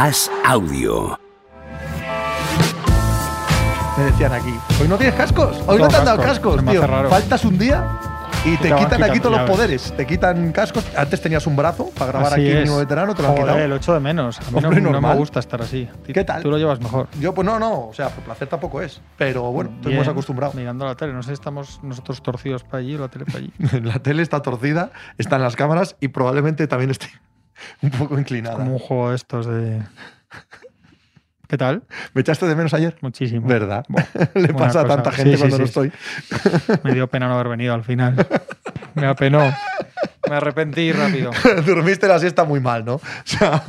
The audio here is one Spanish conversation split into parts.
As Audio. Me decían aquí, hoy no tienes cascos, hoy no te han dado cascos, tío. raro. Faltas un día y te quitan aquí todos los poderes. Te quitan cascos. Antes tenías un brazo para grabar Así aquí el veterano, te lo han Joder, quitado. lo echo de menos. A mí no- Hombre, no, normal. me gusta estar así. ¿Qué tal? Tú lo llevas mejor. Yo, pues no, no, o sea, por placer tampoco es. Pero bueno, estoy más acostumbrado. Mirando la tele. No sé si estamos nosotros torcidos para allí o la tele para allí. La tele está torcida, están las cámaras y probablemente también esté un poco inclinada. Como un juego de estos de. ¿Qué tal? ¿Me echaste de menos ayer? Muchísimo. ¿Verdad? Le pasa a tanta gente sí, cuando sí, no estoy. Me dio pena no haber venido al final. Me apenó. Me arrepentí rápido. Dormiste la siesta muy mal, ¿no? O sea,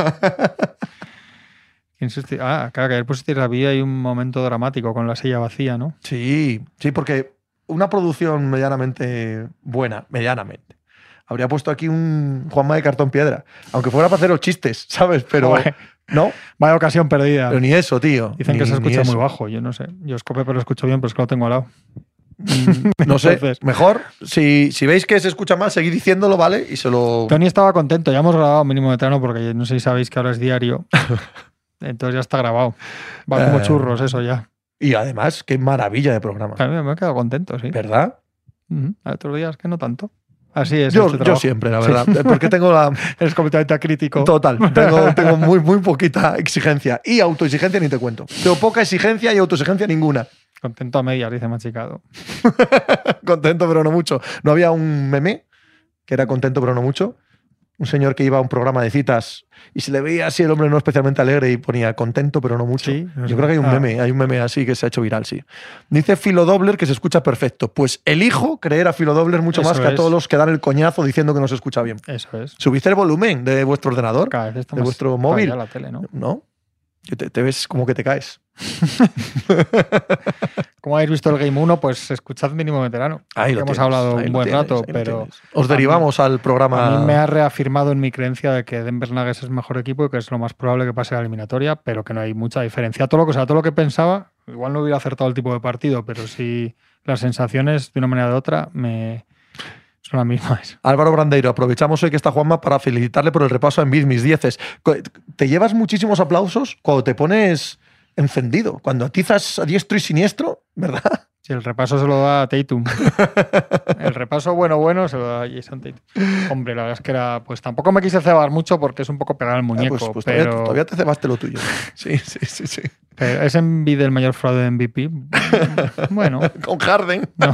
¿Quién susti- Ah, claro, que ayer pusisteis la vida y un momento dramático con la silla vacía, ¿no? sí, sí, porque una producción medianamente buena, medianamente. Habría puesto aquí un Juanma de cartón piedra. Aunque fuera para hacer los chistes, ¿sabes? Pero no, Vaya ocasión perdida. pero ni eso, tío. Dicen que se escucha muy bajo, yo no sé. Yo escope, pero lo escucho bien, pero es que lo tengo al lado. No sé, Entonces- mejor. Si, si veis que se escucha mal, seguid diciéndolo, ¿vale? Y se lo. Tony estaba contento, ya hemos grabado mínimo veterano porque no sé si sabéis que ahora es diario. Entonces ya está grabado. Va como Eh. churros eso ya. Y además, qué maravilla de programa. A mí me he quedado contento, sí. ¿Verdad? A otros días que no tanto. Así es. Yo, este yo siempre, la verdad. Porque tengo la. Eres completamente acrítico. Total, tengo, tengo muy, muy poquita exigencia. Y autoexigencia ni te cuento. Tengo poca exigencia y autoexigencia ninguna. Contento a medias, dice Machicado. Contento, pero no mucho. No había un meme que era contento, pero no mucho. Un señor que iba a un programa de citas y se le veía así el hombre no especialmente alegre y ponía contento, pero no mucho. Sí. Yo creo que hay un Ah. meme, hay un meme así que se ha hecho viral, sí. Dice Philo Dobler que se escucha perfecto. Pues elijo creer a Philo Dobler mucho más que a todos los que dan el coñazo diciendo que no se escucha bien. Eso es. ¿Subiste el volumen de vuestro ordenador? De vuestro móvil. allá la tele, ¿no? ¿No? Te, te ves como que te caes. Como habéis visto el Game 1, pues escuchad mínimo veterano. Ahí lo hemos tienes, hablado ahí un buen tienes, rato, pero. Os derivamos al programa. A mí me ha reafirmado en mi creencia de que Denver Nuggets es mejor equipo y que es lo más probable que pase la eliminatoria, pero que no hay mucha diferencia. Todo lo que, o sea, todo lo que pensaba, igual no hubiera acertado el tipo de partido, pero sí las sensaciones de una manera u otra me son las. Álvaro Brandeiro, aprovechamos hoy que está Juanma para felicitarle por el repaso en Biz, mis dieces. Te llevas muchísimos aplausos cuando te pones encendido, cuando atizas a diestro y siniestro, ¿verdad? Si el repaso se lo da a Tatum. El repaso bueno, bueno, se lo da a Jason Tatum. Hombre, la verdad es que era, pues tampoco me quise cebar mucho porque es un poco pegar al Ah, muñeco, pues, pues pero, todavía, todavía te cebaste lo tuyo. Sí, sí, sí, sí. pero es envidia el mayor fraude de MVP. Bueno, Con Harden. No.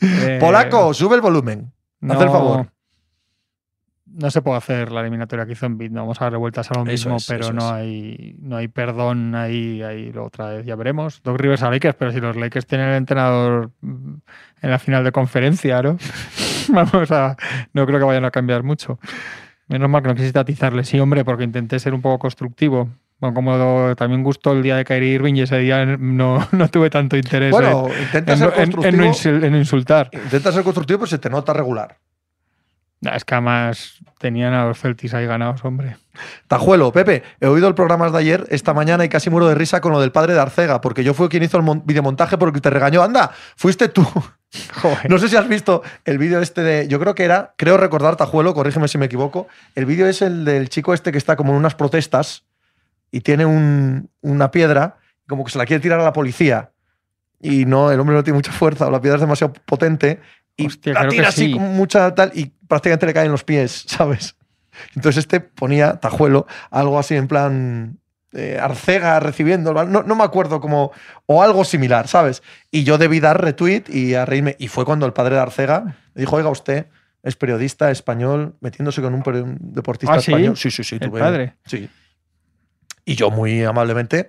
Eh, Polaco, sube el volumen. Haz el favor. No se puede hacer la eliminatoria que hizo en no vamos a darle vueltas a lo mismo, es, pero no es. hay no hay perdón ahí, ahí lo otra vez, ya veremos. Doc Rivers a Lakers, pero si los Lakers tienen el entrenador mm, en la final de conferencia, ¿no? vamos a no creo que vayan a cambiar mucho. Menos mal que no quisiste atizarle, sí, hombre, porque intenté ser un poco constructivo. Bueno, como lo- también gustó el día de Kyrie Irving y ese día no, no tuve tanto interés Bueno, en, intenta en- ser en- en constructivo. insul- en insultar. Intenta ser constructivo, pero se te nota regular. Que además tenían a los Celtics ahí ganados, hombre. Tajuelo, Pepe, he oído el programa de ayer, esta mañana, y casi muero de risa con lo del padre de Arcega, porque yo fui quien hizo el mon- videomontaje porque te regañó. Anda, fuiste tú. Joder. No sé si has visto el vídeo este de. Yo creo que era, creo recordar, Tajuelo, corrígeme si me equivoco. El vídeo es el del chico este que está como en unas protestas y tiene un- una piedra, como que se la quiere tirar a la policía. Y no, el hombre no tiene mucha fuerza, o la piedra es demasiado potente. Y Hostia, la tira así sí. con mucha tal, y prácticamente le caen los pies, ¿sabes? Entonces este ponía, Tajuelo, algo así en plan. eh, Arcega recibiendo, no, no me acuerdo cómo, o algo similar, ¿sabes? Y yo debí dar retweet y a reírme. Y fue cuando el padre de Arcega me dijo, oiga, usted es periodista español metiéndose con un, deportista ¿Ah, sí? español. Sí, sí, sí. ¿El tuve- padre? Sí. Y yo muy amablemente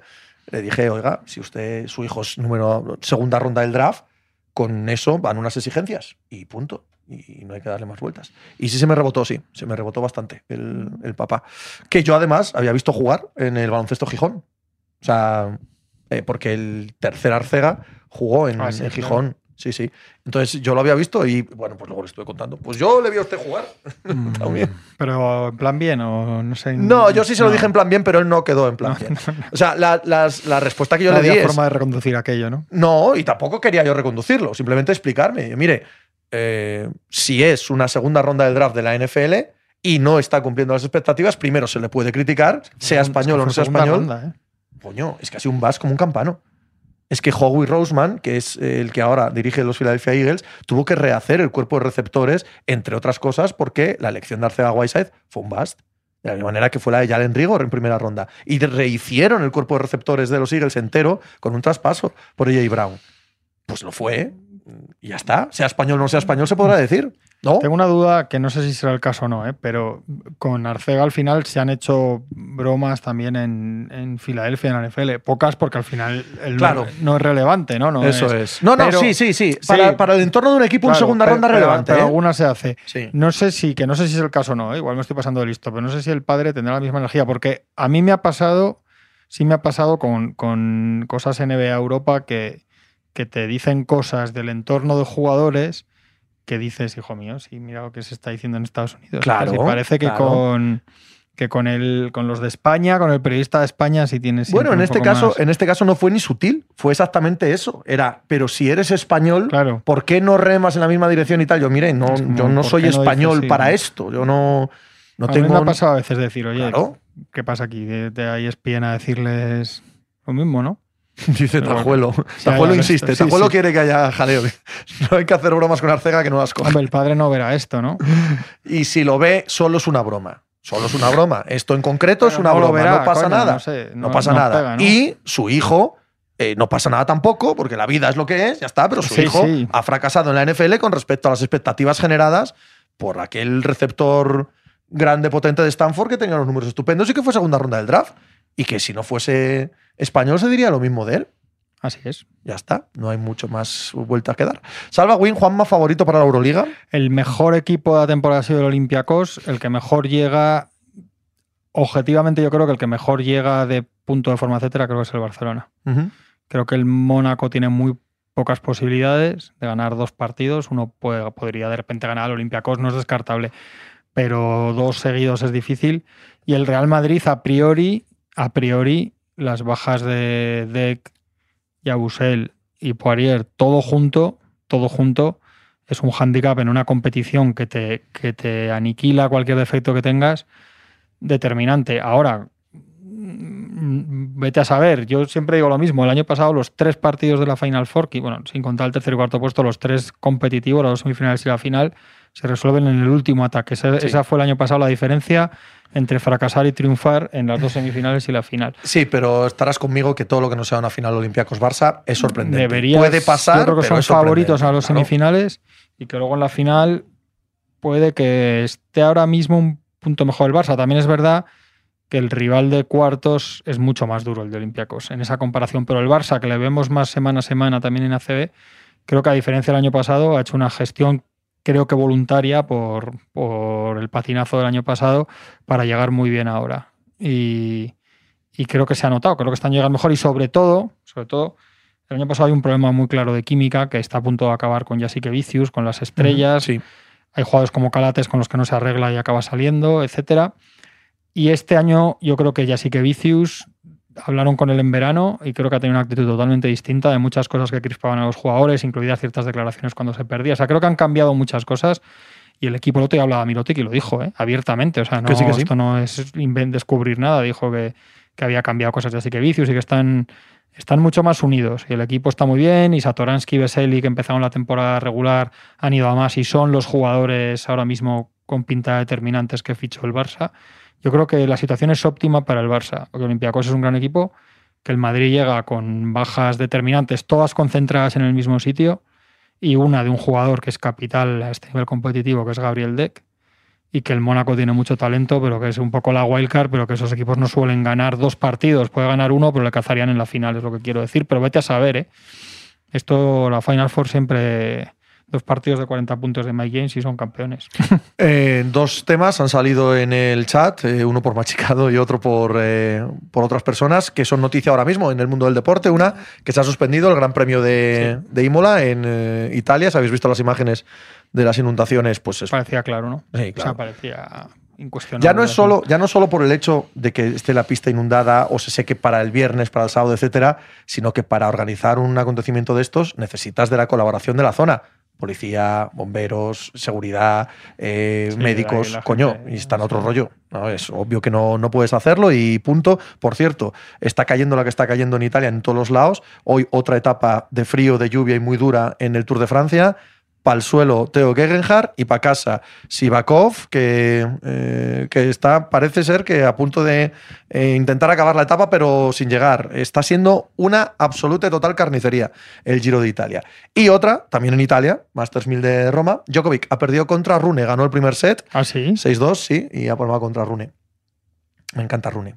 le dije, oiga, si usted, su hijo es número segunda ronda del draft, con eso van unas exigencias y punto. Y no hay que darle más vueltas. Y sí se me rebotó, sí, se me rebotó bastante el, el papá. Que yo además había visto jugar en el baloncesto Gijón. O sea, eh, porque el tercer Arcega jugó en, Ah, sí, en. Gijón. Sí, sí. Entonces yo lo había visto y bueno, pues luego le estuve contando. Pues yo le vi a usted jugar. Mm, También. Pero en plan bien o no sé. No, yo sí se lo no. dije en plan bien, pero él no quedó en plan No, bien. O sea, la, las- la respuesta que yo No le di había es, forma de reconducir aquello, ¿no? no, y tampoco quería yo reconducirlo, simplemente explicarme. Mire, eh, si es una segunda ronda del draft de la NFL y no está cumpliendo las expectativas, primero se le puede criticar, sea español o no sea español. Ronda, ¿eh? Coño, es casi un bus como un campano. Es que Howie Roseman, que es el que ahora dirige los Philadelphia Eagles, tuvo que rehacer el cuerpo de receptores, entre otras cosas, porque la elección de Arcega Whiteside fue un bust. De la misma manera que fue la de Jalen Rigor en primera ronda. Y rehicieron el cuerpo de receptores de los Eagles entero con un traspaso por AJ Brown. Pues lo fue. Y ya está. Sea español o no sea español, se podrá decir. ¿No? Tengo una duda que no sé si será el caso o no, ¿eh? pero con Arcega al final se han hecho bromas también en, en Filadelfia, en la NFL. Pocas porque al final el Claro. no, no es relevante, ¿no? no Eso es. No, no, pero- sí, sí, sí. Para, Sí. para el entorno de un equipo, en Claro, segunda pero- ronda pero- relevante. Pero ¿eh? alguna se hace. Sí. No sé si, que no sé si es el caso o no, ¿eh? igual me estoy pasando de listo, pero no sé si el padre tendrá la misma energía, porque a mí me ha pasado, sí me ha pasado con, con cosas NBA Europa que, que te dicen cosas del entorno de jugadores que dices, hijo mío, sí, mira lo que se está diciendo en Estados Unidos. Claro, parece que claro. con que con el con los de España, con el periodista de España, sí tienes. Bueno, en este caso, más- en este caso no fue ni sutil, fue exactamente eso. Era, pero si eres español, Claro. ¿por qué no remas en la misma dirección y tal? Yo, mire, no, como, yo no ¿por soy no español sí? para esto. Yo no, no a mí tengo. me ha pasado a veces decir, oye, Claro. ¿qué pasa aquí? De, de ahí ESPN a decirles lo mismo, ¿no? Dice Pero Tajuelo. Insiste. sí, Tajuelo sí. quiere que haya jaleo. No hay que hacer bromas con Arcega que no las coja. Hombre, el padre no verá esto, ¿no? Y si lo ve, solo es una broma. Solo es una broma. Esto en concreto es una no broma. verá, no pasa coño, nada. no sé, no, no- pasa nada. Y su hijo. eh, no pasa nada tampoco, porque la vida es lo que es, ya está, pero su Sí, hijo sí. ha fracasado en la NFL con respecto a las expectativas generadas por aquel receptor grande, potente de Stanford que tenía los números estupendos y que fue segunda ronda del draft. Y que si no fuese español se diría lo mismo de él. Así es. Ya está, no hay mucho más vuelta que dar. Salva Win, Juanma, favorito para la Euroliga. El mejor equipo de la temporada ha sido el Olympiacos. El que mejor llega, objetivamente, yo creo que el que mejor llega de punto de forma, etcétera, creo que es el Barcelona. Creo que el Mónaco tiene muy pocas posibilidades de ganar dos partidos. Uno puede- podría de repente ganar al Olympiacos, no es descartable, pero dos seguidos es difícil. Y el Real Madrid, a priori, a priori, las bajas de Deck, Yabusel y Poirier, todo junto, todo junto, es un hándicap en una competición que te, que te aniquila cualquier defecto que tengas, determinante. Ahora, mm, vete a saber, yo siempre digo lo mismo, el año pasado los tres partidos de la Final Four, bueno, sin contar el tercer y cuarto puesto, los tres competitivos, las dos semifinales y la final, se resuelven en el último ataque. Sí. Esa fue el año pasado la diferencia entre fracasar y triunfar en las dos semifinales y la final. Sí, pero estarás conmigo que todo lo que no sea una final Olympiacos-Barça es sorprendente. Deberías, Puede pasar, Yo creo que pero son favoritos a los claro. semifinales y que luego en la final puede que esté ahora mismo un punto mejor el Barça. También es verdad que el rival de cuartos es mucho más duro el de Olympiacos en esa comparación, pero el Barça, que le vemos más semana a semana también en ACB, creo que a diferencia del año pasado ha hecho una gestión creo que voluntaria por, por el patinazo del año pasado para llegar muy bien ahora. Y, y creo que se ha notado, creo que están llegando mejor y sobre todo, sobre todo, el año pasado hay un problema muy claro de química que está a punto de acabar con Jasique Vicius, con las estrellas. Sí. Hay jugadores como Calates con los que no se arregla y acaba saliendo, etcétera. Y este año yo creo que Jasique Vicius hablaron con él en verano y creo que ha tenido una actitud totalmente distinta de muchas cosas que crispaban a los jugadores, incluidas ciertas declaraciones cuando se perdía. O sea, creo que han cambiado muchas cosas y el equipo otro día hablaba Mirotic y lo dijo ¿eh? abiertamente. O sea, no, Que sí, que sí. esto no es descubrir nada. Dijo que, que había cambiado cosas de Jasique Vicius y que están, están mucho más unidos. Y el equipo está muy bien y Satoransky y Veseli, que empezaron la temporada regular, han ido a más y son los jugadores ahora mismo con pinta determinantes que fichó el Barça. Yo creo que la situación es óptima para el Barça, porque Olympiacos es un gran equipo, que el Madrid llega con bajas determinantes, todas concentradas en el mismo sitio, y una de un jugador que es capital a este nivel competitivo, que es Gabriel Deck, y que el Mónaco tiene mucho talento, pero que es un poco la wildcard, pero que esos equipos no suelen ganar dos partidos, puede ganar uno, pero le cazarían en la final, es lo que quiero decir. Pero vete a saber, ¿eh? Esto, la Final Four siempre dos partidos de 40 puntos de Mike James y son campeones. Eh, dos temas han salido en el chat, eh, uno por Machicado y otro por, eh, por otras personas, que son noticia ahora mismo en el mundo del deporte. Una, que se ha suspendido el Gran Premio de, de Imola en Italia. Si habéis visto las imágenes de las inundaciones, pues es Parecía claro, ¿no? Sí, O sea, claro. parecía incuestionable. Ya no es solo, ya no solo por el hecho de que esté la pista inundada o se seque para el viernes, para el sábado, etcétera, sino que para organizar un acontecimiento de estos necesitas de la colaboración de la zona. Policía, bomberos, seguridad, eh, Sí, médicos, coño, gente- y está en otro rollo. ¿no? Es obvio que no, no puedes hacerlo y punto. Por cierto, está cayendo la que está cayendo en Italia en todos los lados. Hoy otra etapa de frío, de lluvia y muy dura en el Tour de Francia. Para el suelo Teo Gegenhardt y para casa Sivakov, que, eh, que está, parece ser que a punto de eh, intentar acabar la etapa, pero sin llegar. Está siendo una absoluta y total carnicería el Giro de Italia. Y otra, también en Italia, Masters 1000 de Roma, Djokovic ha perdido contra Rune, ganó el primer set, Ah, sí. 6-2, sí, y ha palmado contra Rune. Me encanta Rune.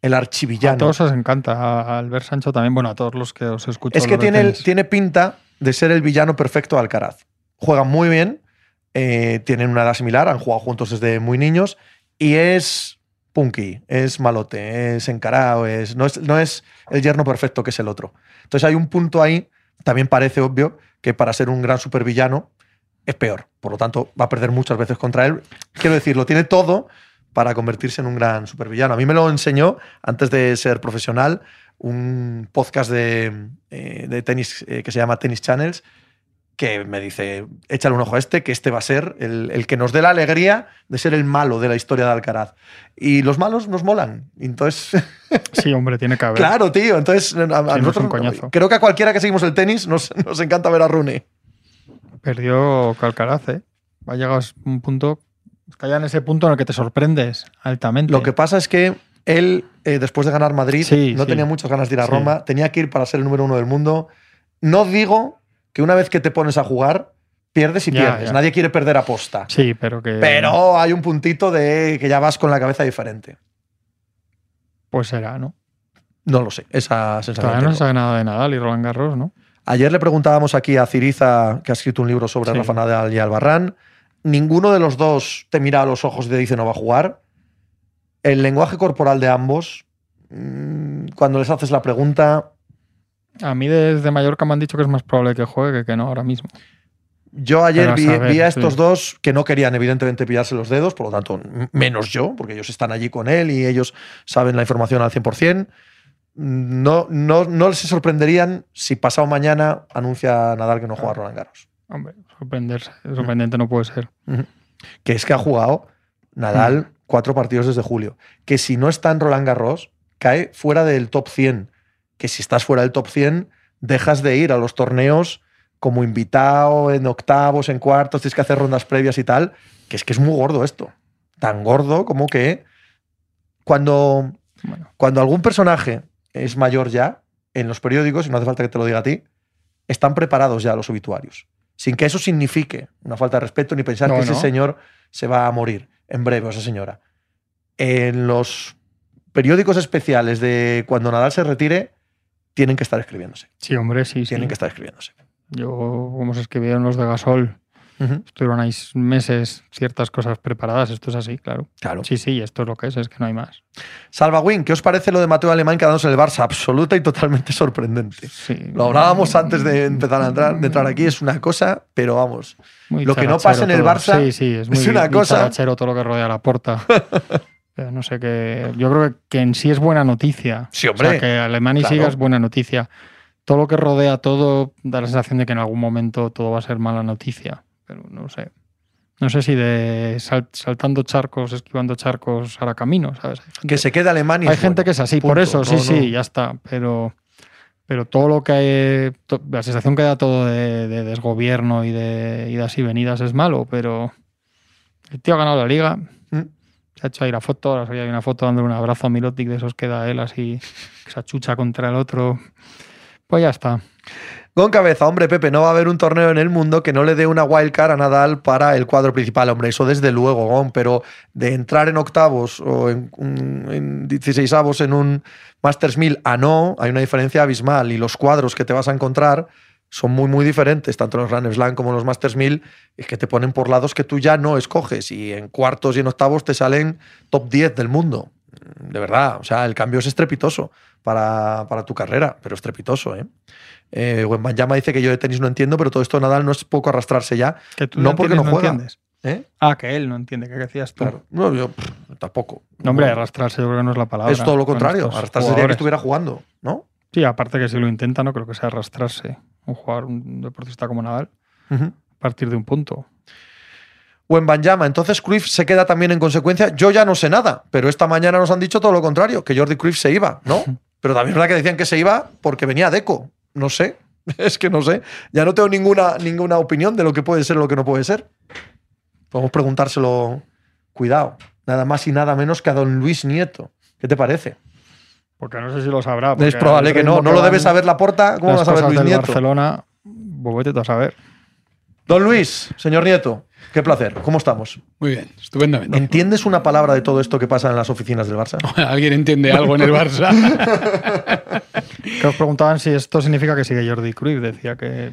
El A archivillano. todos os encanta. A Albert Sancho también. Bueno, a todos los que os escucho. Es que tiene, tiene pinta de ser el villano perfecto de Alcaraz. Juegan muy bien, eh, tienen una edad similar, han jugado juntos desde muy niños y es punky, es malote, es encarado, es, no, es, no es el yerno perfecto que es el otro. Entonces hay un punto ahí, también parece obvio, que para ser un gran supervillano es peor. Por lo tanto, va a perder muchas veces contra él. Quiero decir, lo tiene todo para convertirse en un gran supervillano. A mí me lo enseñó, antes de ser profesional, un podcast de, eh, de tenis eh, que se llama Tennis Channels, que me dice, échale un ojo a este, que este va a ser el, el que nos dé la alegría de ser el malo de la historia de Alcaraz. Y los malos nos molan. Entonces, Sí, hombre, tiene que haber. claro, tío. Entonces, a, a nosotros, creo que a cualquiera que seguimos el tenis nos, nos encanta ver a Rune. Perdió Calcaraz, ¿eh? Ha llegado a un punto. Está ya en ese punto en el que te sorprendes altamente. Lo que pasa es que él, eh, después de ganar Madrid, Sí, no sí. tenía muchas ganas de ir a. Roma, tenía que ir para ser el número uno del mundo. No digo que una vez que te pones a jugar, pierdes y Ya, pierdes. ya. Nadie quiere perder aposta. Sí, pero que. Pero hay un puntito de que ya vas con la cabeza diferente. Pues será, ¿no? No lo sé, esa sensación. Todavía no se sabe nada de Nadal y Roland Garros, ¿no? Ayer le preguntábamos aquí a Ciriza, que ha escrito un libro sobre Sí. Rafa Nadal y Albarrán. Ninguno de los dos te mira a los ojos y te dice no va a jugar. El lenguaje corporal de ambos, mm, cuando les haces la pregunta, A mí desde Mallorca me han dicho que es más probable que juegue que, no ahora mismo. yo ayer a vi, saber, vi a sí. estos dos que no querían evidentemente pillarse los dedos, por lo tanto, menos yo, porque ellos están allí con él y ellos saben la información al 100%. No, no, no se sorprenderían si pasado mañana anuncia Nadal que no juega Roland Garros. Hombre, sorprenderse. Sorprendente no puede ser. Que es que ha jugado Nadal Mm. cuatro partidos desde julio. Que si no está en Roland Garros, cae fuera del top 100. Que si estás fuera del top 100, dejas de ir a los torneos como invitado en octavos, en cuartos, tienes que hacer rondas previas y tal. Que es que es muy gordo esto. Tan gordo como que cuando, Bueno, cuando algún personaje es mayor ya, en los periódicos, y no hace falta que te lo diga a ti, están preparados ya los obituarios. Sin que eso signifique una falta de respeto ni pensar No, que ese señor se va a morir en breve, o esa señora. En los periódicos especiales de cuando Nadal se retire, tienen que estar escribiéndose. sí, hombre, sí, sí. Tienen que estar escribiéndose. Yo, como se escribieron los de Gasol, estuvieron ahí meses ciertas cosas preparadas. Esto es así, claro. Claro. Sí, sí, esto es lo que es, es que no hay más. Salva Win, ¿qué os parece lo de Mateo Alemán quedándose en el Barça? Absoluta y totalmente sorprendente. Sí. Lo hablábamos antes de empezar a entrar, de entrar aquí, es una cosa, pero vamos. Muy lo que no pasa en el todo. Barça Sí, sí, es muy es una cosa- todo lo que rodea la puerta. Pero no sé qué. Yo creo que, en sí es buena noticia. Sí, O hombre. sea, que Alemania Claro. siga es buena noticia. Todo lo que rodea todo da la sensación de que en algún momento todo va a ser mala noticia. Pero no sé. No sé si de sal- saltando charcos, esquivando charcos hará camino, ¿sabes? Gente, Que se quede Alemania. hay gente que es así, por eso, sí, sí, ya está. Pero, pero todo lo que hay, to- la sensación que da todo de, de desgobierno y de idas y venidas es malo, pero el tío ha ganado la liga. Ha hecho ahí la foto, ahora hay una foto dándole un abrazo a Milotic, de esos que da él así, que se achucha contra el otro. Pues ya está. Con cabeza, hombre, Pepe, no va a haber un torneo en el mundo que no le dé una wildcard a Nadal para el cuadro principal. Hombre, eso desde luego, Gon, pero de entrar en octavos o en, en 16 avos en un Masters 1000 a no, hay una diferencia abismal y los cuadros que te vas a encontrar son muy, muy diferentes, tanto los Grand Slam como los Masters 1000, es que te ponen por lados que tú ya no escoges y en cuartos y en octavos te salen top 10 del mundo. De verdad, o sea, el cambio es estrepitoso para, para tu carrera, pero estrepitoso, ¿eh? Eh, Wembanyama dice que yo de tenis no entiendo, pero todo esto Nadal no es poco arrastrarse ya. Que tú No porque no juega. entiendes. ¿eh? Ah, que él no entiende. ¿Qué decías tú? Claro. No, yo pff, tampoco. No, hombre, arrastrarse yo creo que no es la palabra. es todo lo con contrario. Arrastrarse sería que estuviera jugando, ¿no? Sí, aparte que si lo intenta, no creo que sea arrastrarse. Un jugador, un deportista como Nadal. A partir de un punto. O en Banjama. Entonces Cruyff se queda también en consecuencia. Yo ya no sé nada, pero esta mañana nos han dicho todo lo contrario, que Jordi Cruyff se iba, ¿no? Pero también es verdad que decían que se iba porque venía Deco. No sé. Es que no sé. Ya no tengo ninguna, ninguna opinión de lo que puede ser o lo que no puede ser. Podemos preguntárselo. Cuidado. Nada más y nada menos que a don Luis Nieto. ¿Qué te parece? Porque no sé si lo sabrá. Es probable que no. No lo debe saber la porta. ¿Cómo las va a saber cosas Luis del Nieto? Barcelona, vete tú a saber. Don Luis, señor Nieto, qué placer. ¿Cómo estamos? Muy bien, estupendamente. ¿Entiendes una palabra de todo esto que pasa en las oficinas del Barça? ¿Alguien entiende algo en el Barça? Que os preguntaban si esto significa que sigue Jordi Cruyff. Decía que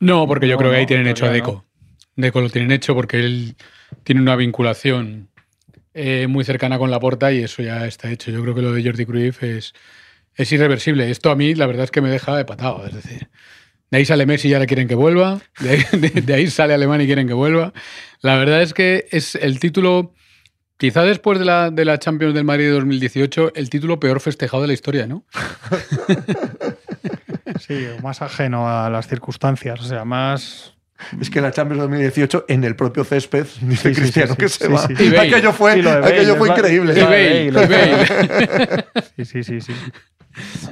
No, porque yo No, creo que ahí no, tienen hecho a Deco. Deco lo tienen hecho porque él tiene una vinculación eh, muy cercana con la porta y eso ya está hecho. Yo creo que lo de Jordi Cruyff es, es irreversible. Esto a mí la verdad es que me deja de patado. Es decir, de ahí sale Messi y ahora quieren que vuelva. De ahí, sale Alemania y quieren que vuelva. La verdad es que es el título, quizá después de la, de la Champions del Madrid de 2018, el título peor festejado de la historia, ¿no? sí, más ajeno a las circunstancias. O sea, más. Es que en la Champions 2018, en el propio césped, dice Sí, Cristiano sí, que sí, se sí, va. Aquello fue, aquello fue increíble. Sí, sí, sí, sí.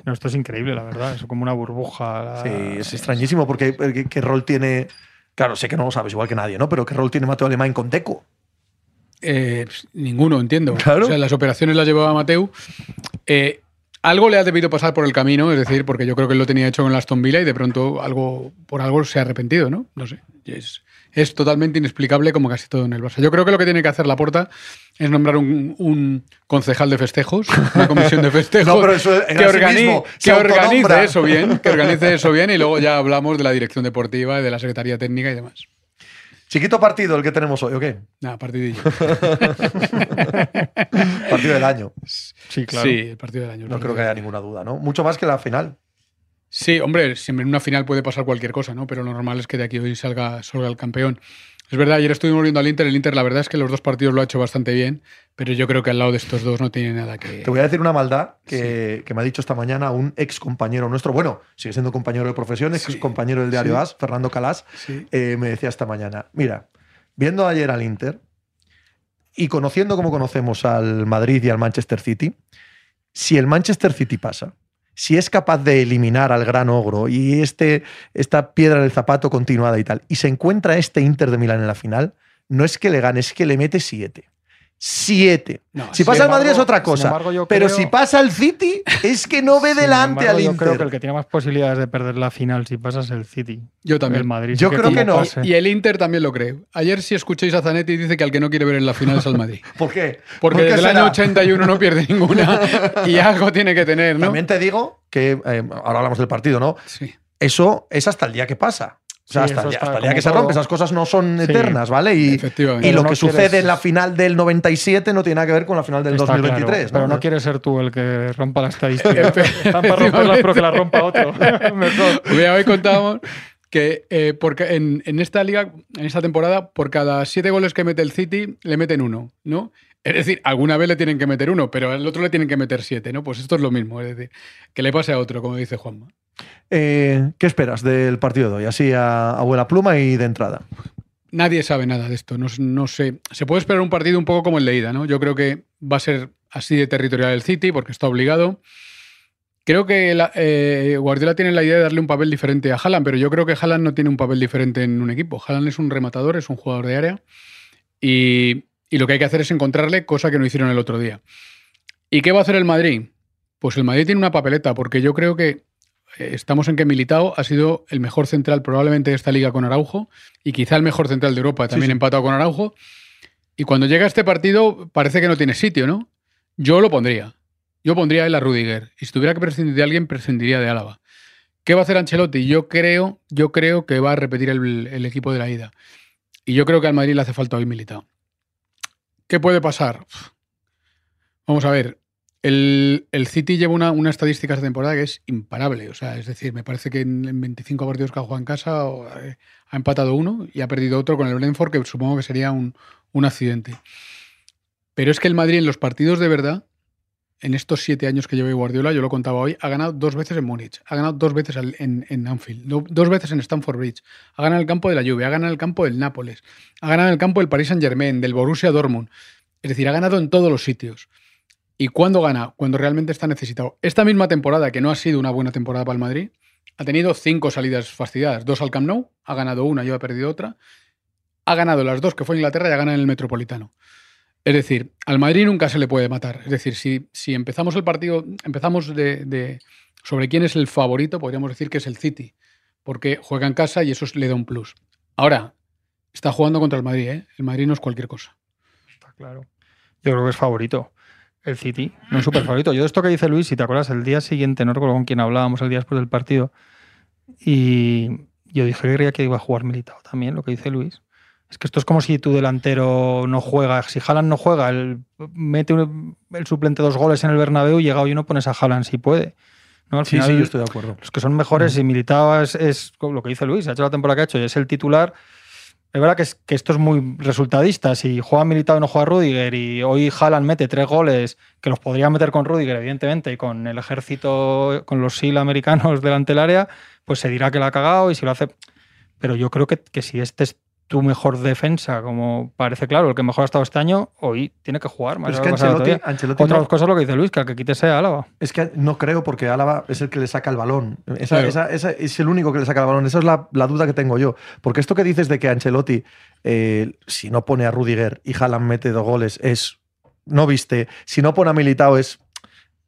No, esto es increíble, la verdad. Es como una burbuja. la- Sí, es extrañísimo porque ¿qué, qué rol tiene. Claro, sé que no lo sabes igual que nadie, ¿no? Pero ¿qué rol tiene Mateo Alemán con Deco? Eh, pues, ninguno, entiendo. Claro. O sea, las operaciones las llevaba Mateu. Eh, algo le ha debido pasar por el camino, es decir, porque yo creo que él lo tenía hecho con la Aston Villa y de pronto algo por algo se ha arrepentido, ¿no? No sé. Es, es totalmente inexplicable como casi todo en el Barça. Yo creo que lo que tiene que hacer Laporta es nombrar un, un concejal de festejos, una comisión de festejos No, pero eso era que, sí mismo, que organice eso bien, que organice eso bien y luego ya hablamos de la dirección deportiva, y de la secretaría técnica y demás. Chiquito partido el que tenemos hoy, ¿o qué? Nada, partidillo. Partido del año. Sí, claro. Sí, el partido del año. No creo que haya ninguna duda, ¿no? Mucho más que la final. Sí, hombre, siempre en una final puede pasar cualquier cosa, ¿no? Pero lo normal es que de aquí hoy salga, salga el campeón. Es verdad, ayer estuvimos viendo al Inter. El Inter, la verdad es que los dos partidos lo ha hecho bastante bien, pero yo creo que al lado de estos dos no tiene nada que. Te voy a decir una maldad que, que me ha dicho esta mañana un ex compañero nuestro, bueno, sigue siendo compañero de profesión, ex Sí. compañero del diario Sí. AS, Fernando Calas, eh, me decía esta mañana, mira, viendo ayer al Inter y conociendo como conocemos al Madrid y al Manchester City, si el Manchester City pasa, si es capaz de eliminar al gran ogro y este, esta piedra en el zapato continuada y tal, y se encuentra este Inter de Milán en la final, no es que le gane, es que le mete siete. Siete. No, Si pasa el Madrid es otra cosa. embargo, yo pero creo- si pasa el City, es que no ve delante embargo, al Yo Inter. creo que el que tiene más posibilidades de perder la final si pasa es el City. Yo también. El Madrid. Yo sí creo que no. pase. Y el Inter también lo cree. Ayer, si escucháis a Zanetti, dice que al que no quiere ver en la final es al Madrid. ¿Por qué? Porque ¿Por qué desde el año 81 no pierde ninguna y algo tiene que tener, ¿no? También te digo que, eh, ahora hablamos del partido, ¿no? Sí. Eso es hasta el día que pasa. O sea, Sí, hasta, está hasta el día como que se rompe, esas cosas no son Sí. eternas, ¿vale? Y, Efectivamente. y lo no que quieres- sucede en la final del 97 no tiene nada que ver con la final del Está 2023. claro, Pero ¿no? no quieres ser tú el que rompa la estadística. Están para romperlas, pero que la rompa otro. Mejor. Hoy, hoy contábamos que eh, porque en, en esta liga, en esta temporada, por cada siete goles que mete el City, le meten uno, ¿no? Es decir, alguna vez le tienen que meter uno, pero al otro le tienen que meter siete, ¿no? Pues esto es lo mismo, es decir, que le pase a otro, como dice Juanma. Eh, ¿Qué esperas del partido de hoy? Así a, a pluma y de entrada. Nadie sabe nada de esto, no, sé. Se puede esperar un partido un poco como el de ida, ¿no? Yo creo que va a ser así de territorial el City, porque está obligado. Creo que eh, Guardiola tiene la idea de darle un papel diferente a Haaland, pero yo creo que Haaland no tiene un papel diferente en un equipo. Haaland es un rematador, es un jugador de área y, y lo que hay que hacer es encontrarle, cosa que no hicieron el otro día. ¿Y qué va a hacer el Madrid? Pues el Madrid tiene una papeleta, porque yo creo que estamos en que Militao ha sido el mejor central probablemente de esta liga con Araujo y quizá el mejor central de Europa, también sí. empatado con Araujo. Y cuando llega este partido parece que no tiene sitio, ¿no? Yo lo pondría. Yo pondría a él a Rudiger. Y si tuviera que prescindir de alguien, prescindiría de Álava. ¿Qué va a hacer Ancelotti? Yo creo, yo creo que va a repetir el, el equipo de la ida. Y yo creo que al Madrid le hace falta hoy Militao. ¿Qué puede pasar? Vamos a ver. El, City lleva una, una estadística esta temporada que es imparable. O sea, es decir, me parece que en, en 25 partidos que ha jugado en casa o, eh, ha empatado uno y ha perdido otro con el Brentford, que supongo que sería un, accidente. Pero es que el Madrid en los partidos de verdad en estos siete años que lleva Guardiola, yo lo contaba hoy, ha ganado dos veces en Múnich, ha ganado dos veces en, en Anfield, dos veces en Stamford Bridge, ha ganado el campo de la Juve, ha ganado el campo del Nápoles, ha ganado el campo del Paris Saint Germain, del Borussia Dortmund. Es decir, ha ganado en todos los sitios. ¿Y cuándo gana? Cuando realmente está necesitado. Esta misma temporada, que no ha sido una buena temporada para el Madrid, ha tenido cinco salidas fastidiadas. Dos al Camp Nou, ha ganado una y ha perdido otra. Ha ganado las dos, que fue Inglaterra, y ha ganado en el Metropolitano. Es decir, al Madrid nunca se le puede matar. Es decir, si, si empezamos el partido, empezamos de, sobre quién es el favorito, podríamos decir que es el City, porque juega en casa y eso le da un plus. Ahora, está jugando contra el Madrid, ¿eh? El Madrid no es cualquier cosa. Está claro. Yo creo que es favorito. El City, no es súper favorito. Yo de esto que dice Luis, si te acuerdas, el día siguiente, no recuerdo con quién hablábamos el día después del partido, y yo dije que creía que iba a jugar militado también, lo que dice Luis. Es que esto es como si tu delantero no juega. Si Haaland no juega, él mete el suplente dos goles en el Bernabéu y llega hoy y no pones a Haaland si puede. ¿no? Al sí, sí, yo estoy de acuerdo. Los que son mejores y Militao es, lo que dice Luis, ha hecho la temporada que ha hecho y es el titular. Es verdad que, que esto es muy resultadista. Si juega Militao y no juega Rudiger y hoy Haaland mete tres goles, que los podría meter con Rudiger, evidentemente, y con el ejército, con los SEAL americanos delante del área, pues se dirá que la ha cagado y si lo hace... Pero yo creo que, que si este es tu mejor defensa, como parece claro, el que mejor ha estado este año, hoy tiene que jugar. Más es que Ancelotti, Otra cosa es lo que dice Luis, que al que quite sea Álava. Es que no creo, porque Álava es el que le saca el balón. Esa, es el único que le saca el balón. Esa es la, duda que tengo yo. Porque esto que dices de que Ancelotti, eh, si no pone a Rudiger y Haaland mete dos goles, es. No viste. Si no pone a Militao, es.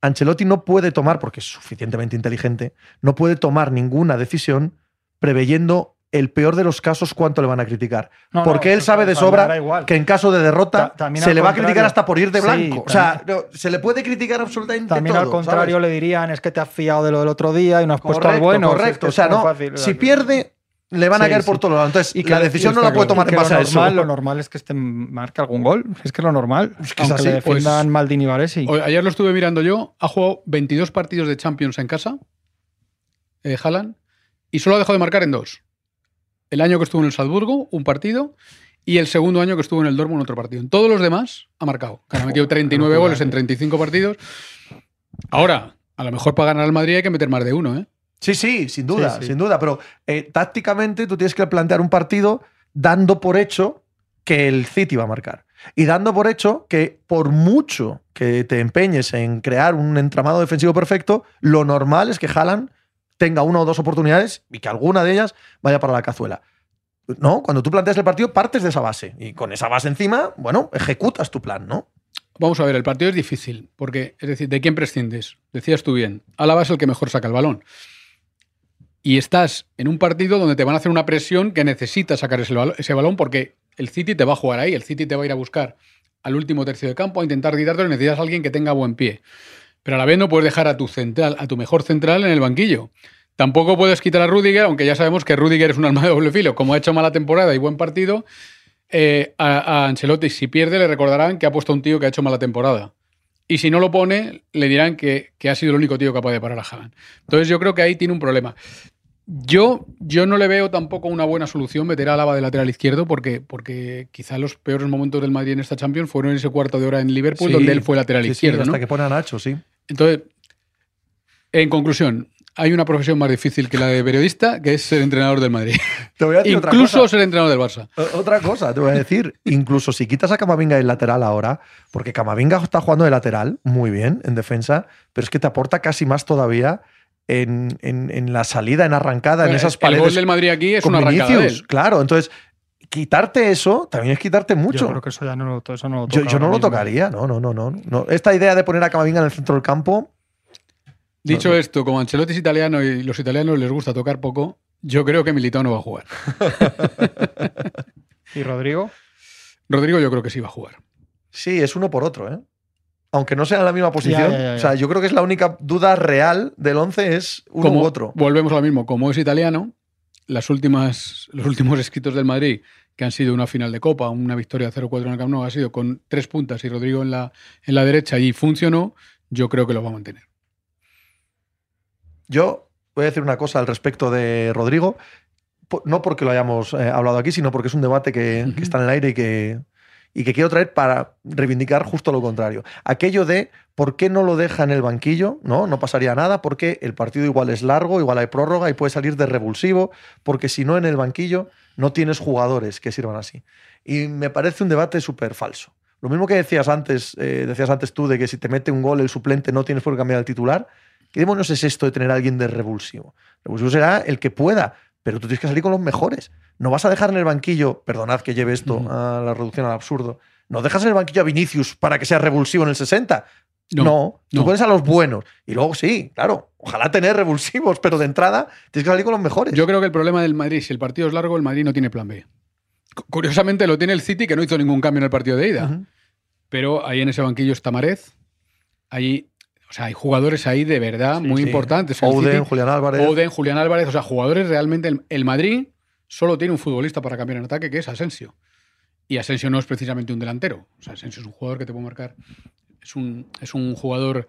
Ancelotti no puede tomar, porque es suficientemente inteligente, no puede tomar ninguna decisión preveyendo el peor de los casos, ¿cuánto le van a criticar? Porque él sabe de sobra que en caso de derrota se le va a criticar hasta por ir de blanco. o sea, se le puede criticar absolutamente también al contrario le dirían es que te has fiado de lo del otro día y no has puesto al bueno. Correcto, o sea, no, si pierde le van a caer por todos lados. Entonces, y que la decisión no la puede tomar en base a eso. Lo normal es que este marque algún gol. Es que es lo normal. Es que Aunque le defiendan pues, Maldini y Varesi. Ayer lo estuve mirando yo. Ha jugado 22 partidos de Champions en casa, eh, Haaland, y solo ha dejado de marcar en dos el año que estuvo en el Salzburgo, un partido, y el segundo año que estuvo en el Dortmund, otro partido. En todos los demás ha marcado. Ha metido 39 goles en 35 partidos. Ahora, a lo mejor para ganar al Madrid hay que meter más de uno, ¿eh? Sí, sí, sin duda, sin duda. Pero eh, tácticamente tú tienes que plantear un partido dando por hecho que el City va a marcar. Y dando por hecho que por mucho que te empeñes en crear un entramado defensivo perfecto, lo normal es que Haaland tenga una o dos oportunidades y que alguna de ellas vaya para la cazuela. ¿No? Cuando tú planteas el partido, partes de esa base. Y con esa base encima, bueno, ejecutas tu plan, ¿no? Vamos a ver, el partido es difícil, porque, es decir, ¿de quién prescindes? Decías tú bien, Álava es el que mejor saca el balón. Y estás en un partido donde te van a hacer una presión que necesitas sacar ese balón, porque el City te va a jugar ahí, el City te va a ir a buscar al último tercio de campo a intentar quitarte y necesitas a alguien que tenga buen pie. Pero a la vez no puedes dejar a tu central, a tu mejor central en el banquillo. Tampoco puedes quitar a Rudiger, aunque ya sabemos que Rudiger es un alma de doble filo. Como ha hecho mala temporada y buen partido, eh, a, Ancelotti, si pierde, le recordarán que ha puesto un tío que ha hecho mala temporada. Y si no lo pone, le dirán que, ha sido el único tío capaz de parar a Haaland. Entonces yo creo que ahí tiene un problema. Yo, yo no le veo tampoco una buena solución meter a Lava de lateral izquierdo porque, porque quizá los peores momentos del Madrid en esta Champions fueron en ese cuarto de hora en Liverpool donde él fue lateral izquierdo. hasta que pone a Nacho, sí. Entonces, en conclusión, hay una profesión más difícil que la de periodista, que es ser entrenador del Madrid. incluso ser entrenador del Barça. Otra cosa, te voy a decir, incluso si quitas a Camavinga del lateral ahora, porque Camavinga está jugando de lateral muy bien en defensa, pero es que te aporta casi más todavía en, la salida, en arrancada, en esas paredes. El gol del Madrid aquí es una arrancada Claro, entonces quitarte eso también es quitarte mucho. Yo creo que eso ya no lo, eso no Yo, no lo tocaría, no, no, no, no. Esta idea de poner a Camavinga en el centro del campo. Dicho esto, como Ancelotti es italiano y los italianos les gusta tocar poco, yo creo que Militao no va a jugar. ¿Y Rodrigo? Rodrigo yo creo que sí va a jugar. Sí, es uno por otro, ¿eh? Aunque no sea en la misma posición. O sea, yo creo que es la única duda real del 11 es uno u otro. Volvemos a lo mismo. Como es italiano, las últimas, los últimos escritos del Madrid, que han sido una final de Copa, una victoria 0-4 en el Camp Nou, ha sido con tres puntas y Rodrigo en la, en la derecha y funcionó, yo creo que lo va a mantener. Yo voy a decir una cosa al respecto de Rodrigo, no porque lo hayamos eh, hablado aquí, sino porque es un debate que, está en el aire y que, y que quiero traer para reivindicar justo lo contrario. Aquello de por qué no lo deja en el banquillo, ¿no? No pasaría nada, porque el partido igual es largo, igual hay prórroga y puede salir de revulsivo, porque si no en el banquillo no tienes jugadores que sirvan así. Y me parece un debate súper falso. Lo mismo que decías antes, eh, decías antes tú de que si te mete un gol el suplente no tienes por qué cambiar al titular. ¿Qué demonios es esto de tener alguien de revulsivo? Revulsivo será el que pueda, pero tú tienes que salir con los mejores. No vas a dejar en el banquillo, perdonad que lleve esto a la reducción al absurdo, no dejas en el banquillo a Vinicius para que sea revulsivo en el 60. No, No, tú no. pones a los buenos. Y luego sí, claro, ojalá tener revulsivos, pero de entrada tienes que salir con los mejores. Yo creo que el problema del Madrid, si el partido es largo, el Madrid no tiene plan B. Cu- Curiosamente lo tiene el City, que no hizo ningún cambio en el partido de ida. Pero ahí en ese banquillo está Marez. Ahí, o sea, hay jugadores ahí de verdad muy Sí. importantes. Oden, Julián Álvarez. Oden, Julián Álvarez, o sea, jugadores realmente. El, el Madrid solo tiene un futbolista para cambiar en ataque, que es Asensio. Y Asensio no es precisamente un delantero. O sea, Asensio es un jugador que te puede marcar. Es un, es un jugador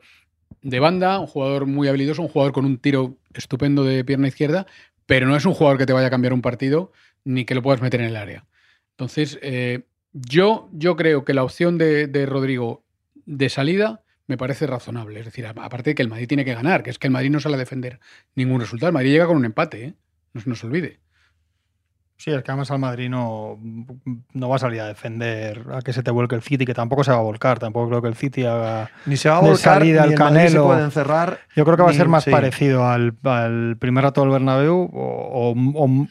de banda, un jugador muy habilidoso, un jugador con un tiro estupendo de pierna izquierda, pero no es un jugador que te vaya a cambiar un partido ni que lo puedas meter en el área. Entonces, eh, yo, yo creo que la opción de, de Rodrigo de salida me parece razonable. Es decir, aparte de que el Madrid tiene que ganar, que es que el Madrid no sale a defender ningún resultado. El Madrid llega con un empate, ¿eh? no se nos olvide. Sí, es que además al Madrid no, no va a salir a defender a que se te vuelque el City, que tampoco se va a volcar. Tampoco creo que el City haga. Ni se va a volcar, salida ni al el Madrid se Canelo. puede encerrar. Yo creo que va a ser más sí. parecido al, al primer rato del Bernabéu o, o- o-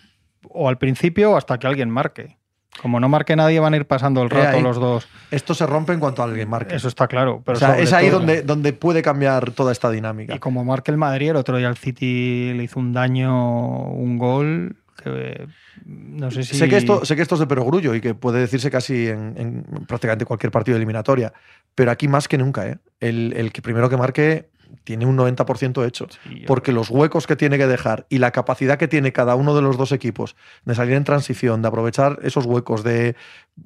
o al principio hasta que alguien marque. Como no marque nadie, van a ir pasando el Eh, rato ahí. los dos. Esto se rompe en cuanto alguien marque. Eso está claro. Pero o sea, es ahí todo- donde, donde puede cambiar toda esta dinámica. Y como marque el Madrid, el otro día el City le hizo un daño, un gol, que no sé si... Sé, que esto, sé que esto es de perogrullo y que puede decirse casi en, en prácticamente cualquier partido eliminatoria, pero aquí más que nunca. ¿eh? El, el que primero que marque tiene un 90% hecho. Sí, Porque los huecos que tiene que dejar y la capacidad que tiene cada uno de los dos equipos de salir en transición, de aprovechar esos huecos de,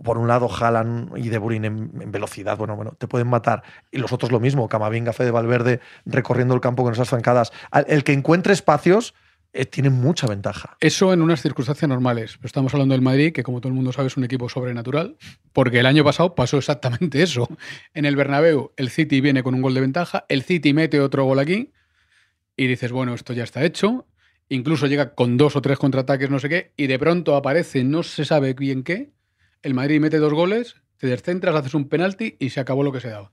por un lado, Haaland y De Bruyne en, en velocidad, bueno, bueno, te pueden matar. Y los otros lo mismo, Camavinga, Fede Valverde, recorriendo el campo con esas zancadas. El que encuentre espacios eh, tiene mucha ventaja. Eso en unas circunstancias normales. Estamos hablando del Madrid, que como todo el mundo sabe es un equipo sobrenatural, porque el año pasado pasó exactamente eso. En el Bernabéu el City viene con un gol de ventaja, el City mete otro gol aquí y dices, bueno, esto ya está hecho. Incluso llega con dos o tres contraataques, no sé qué, y de pronto aparece, no se sabe bien qué, el Madrid mete dos goles, te descentras, haces un penalti y se acabó lo que se daba.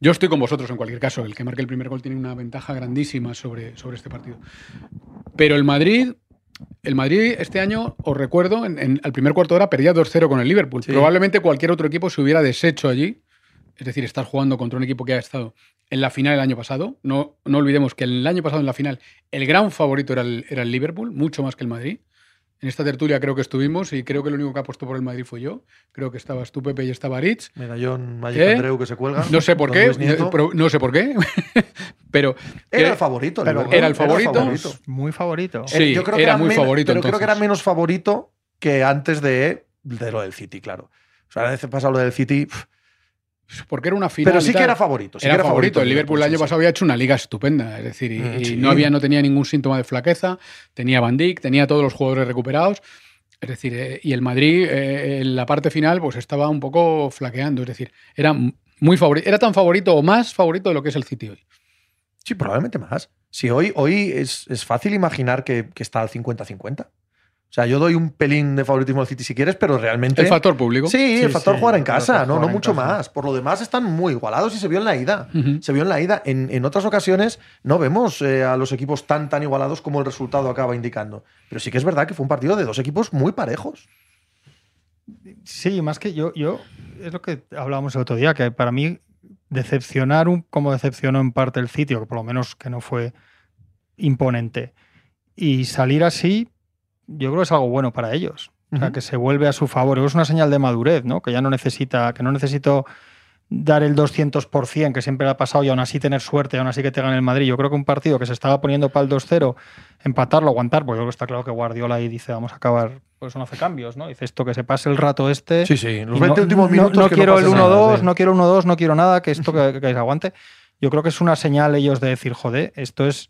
Yo estoy con vosotros en cualquier caso. El que marque el primer gol tiene una ventaja grandísima sobre, sobre este partido. Pero el Madrid, el Madrid este año, os recuerdo, en, en- al primer cuarto de hora perdía 2-0 con el Liverpool. Sí. Probablemente cualquier otro equipo se hubiera deshecho allí. Es decir, estar jugando contra un equipo que ha estado en la final el año pasado. No, no olvidemos que el año pasado en la final el gran favorito era el, era el Liverpool, mucho más que el Madrid. En esta tertulia creo que estuvimos y creo que el único que apostó por el Madrid fue yo. Creo que estabas tú, Pepe, y estaba Rich. Medallón Magic ¿Eh? Andreu que se cuelga. No sé por qué, no sé por qué, pero Era el favorito. pero era el favorito. Muy favorito. Sí, yo creo que era muy men- favorito Pero creo que era menos favorito que antes de, de lo del City, claro. O sea, a veces pasa lo del City. Porque era una final. Pero sí que era favorito. sí era, que favorito. El Liverpool el año sí. pasado había hecho una liga estupenda. Es decir, y, Mm, y no, había, no tenía ningún síntoma de flaqueza. Tenía Van Dijk, tenía todos los jugadores recuperados. Es decir, eh, y el Madrid eh, en la parte final pues estaba un poco flaqueando. Es decir, era muy favorito. Era tan favorito o más favorito de lo que es el City hoy. Sí, probablemente más. Sí, hoy, hoy es, es fácil imaginar que, que está al 50-50. O sea, yo doy un pelín de favoritismo al City si quieres, pero realmente. El factor público. Sí, el factor sí, jugar en casa, no, no mucho casa. más. Por lo demás, están muy igualados y se vio en la ida. Se vio en la ida. En, en otras ocasiones no vemos eh, a los equipos tan, tan igualados como el resultado acaba indicando. Pero sí que es verdad que fue un partido de dos equipos muy parejos. Sí, más que yo, yo, es lo que hablábamos el otro día, que para mí decepcionar un, como decepcionó en parte el sitio, que por lo menos que no fue imponente, y salir así, yo creo que es algo bueno para ellos. O sea, que se vuelve a su favor. Es una señal de madurez, ¿no? Que ya no necesita, que no necesito dar el 200%, que siempre le ha pasado, y aún así tener suerte, y aún así que te gane el Madrid. Yo creo que un partido que se estaba poniendo para el 2-0, empatarlo, aguantar, porque yo creo que está claro que Guardiola ahí dice, vamos a acabar, pues no hace cambios, ¿no? Dice esto, que se pase el rato este. Sí, sí. Los y 20 no, últimos minutos. No, que quiero el nada, 1-2, sí. no quiero 1-2, no quiero nada, que esto que, que aguante. Yo creo que es una señal ellos de decir, joder, esto es,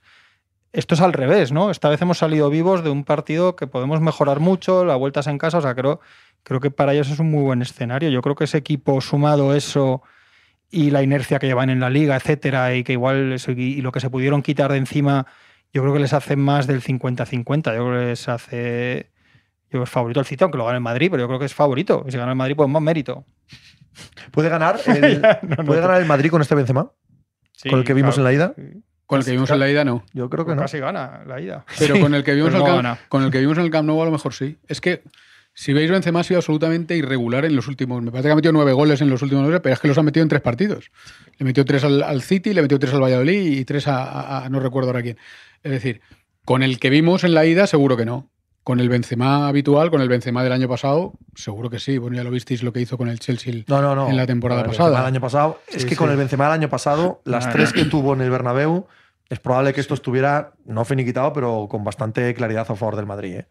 esto es al revés, ¿no? Esta vez hemos salido vivos de un partido que podemos mejorar mucho, la vuelta es en casa, o sea, creo creo que para ellos es un muy buen escenario. Yo creo que ese equipo sumado eso y la inercia que llevan en la liga, etcétera, y que igual eso, y, lo que se pudieron quitar de encima, yo creo que les hace más del 50-50. Yo creo que les hace. Yo creo que es favorito el City, aunque lo gane el Madrid, pero yo creo que es favorito. Y si gana el Madrid, pues más mérito. ¿Puede ganar el, Ya, no, no, ¿puede ganar el Madrid con este Benzema? Sí, ¿Con el que vimos en la ida? Sí. Con el que vimos en la ida no. Yo creo que Pues no. Casi gana la ida. Pero Sí, con el que vimos el no Camp- con el que vimos en el Camp Nou a lo mejor sí. Es que si veis Benzema ha sido absolutamente irregular en los últimos. Me parece que ha metido nueve goles en los últimos meses, pero es que los ha metido en tres partidos. Le metió tres al, al City, le metió tres al Valladolid y tres a, a- a- no recuerdo ahora quién. Es decir, con el que vimos en la ida seguro que no. Con el Benzema habitual, con el Benzema del año pasado, seguro que sí. Bueno, ya lo visteis lo que hizo con el Chelsea el- No, no, no. en la temporada el pasada. del año pasado. es que sí. con el Benzema del año pasado, las tres que tuvo en el Bernabéu, es probable que esto estuviera no finiquitado, pero con bastante claridad a favor del Madrid. ¿eh?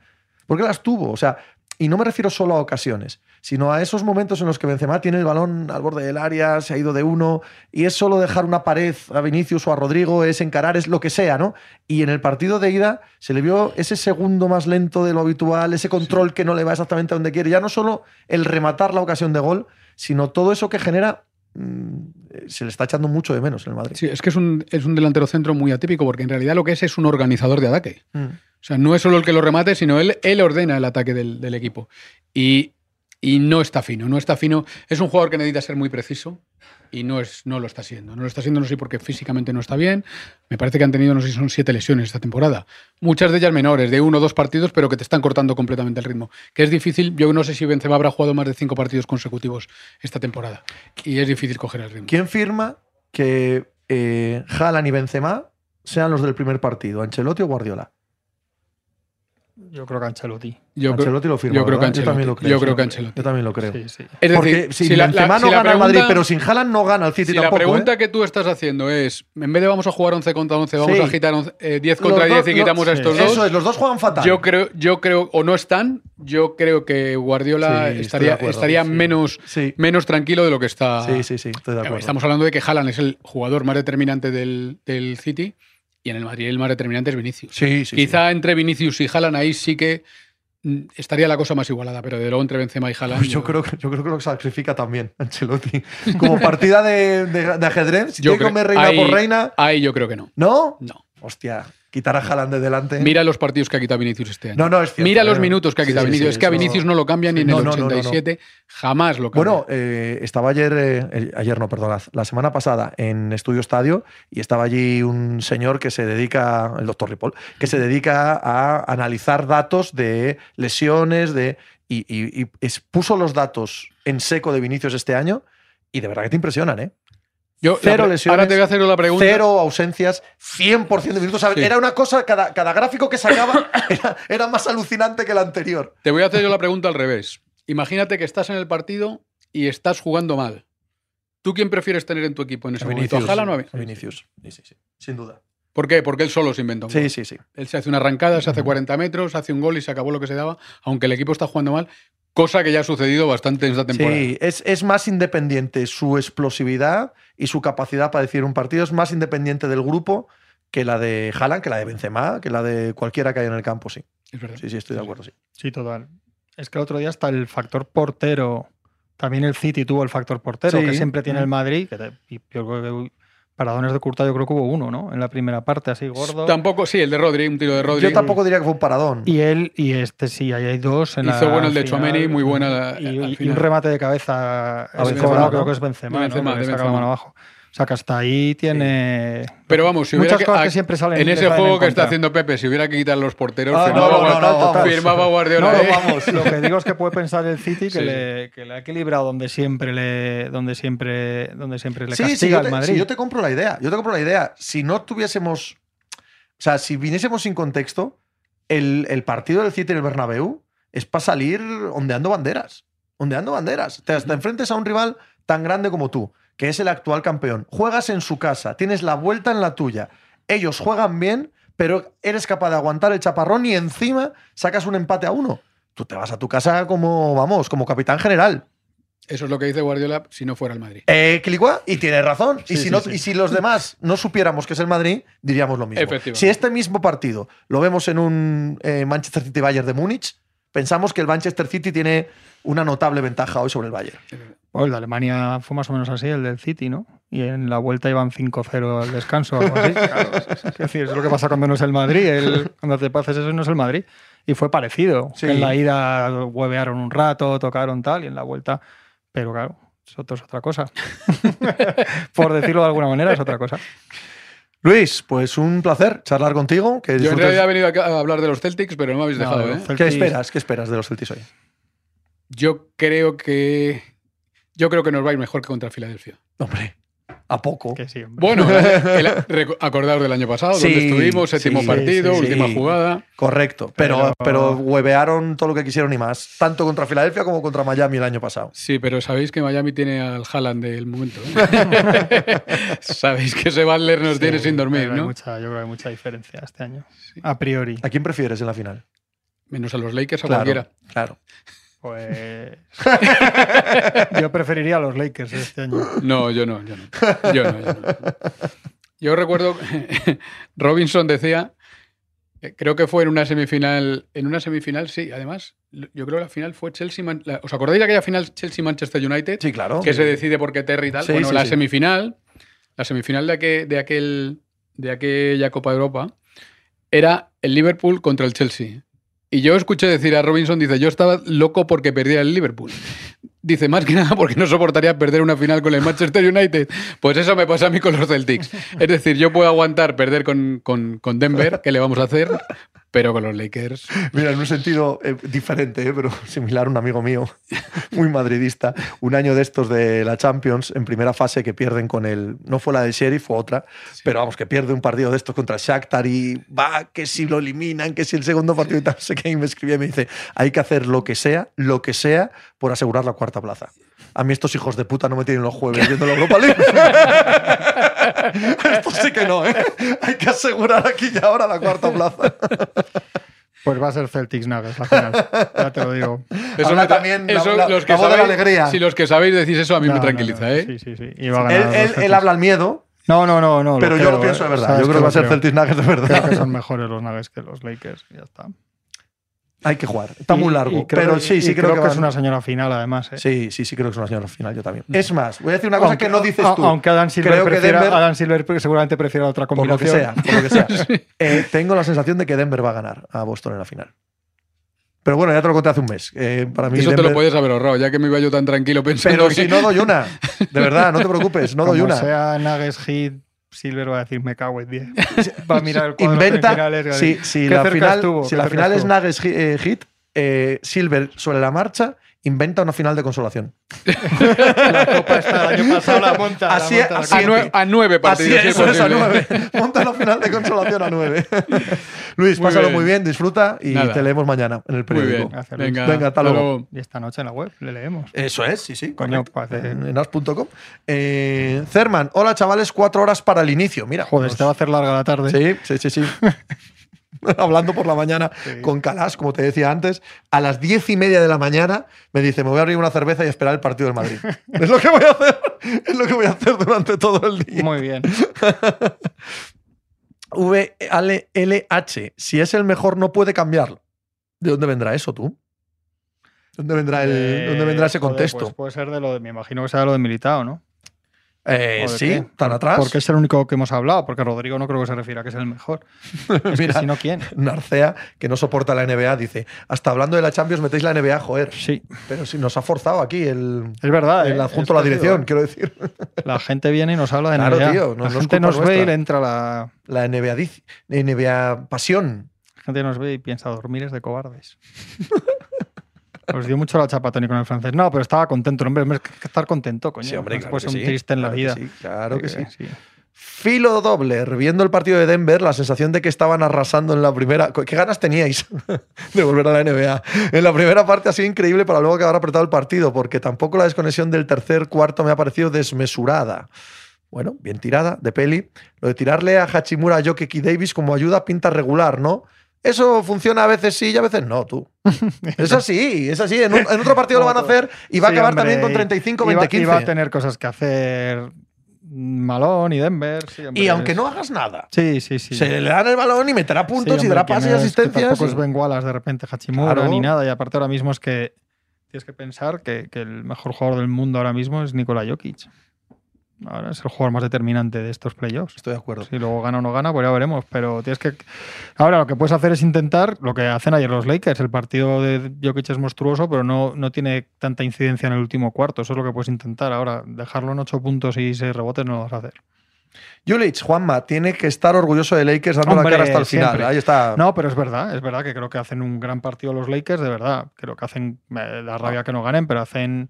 Porque las tuvo. O sea, y no me refiero solo a ocasiones, sino a esos momentos en los que Benzema tiene el balón al borde del área, se ha ido de uno, y es solo dejar una pared a Vinicius o a Rodrigo, es encarar, es lo que sea, ¿no? Y en el partido de ida se le vio ese segundo más lento de lo habitual, ese control que no le va exactamente a donde quiere. Ya no solo el rematar la ocasión de gol, sino todo eso que genera mm, se le está echando mucho de menos en el Madrid. Sí, es que es un, es un delantero centro muy atípico, porque en realidad lo que es es un organizador de ataque. Mm. O sea, no es solo el que lo remate, sino él, él ordena el ataque del, del equipo. Y, y no está fino, no está fino. Es un jugador que necesita ser muy preciso y no, es, no lo está siendo. No lo está siendo, no sé porque físicamente no está bien. Me parece que han tenido, no sé si son siete lesiones esta temporada. Muchas de ellas menores, de uno o dos partidos, pero que te están cortando completamente el ritmo. Que es difícil, yo no sé si Benzema habrá jugado más de cinco partidos consecutivos esta temporada. Y es difícil coger el ritmo. ¿Quién firma que eh, y Benzema sean los del primer partido? ¿Ancelotti o Guardiola? Yo creo que Ancelotti. Yo creo- Ancelotti lo firma. yo creo que ¿verdad? Yo también lo Ancelotti. creo. Yo creo que Ancelotti. Yo también lo creo. Sí, sí. es Porque decir, si, si la- Benzema la- no si gana al Madrid, pero sin Haaland no gana al City Si tampoco. la pregunta ¿eh? que tú estás haciendo es, en vez de vamos a jugar 11 contra 11, vamos Sí. a agitar 11, eh, 10 Los contra dos- 10 y los- quitamos a sí. estos Eso dos. es, los dos juegan fatal. Yo creo, yo creo, o no están, yo creo que Guardiola estaría, acuerdo, estaría sí. menos, Sí, menos tranquilo de lo que está. sí, sí, sí, estoy de acuerdo. Estamos hablando de que Haaland es el jugador más determinante del, del City y en el Madrid el más determinante es Vinicius. Sí, sí, Quizá entre Vinicius y Haaland ahí sí que mm, estaría la cosa más igualada, pero de luego entre Benzema y. Haaland. Pues yo, creo, que- yo creo que lo sacrifica también Ancelotti. Como partida de, de- de ajedrez, si Yo tiene que comer reina ahí- por reina. Ahí yo creo que no. ¿No? No. Hostia, quitar a Haaland de delante. Mira los partidos que ha quitado Vinicius este año. no, no, es cierto. Mira ¿eh? los minutos que ha quitado sí, Vinicius. sí, es que a Vinicius no lo cambia ni en No, el no, no, no, no. 87. Jamás lo cambia. Bueno, eh, estaba ayer, eh, eh, ayer no, perdonad, la semana pasada en Estudio Estadio y estaba allí un señor que se dedica, el doctor Ripoll, que se dedica a analizar datos de lesiones, de y, y- y es- puso los datos en seco de Vinicius este año y de verdad que te impresionan, ¿eh? Yo, cero lesiones, Ahora te voy a hacer la pregunta. Cero ausencias, 100% de minutos. Sí. Era una cosa, cada, cada gráfico que sacaba era, era más alucinante que el anterior. Te voy a hacer yo la pregunta al revés. Imagínate que estás en el partido y estás jugando mal. ¿Tú quién prefieres tener en tu equipo en ese momento? ¿A Haaland o a Vin- a Vinicius. Sí, sí, sí, sin duda. ¿Por qué? Porque él solo se inventa un Sí, sí, sí. Él se hace una arrancada, se hace 40 metros, hace un gol y se acabó lo que se daba, aunque el equipo está jugando mal, cosa que ya ha sucedido bastante en esta temporada. Sí, es, es más independiente su explosividad y su capacidad para decir un partido es más independiente del grupo que la de Haaland, que la de Benzema, que la de cualquiera que haya en el campo, sí. Es verdad. Sí, sí, estoy de acuerdo, sí. Sí, total. Es que el otro día hasta el factor portero, también el City tuvo el factor portero, Sí. que siempre tiene Mm. el Madrid. Que te- y yo creo que paradones de Curta yo creo que hubo uno, ¿no? En la primera parte, así gordo. Tampoco, sí, el de Rodri, un tiro de Rodri. Yo tampoco diría que fue un paradón. Y él, y este sí, ahí hay dos. En Hizo la bueno el de. Tchouaméni, muy buena la- Y, un remate de cabeza A Benzema, ¿no? creo que es Benzema, De ¿no? Benzema, Que de le saca la Benzema. mano abajo. O sea, que hasta ahí tiene Pero vamos, si hubiera muchas que, cosas que siempre salen en ese salen juego en que está haciendo Pepe, si hubiera que quitar los porteros, Ah, firmaba, no, no, Guardiola- no, no, vamos. firmaba Guardiola. No, no, ¿eh? vamos. Lo que digo es que puede pensar el City que, Sí, le, que le ha equilibrado donde siempre le, donde siempre, donde siempre le Sí, castiga sí, yo al Madrid. sí, yo te compro la idea. Yo te compro la idea. Si no tuviésemos. O sea, si viniésemos sin contexto, el, el partido del City en el Bernabéu es para salir ondeando banderas. Ondeando banderas. Te, te enfrentes a un rival tan grande como tú, que es el actual campeón. Juegas en su casa, tienes la vuelta en la tuya. Ellos juegan bien, pero eres capaz de aguantar el chaparrón y encima sacas un empate a uno. Tú te vas a tu casa como, vamos, como capitán general. Eso es lo que dice Guardiola si no fuera el Madrid. Eh, Clicua, y tiene razón. y, si sí, no- sí. y si los demás no supiéramos que es el Madrid, diríamos lo mismo. Si este mismo partido lo vemos en un eh, Manchester City Bayern de Múnich, pensamos que el Manchester City tiene una notable ventaja hoy sobre el Bayern. Pues el de Alemania fue más o menos así, el del City, ¿no? Y en la vuelta iban 5-0 al descanso o algo así. Claro, es, es decir, es lo que pasa cuando no es el Madrid. el- cuando te pases eso no es el Madrid. Y fue parecido. Sí. En la ida huevearon un rato, tocaron tal, y en la vuelta. Pero claro, eso es otra cosa. Por decirlo de alguna manera, es otra cosa. Luis, pues un placer charlar contigo. Que Yo en realidad he venido a hablar de los Celtics, pero no me habéis dejado, ¿eh? Celtics- ¿Qué esperas? ¿Qué esperas de los Celtics hoy? Yo creo que. Yo creo que nos va a ir mejor que contra Filadelfia. Hombre, ¿a poco? Que sí, hombre. Bueno, el- el- recu- acordaos del año pasado, Sí, donde estuvimos, séptimo sí, partido, sí, sí. última jugada. Correcto, pero, pero, Pero- huevearon todo lo que quisieron y más, tanto contra Filadelfia como contra Miami el año pasado. Sí, pero sabéis que Miami tiene al Haaland del momento. ¿eh? sabéis que ese Butler nos tiene sin dormir, ¿no? mucha- yo creo que hay mucha diferencia este año. A priori. ¿A quién prefieres en la final? Menos a los Lakers o a Claro, cualquiera. claro. Pues. yo preferiría a los Lakers este año. No, yo no, yo no. Yo no, yo no. Yo recuerdo, Robinson decía, eh, creo que fue en una semifinal, en una semifinal, sí, además, yo creo que la final fue Chelsea, Man- la- ¿os acordáis de aquella final Chelsea-Manchester United? Sí, claro. que se decide por qué Terry y tal. Sí, bueno, sí, la sí. semifinal, la semifinal de, aquel, de, aquel, de aquella Copa de Europa era el Liverpool contra el Chelsea. Y yo escuché decir a Robinson, dice, yo estaba loco porque perdía el Liverpool. Dice, más que nada porque no soportaría perder una final con el Manchester United. Pues eso me pasa a mí con los Celtics. Es decir, yo puedo aguantar perder con, con, con Denver, ¿qué le vamos a hacer? Pero con los Lakers. Mira, en un sentido eh, diferente, eh, pero similar, un amigo mío, muy madridista, un año de estos de la Champions, en primera fase que pierden con el. No fue la del Sheriff, fue otra, pero vamos, que pierde un partido de estos contra Shakhtar y va, que si lo eliminan, que si el segundo partido y tal, no sé qué, y me escribía y me dice: hay que hacer lo que sea, lo que sea, por asegurar la cuarta plaza. A mí estos hijos de puta no me tienen los jueves viendo la Europa League. Esto sí que no, ¿eh? Hay que asegurar aquí y ahora la cuarta plaza. Pues va a ser Celtics Nuggets la final. Ya te lo digo. Habla me también eso, la- los que la voz de la sabéis- alegría. Si los que sabéis decís eso, a mí No, me tranquiliza, no. ¿eh? Sí, sí, sí. Y va a ganar Él, habla al miedo, No, no, no, no. pero yo creo, lo pienso de ¿eh? verdad. Yo creo que va a ser Celtics Nuggets de Creo verdad. que son mejores los Nuggets que los Lakers. y Ya está. Hay que jugar. Está Y- muy largo. creo Pero que- sí, sí creo, que, es una señora final, además. ¿eh? Sí, sí, sí creo que es una señora final, yo también. Es más, voy a decir una cosa Aunque- que no dices tú. Aunque Adam Silver, Creo que Denver- Adam Silver seguramente prefiera otra por lo que combinación. sea, por lo que sea. Eh, tengo la sensación de que Denver va a ganar a Boston en la final. Pero bueno, ya te lo conté hace un mes. Eh, para mí Eso te lo puedes haber ahorrado, ya que me iba yo tan tranquilo pensando Pero que- si no doy una. De verdad, no te preocupes, no doy una. sea Nuggets Hit, Silver va a decir me cago en 10. Va a mirar el cuadro Inventa. a Si, si "Qué la final, estuvo, si la final es estuvo". Nuggets hi- eh, Hit, eh, Silver sobre la marcha inventa una final de consolación. La copa año pasado, la monta. la Así- monta la así a, copa. nue- a nueve Así partidos. si es, eso es a nueve. Monta la final de consolación a nueve. Luis, Muy pásalo bien. muy bien, disfruta y Nada. te leemos mañana en el Muy periódico. bien. Gracias, Luis. Venga, Venga, hasta luego. Y esta noche en la web le leemos. Eso es, sí, sí. Coño, parece- En, en as.com. Eh, Cerman, hola chavales, cuatro horas para el inicio. Mira. Joder, nos- te va a hacer larga la tarde. Sí, sí, sí, sí. Hablando por la mañana Sí. con Calas, como te decía antes, a las diez y media de la mañana me dice: Me voy a abrir una cerveza y esperar el partido del Madrid. es lo que voy a hacer. Es lo que voy a hacer durante todo el día. Muy bien. VLH, si es el mejor, no puede cambiarlo. ¿De dónde vendrá eso tú? ¿Dónde vendrá, el, Eh, ¿dónde vendrá ese joder, contexto? pues puede ser de lo de, me imagino que sea de lo de Militao, ¿no? Eh, ¿O de sí, qué? tan atrás. Porque es el único que hemos hablado, porque Rodrigo no creo que se refiera a que es el mejor. Es Mira. si no, ¿quién? Narcea, que no soporta la NBA, dice: Hasta hablando de la Champions metéis la NBA, joder. Sí, Pero si nos ha forzado aquí el, es verdad. el ¿eh? adjunto a la dirección, quiero decir. La gente viene y nos habla de Claro, NBA. tío, no- la no gente nos ve y le entra la... La NBA, NBA pasión. La gente nos ve y piensa, dormir es de cobardes. Os dio mucho la chapa Tony con el francés. No, pero estaba contento. Hombre, hombre, hay que estar contento, coño. Sí, hombre, No se claro puede que ser un triste en la claro que vida. sí, claro que sí. sí. Filo Dobler, viendo el partido de Denver, la sensación de que estaban arrasando en la primera. ¿Qué ganas teníais de volver a la NBA? En la primera parte ha sido increíble para luego quedar apretado el partido, porque tampoco la desconexión del tercer cuarto me ha parecido desmesurada. Bueno, bien tirada, de peli. Lo de tirarle a Hachimura, a Jokic y Davis como ayuda pinta regular, ¿no? Eso funciona a veces sí y a veces no, tú. Es así, es así. En, un- en otro partido lo van a hacer y va a Sí, acabar hombre, también con 35, iba- 20, 15. Iba a tener cosas que hacer Malón y Denver. sí, hombre, Y aunque es- no hagas nada, Sí, sí, sí. se le dan el balón y meterá Sí, puntos y dará pases y no asistencias. Tampoco y- es Ben Wallace de repente Hachimura Claro. ni nada. Y aparte ahora mismo es que tienes que pensar que, que el mejor jugador del mundo ahora mismo es Nikola Jokic. Ahora es el jugador más determinante de estos playoffs. Estoy de acuerdo. Si luego gana o no gana, pues ya veremos. Pero tienes que. Ahora lo que puedes hacer es intentar lo que hacen ayer los Lakers. El partido de Jokic es monstruoso, pero no, no tiene tanta incidencia en el último cuarto. Eso es lo que puedes intentar. Ahora, dejarlo en 8 puntos y 6 rebotes no lo vas a hacer. Julich, Juanma, tiene que estar orgulloso de Lakers dando Hombre, la cara hasta el final. siempre. Ahí está. No, pero es verdad, es verdad que creo que hacen un gran partido los Lakers, de verdad. Creo que hacen, da rabia que no ganen, pero hacen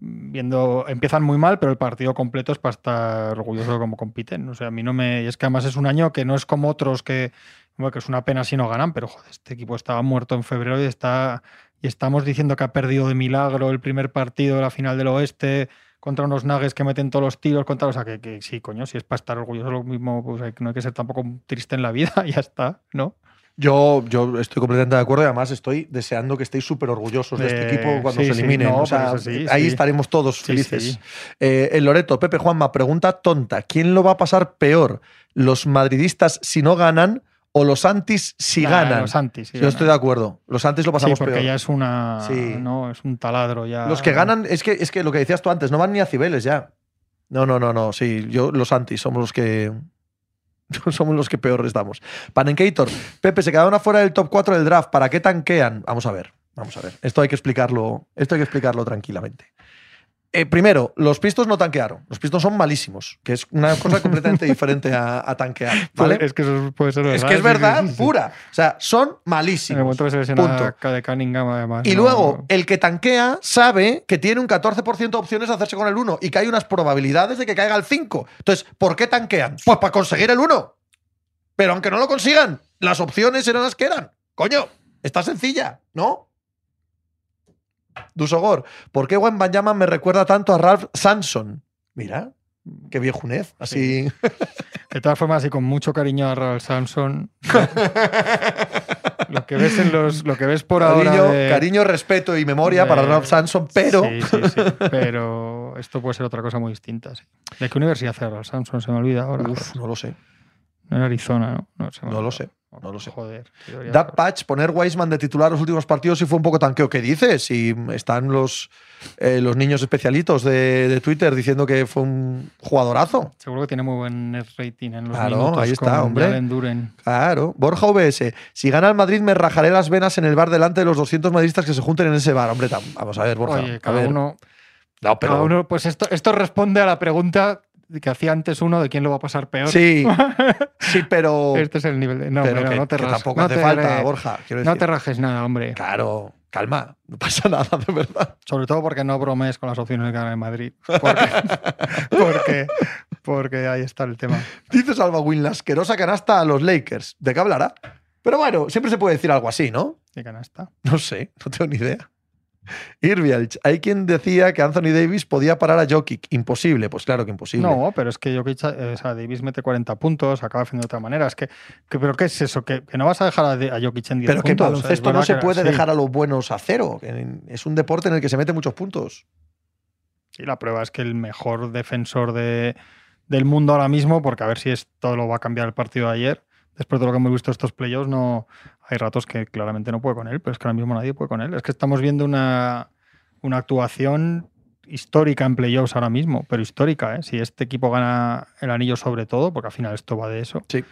viendo, empiezan muy mal, pero el partido completo es para estar orgulloso de cómo compiten. O sea, a mí no me, es que además es un año que no es como otros que, bueno, que es una pena si no ganan, pero joder, este equipo estaba muerto en febrero y está, y estamos diciendo que ha perdido de milagro el primer partido de la final del oeste contra unos Nuggets que meten todos los tiros, contra, o sea, que, que sí, coño, si es para estar orgulloso lo mismo, pues hay- no hay que ser tampoco triste en la vida, ya está, ¿no? Yo, yo estoy completamente de acuerdo y además estoy deseando que estéis súper orgullosos de este Eh, equipo cuando sí, se sí, eliminen. no, O sea, eso sí, ahí sí. estaremos todos Sí, felices. sí. Eh, el Loreto, Pepe Juanma, pregunta tonta. ¿Quién lo va a pasar peor? ¿Los madridistas si no ganan o los antis si ganan? Los antis, sí Yo estoy de acuerdo. Los antis lo Sí, pasamos porque peor. ya es una. Sí. No, es un taladro ya. Los que ganan, es que, es que lo que decías tú antes, no van ni a Cibeles ya. No, no, no, no. Sí, yo, los antis somos los que. Somos los que peor estamos. Panencator, Pepe, se quedaron afuera del top 4 del draft. ¿Para qué tanquean? Vamos a ver, vamos a ver. Esto hay que explicarlo, esto hay que explicarlo tranquilamente. Eh, primero, los pistos no tanquearon. Los pistos son malísimos, que es una cosa completamente diferente a, a tanquear. ¿vale? Es que eso puede ser verdad. Es que es verdad sí, sí, sí. pura. O sea, son En el malísimos. momento que se lesiona Punto. de Cunningham, además. Y no- luego, el que tanquea sabe que tiene un 14% de opciones de hacerse con el 1 y que hay unas probabilidades de que caiga al 5. Entonces, ¿por qué tanquean? Pues para conseguir el 1. Pero aunque no lo consigan, las opciones eran las que eran. Coño, está sencilla, ¿no? Dusogor, ¿por qué Banyama me recuerda tanto a Ralph Sanson? Mira, qué viejunez. Así. De todas formas, y con mucho cariño a Raúl Samson. lo que ves en los. Lo que ves por cariño, ahora. de- cariño, respeto y memoria de- para Ralph Sanson, pero. Sí, sí, sí. Pero esto puede ser otra cosa muy distinta. sí. ¿De qué universidad hace Raúl Samson? Se me olvida ahora. Uf, no lo sé. No en Arizona, ¿no? No, se me No lo sé, no lo sé. Joder. debería Da saber. Patch, poner Wiseman de titular los últimos partidos y fue un poco tanqueo. ¿Qué dices? Si están los, eh, los niños especialitos de, de Twitter diciendo que fue un jugadorazo. Seguro que tiene muy buen net rating en los Claro, minutos. ahí está, con hombre. Duren. Claro. Borja VS. Si gana el Madrid, me rajaré las venas en el bar delante de los 200 madridistas que se junten en ese bar. Hombre, vamos a ver, Borja. Oye, a cada ver. uno, No, pero. cada uno. Pues esto, esto responde a la pregunta que hacía antes uno de quién lo va a pasar peor. Sí, sí, pero. Este es el nivel de. No, pero pero que, no te que rasques. tampoco no hace te- falta, Borja. No te rajes nada, hombre. Claro, calma. No pasa nada, de verdad. Sobre todo porque no bromees con las opciones de ganar en Madrid. Porque, porque, porque ahí está el tema. Dice Salva Win, la asquerosa canasta a los Lakers. ¿De qué hablará? Pero bueno, siempre se puede decir algo así, ¿no? Y canasta. No sé, no tengo ni idea. Irvialch, hay quien decía que Anthony Davis podía parar a Jokic. Imposible, pues claro que imposible. No, pero es que Jokic, eh, o sea, Davis mete 40 puntos, acaba haciendo de otra manera. Es que, que- ¿pero qué es eso? ¿Que, que no vas a dejar a, a Jokic en 10 Pero que puntos? baloncesto Es no se que- puede sí. dejar a los buenos a cero. que Es un deporte en el que se meten muchos puntos. Sí, la prueba es que el mejor defensor de, del mundo ahora mismo, porque a ver si esto lo va a cambiar el partido de ayer, después de lo que hemos visto estos playoffs, no, hay ratos que claramente no puede con él, pero es que ahora mismo nadie puede con él. Es que estamos viendo una, una actuación histórica en playoffs ahora mismo, pero histórica, ¿eh? Si este equipo gana el anillo sobre todo, porque al final esto va de eso, Sí.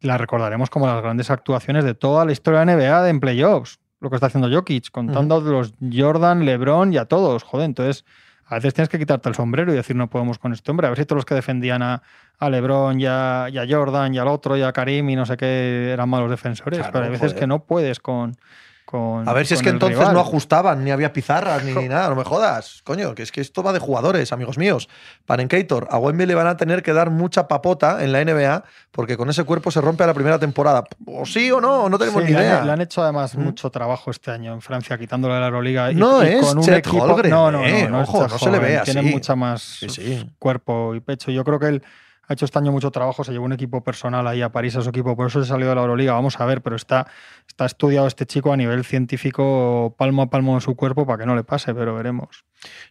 la recordaremos como las grandes actuaciones de toda la historia de NBA de en playoffs. Lo que está haciendo Jokic, contando de los Jordan, LeBron y a todos. Joder, entonces a veces tienes que quitarte el sombrero y decir no podemos con este hombre. A ver si todos los que defendían a, a LeBron y a, y a Jordan y al otro y a Karim y no sé qué eran malos defensores. Claro, pero hay veces joder. que no puedes con. Con A ver si es que el entonces rival. no ajustaban, ni había pizarras, ni nada, no me jodas. Coño, que es que esto va de jugadores, amigos míos. Panencator, a Wemby le van a tener que dar mucha papota en la NBA porque con ese cuerpo se rompe a la primera temporada. O sí o no, no tenemos Sí, ni le han- idea. Le han hecho además ¿Mm? mucho trabajo este año en Francia, quitándole la Euroliga. y- No y es con un Chet equipo. No, no, no, eh, no ojo, no se le ve Tiene mucha más Sí, sí. cuerpo y pecho. Yo creo que él ha hecho este año mucho trabajo, se llevó un equipo personal ahí a París a su equipo, por eso se salió de la Euroliga. Vamos a ver, pero está, está estudiado este chico a nivel científico, palmo a palmo en su cuerpo, para que no le pase, pero veremos.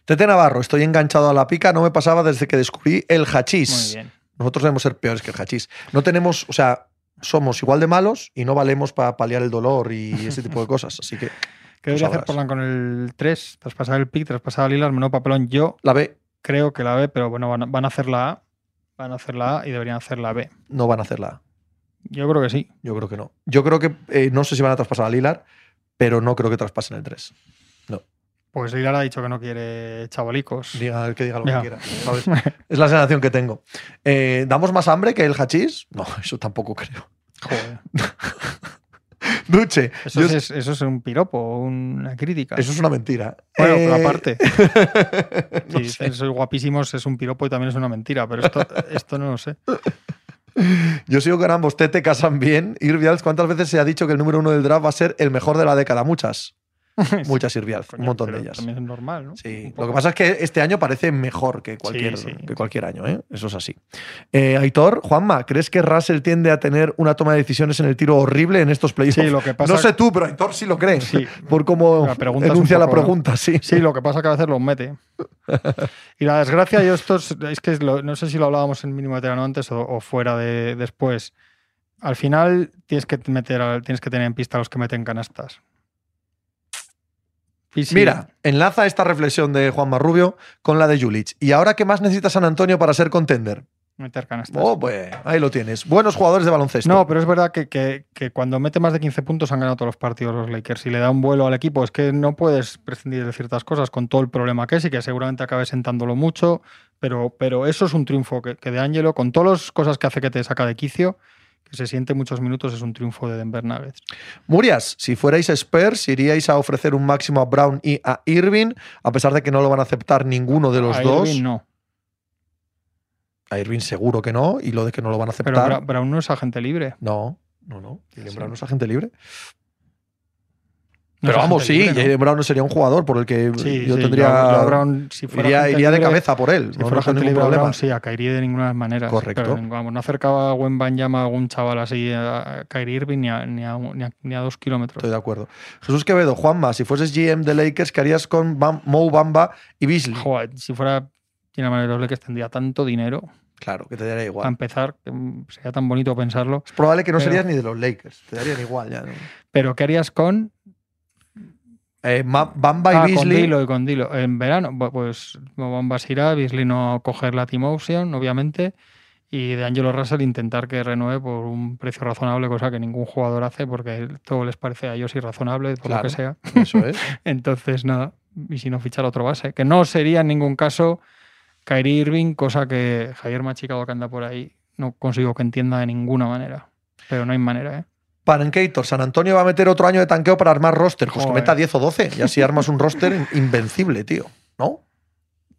Tete Navarro, estoy enganchado a la pica, no me pasaba desde que descubrí el Muy hachís. bien. Nosotros debemos ser peores que el hachís. No tenemos, o sea, somos igual de malos y no valemos para paliar el dolor y ese tipo de cosas. Así que ¿Qué debería hacer. Portland con el 3? Traspasar el pick, traspasar a Lillard, menudo papelón. Yo la B creo que la B, pero bueno, van a, van a hacer la A. Van a hacer la A y deberían hacer la B. no van a hacer la A. Yo creo que sí. Yo creo que no. Yo creo que eh, no sé si van a traspasar a Lilar, pero no creo que traspasen el 3. Pues Lillard ha dicho que no quiere chavalicos. Diga el que diga lo que quiera. ¿sabes? es la sensación que tengo. Eh, ¿Damos más hambre que el hachís? No, eso tampoco creo. Joder. Duche. Eso, yo- es, eso es un piropo, una crítica. eso es una mentira. Bueno, pero Eh, aparte. no Si sé. soy guapísimos es un piropo y también es una mentira, pero esto, esto no lo sé. Yo sigo con ambos. Tete casan bien. Irvials, ¿cuántas veces se ha dicho que el número uno del draft va a ser el mejor de la década? Muchas. Muchas. Coño, un montón de ellas. También es normal, ¿no? Sí, lo que pasa es que este año parece mejor que cualquier, Sí, sí. Que cualquier año, ¿eh? eso es así. Eh, Aitor, Juanma, ¿crees que Russell tiende a tener una toma de decisiones en el tiro horrible en estos playoffs? Sí, lo que pasa no sé tú, pero Aitor sí lo cree. Sí. Por cómo La enuncia la poco, ¿no? pregunta, sí. Sí, lo que pasa es que a veces los mete. Y la desgracia, yo esto es, que no sé si lo hablábamos en mínimo veterano antes o, o fuera de después. Al final tienes que meter, tienes que tener en pista a los que meten canastas. Y Mira, enlaza esta reflexión de Juanma Rubio con la de Julich. ¿Y ahora qué más necesita San Antonio para ser contender? meter canastas. Oh, pues ahí lo tienes. Buenos jugadores de baloncesto. No, pero es verdad que, que- que cuando mete más de 15 puntos han ganado todos los partidos los Lakers y le da un vuelo al equipo. Es que no puedes prescindir de ciertas cosas con todo el problema que es y que seguramente acabe sentándolo mucho, pero, pero eso es un triunfo que, que de Angelo, con todas las cosas que hace que te saca de quicio, que se siente muchos minutos, es un triunfo de Denver Nuggets. Murias, si fuerais Spurs, iríais a ofrecer un máximo a Brown y a Irving, a pesar de que no lo van a aceptar ninguno de los A dos. Irving no, A Irving seguro que no, y lo de que no lo van a pero aceptar. Bra- Brown no es agente libre. No, no, no. Sí. Brown no es agente libre. Pero vamos, sí, libre, ¿no? Brown no sería un jugador por el que Sí, yo sí, tendría. yo a Brown, si fuera iría iría de libre- cabeza por él. Si no, fuera no ningún libre a problema. Brown, sí, a Kyrie de ninguna manera. sí, Correcto. pero, vamos, no acercaba a Gwen Banyama a algún chaval así a Kyrie Irving ni a, ni a, ni a- ni a dos kilómetros. Estoy de acuerdo. Jesús Quevedo, Juanma, si fueses GM de Lakers, ¿qué harías con Bam- Mo Bamba y Beasley? Joder, si fuera Gina Manuel los Lakers tendría tanto dinero. Claro, que te daría igual. empezar, que, mm, sería tan bonito pensarlo. Es probable que no Pero- serías ni de los Lakers. Te darían igual ya. ¿no? Pero ¿qué harías con, Eh, Bamba y ah, con. Dilo y con Dilo? En verano, pues Bombas irá, Beasley no coger la Team Option, obviamente. Y de Angelo Russell intentar que renueve por un precio razonable, cosa que ningún jugador hace porque todo les parece a ellos irrazonable, por Claro. lo que sea. Eso es. Entonces, nada, y si no fichar otro base, que no sería en ningún caso Kyrie Irving, cosa que Javier Machicado que anda por ahí no consigo que entienda de ninguna manera. Pero no hay manera, ¿eh? Panenkator, San Antonio va a meter otro año de tanqueo para armar roster. Pues que meta 10 o 12. Y así armas un roster in- invencible, tío. ¿No?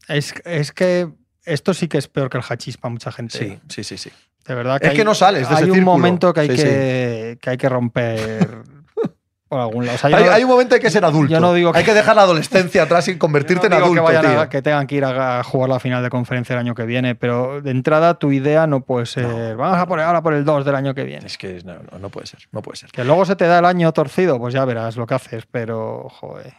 Es, es que esto sí que es peor que el hachís para mucha gente. Sí, sí, sí, sí. De verdad Es hay- que no sales de Hay ese un círculo. momento que hay, Sí, que, que hay que romper por algún lado. O sea, yo Hay, no- hay un momento hay que ser adulto. yo no digo Hay que- dejar la adolescencia atrás y convertirte no en adulto, que, vayan a- tío. que tengan que ir a, a jugar la final de conferencia el año que viene, pero de entrada tu idea no puede ser, vamos a poner ahora por el 2 del año que viene. Es que no, no, no puede ser, no puede ser. Que luego se te da el año torcido, pues ya verás lo que haces, pero joder.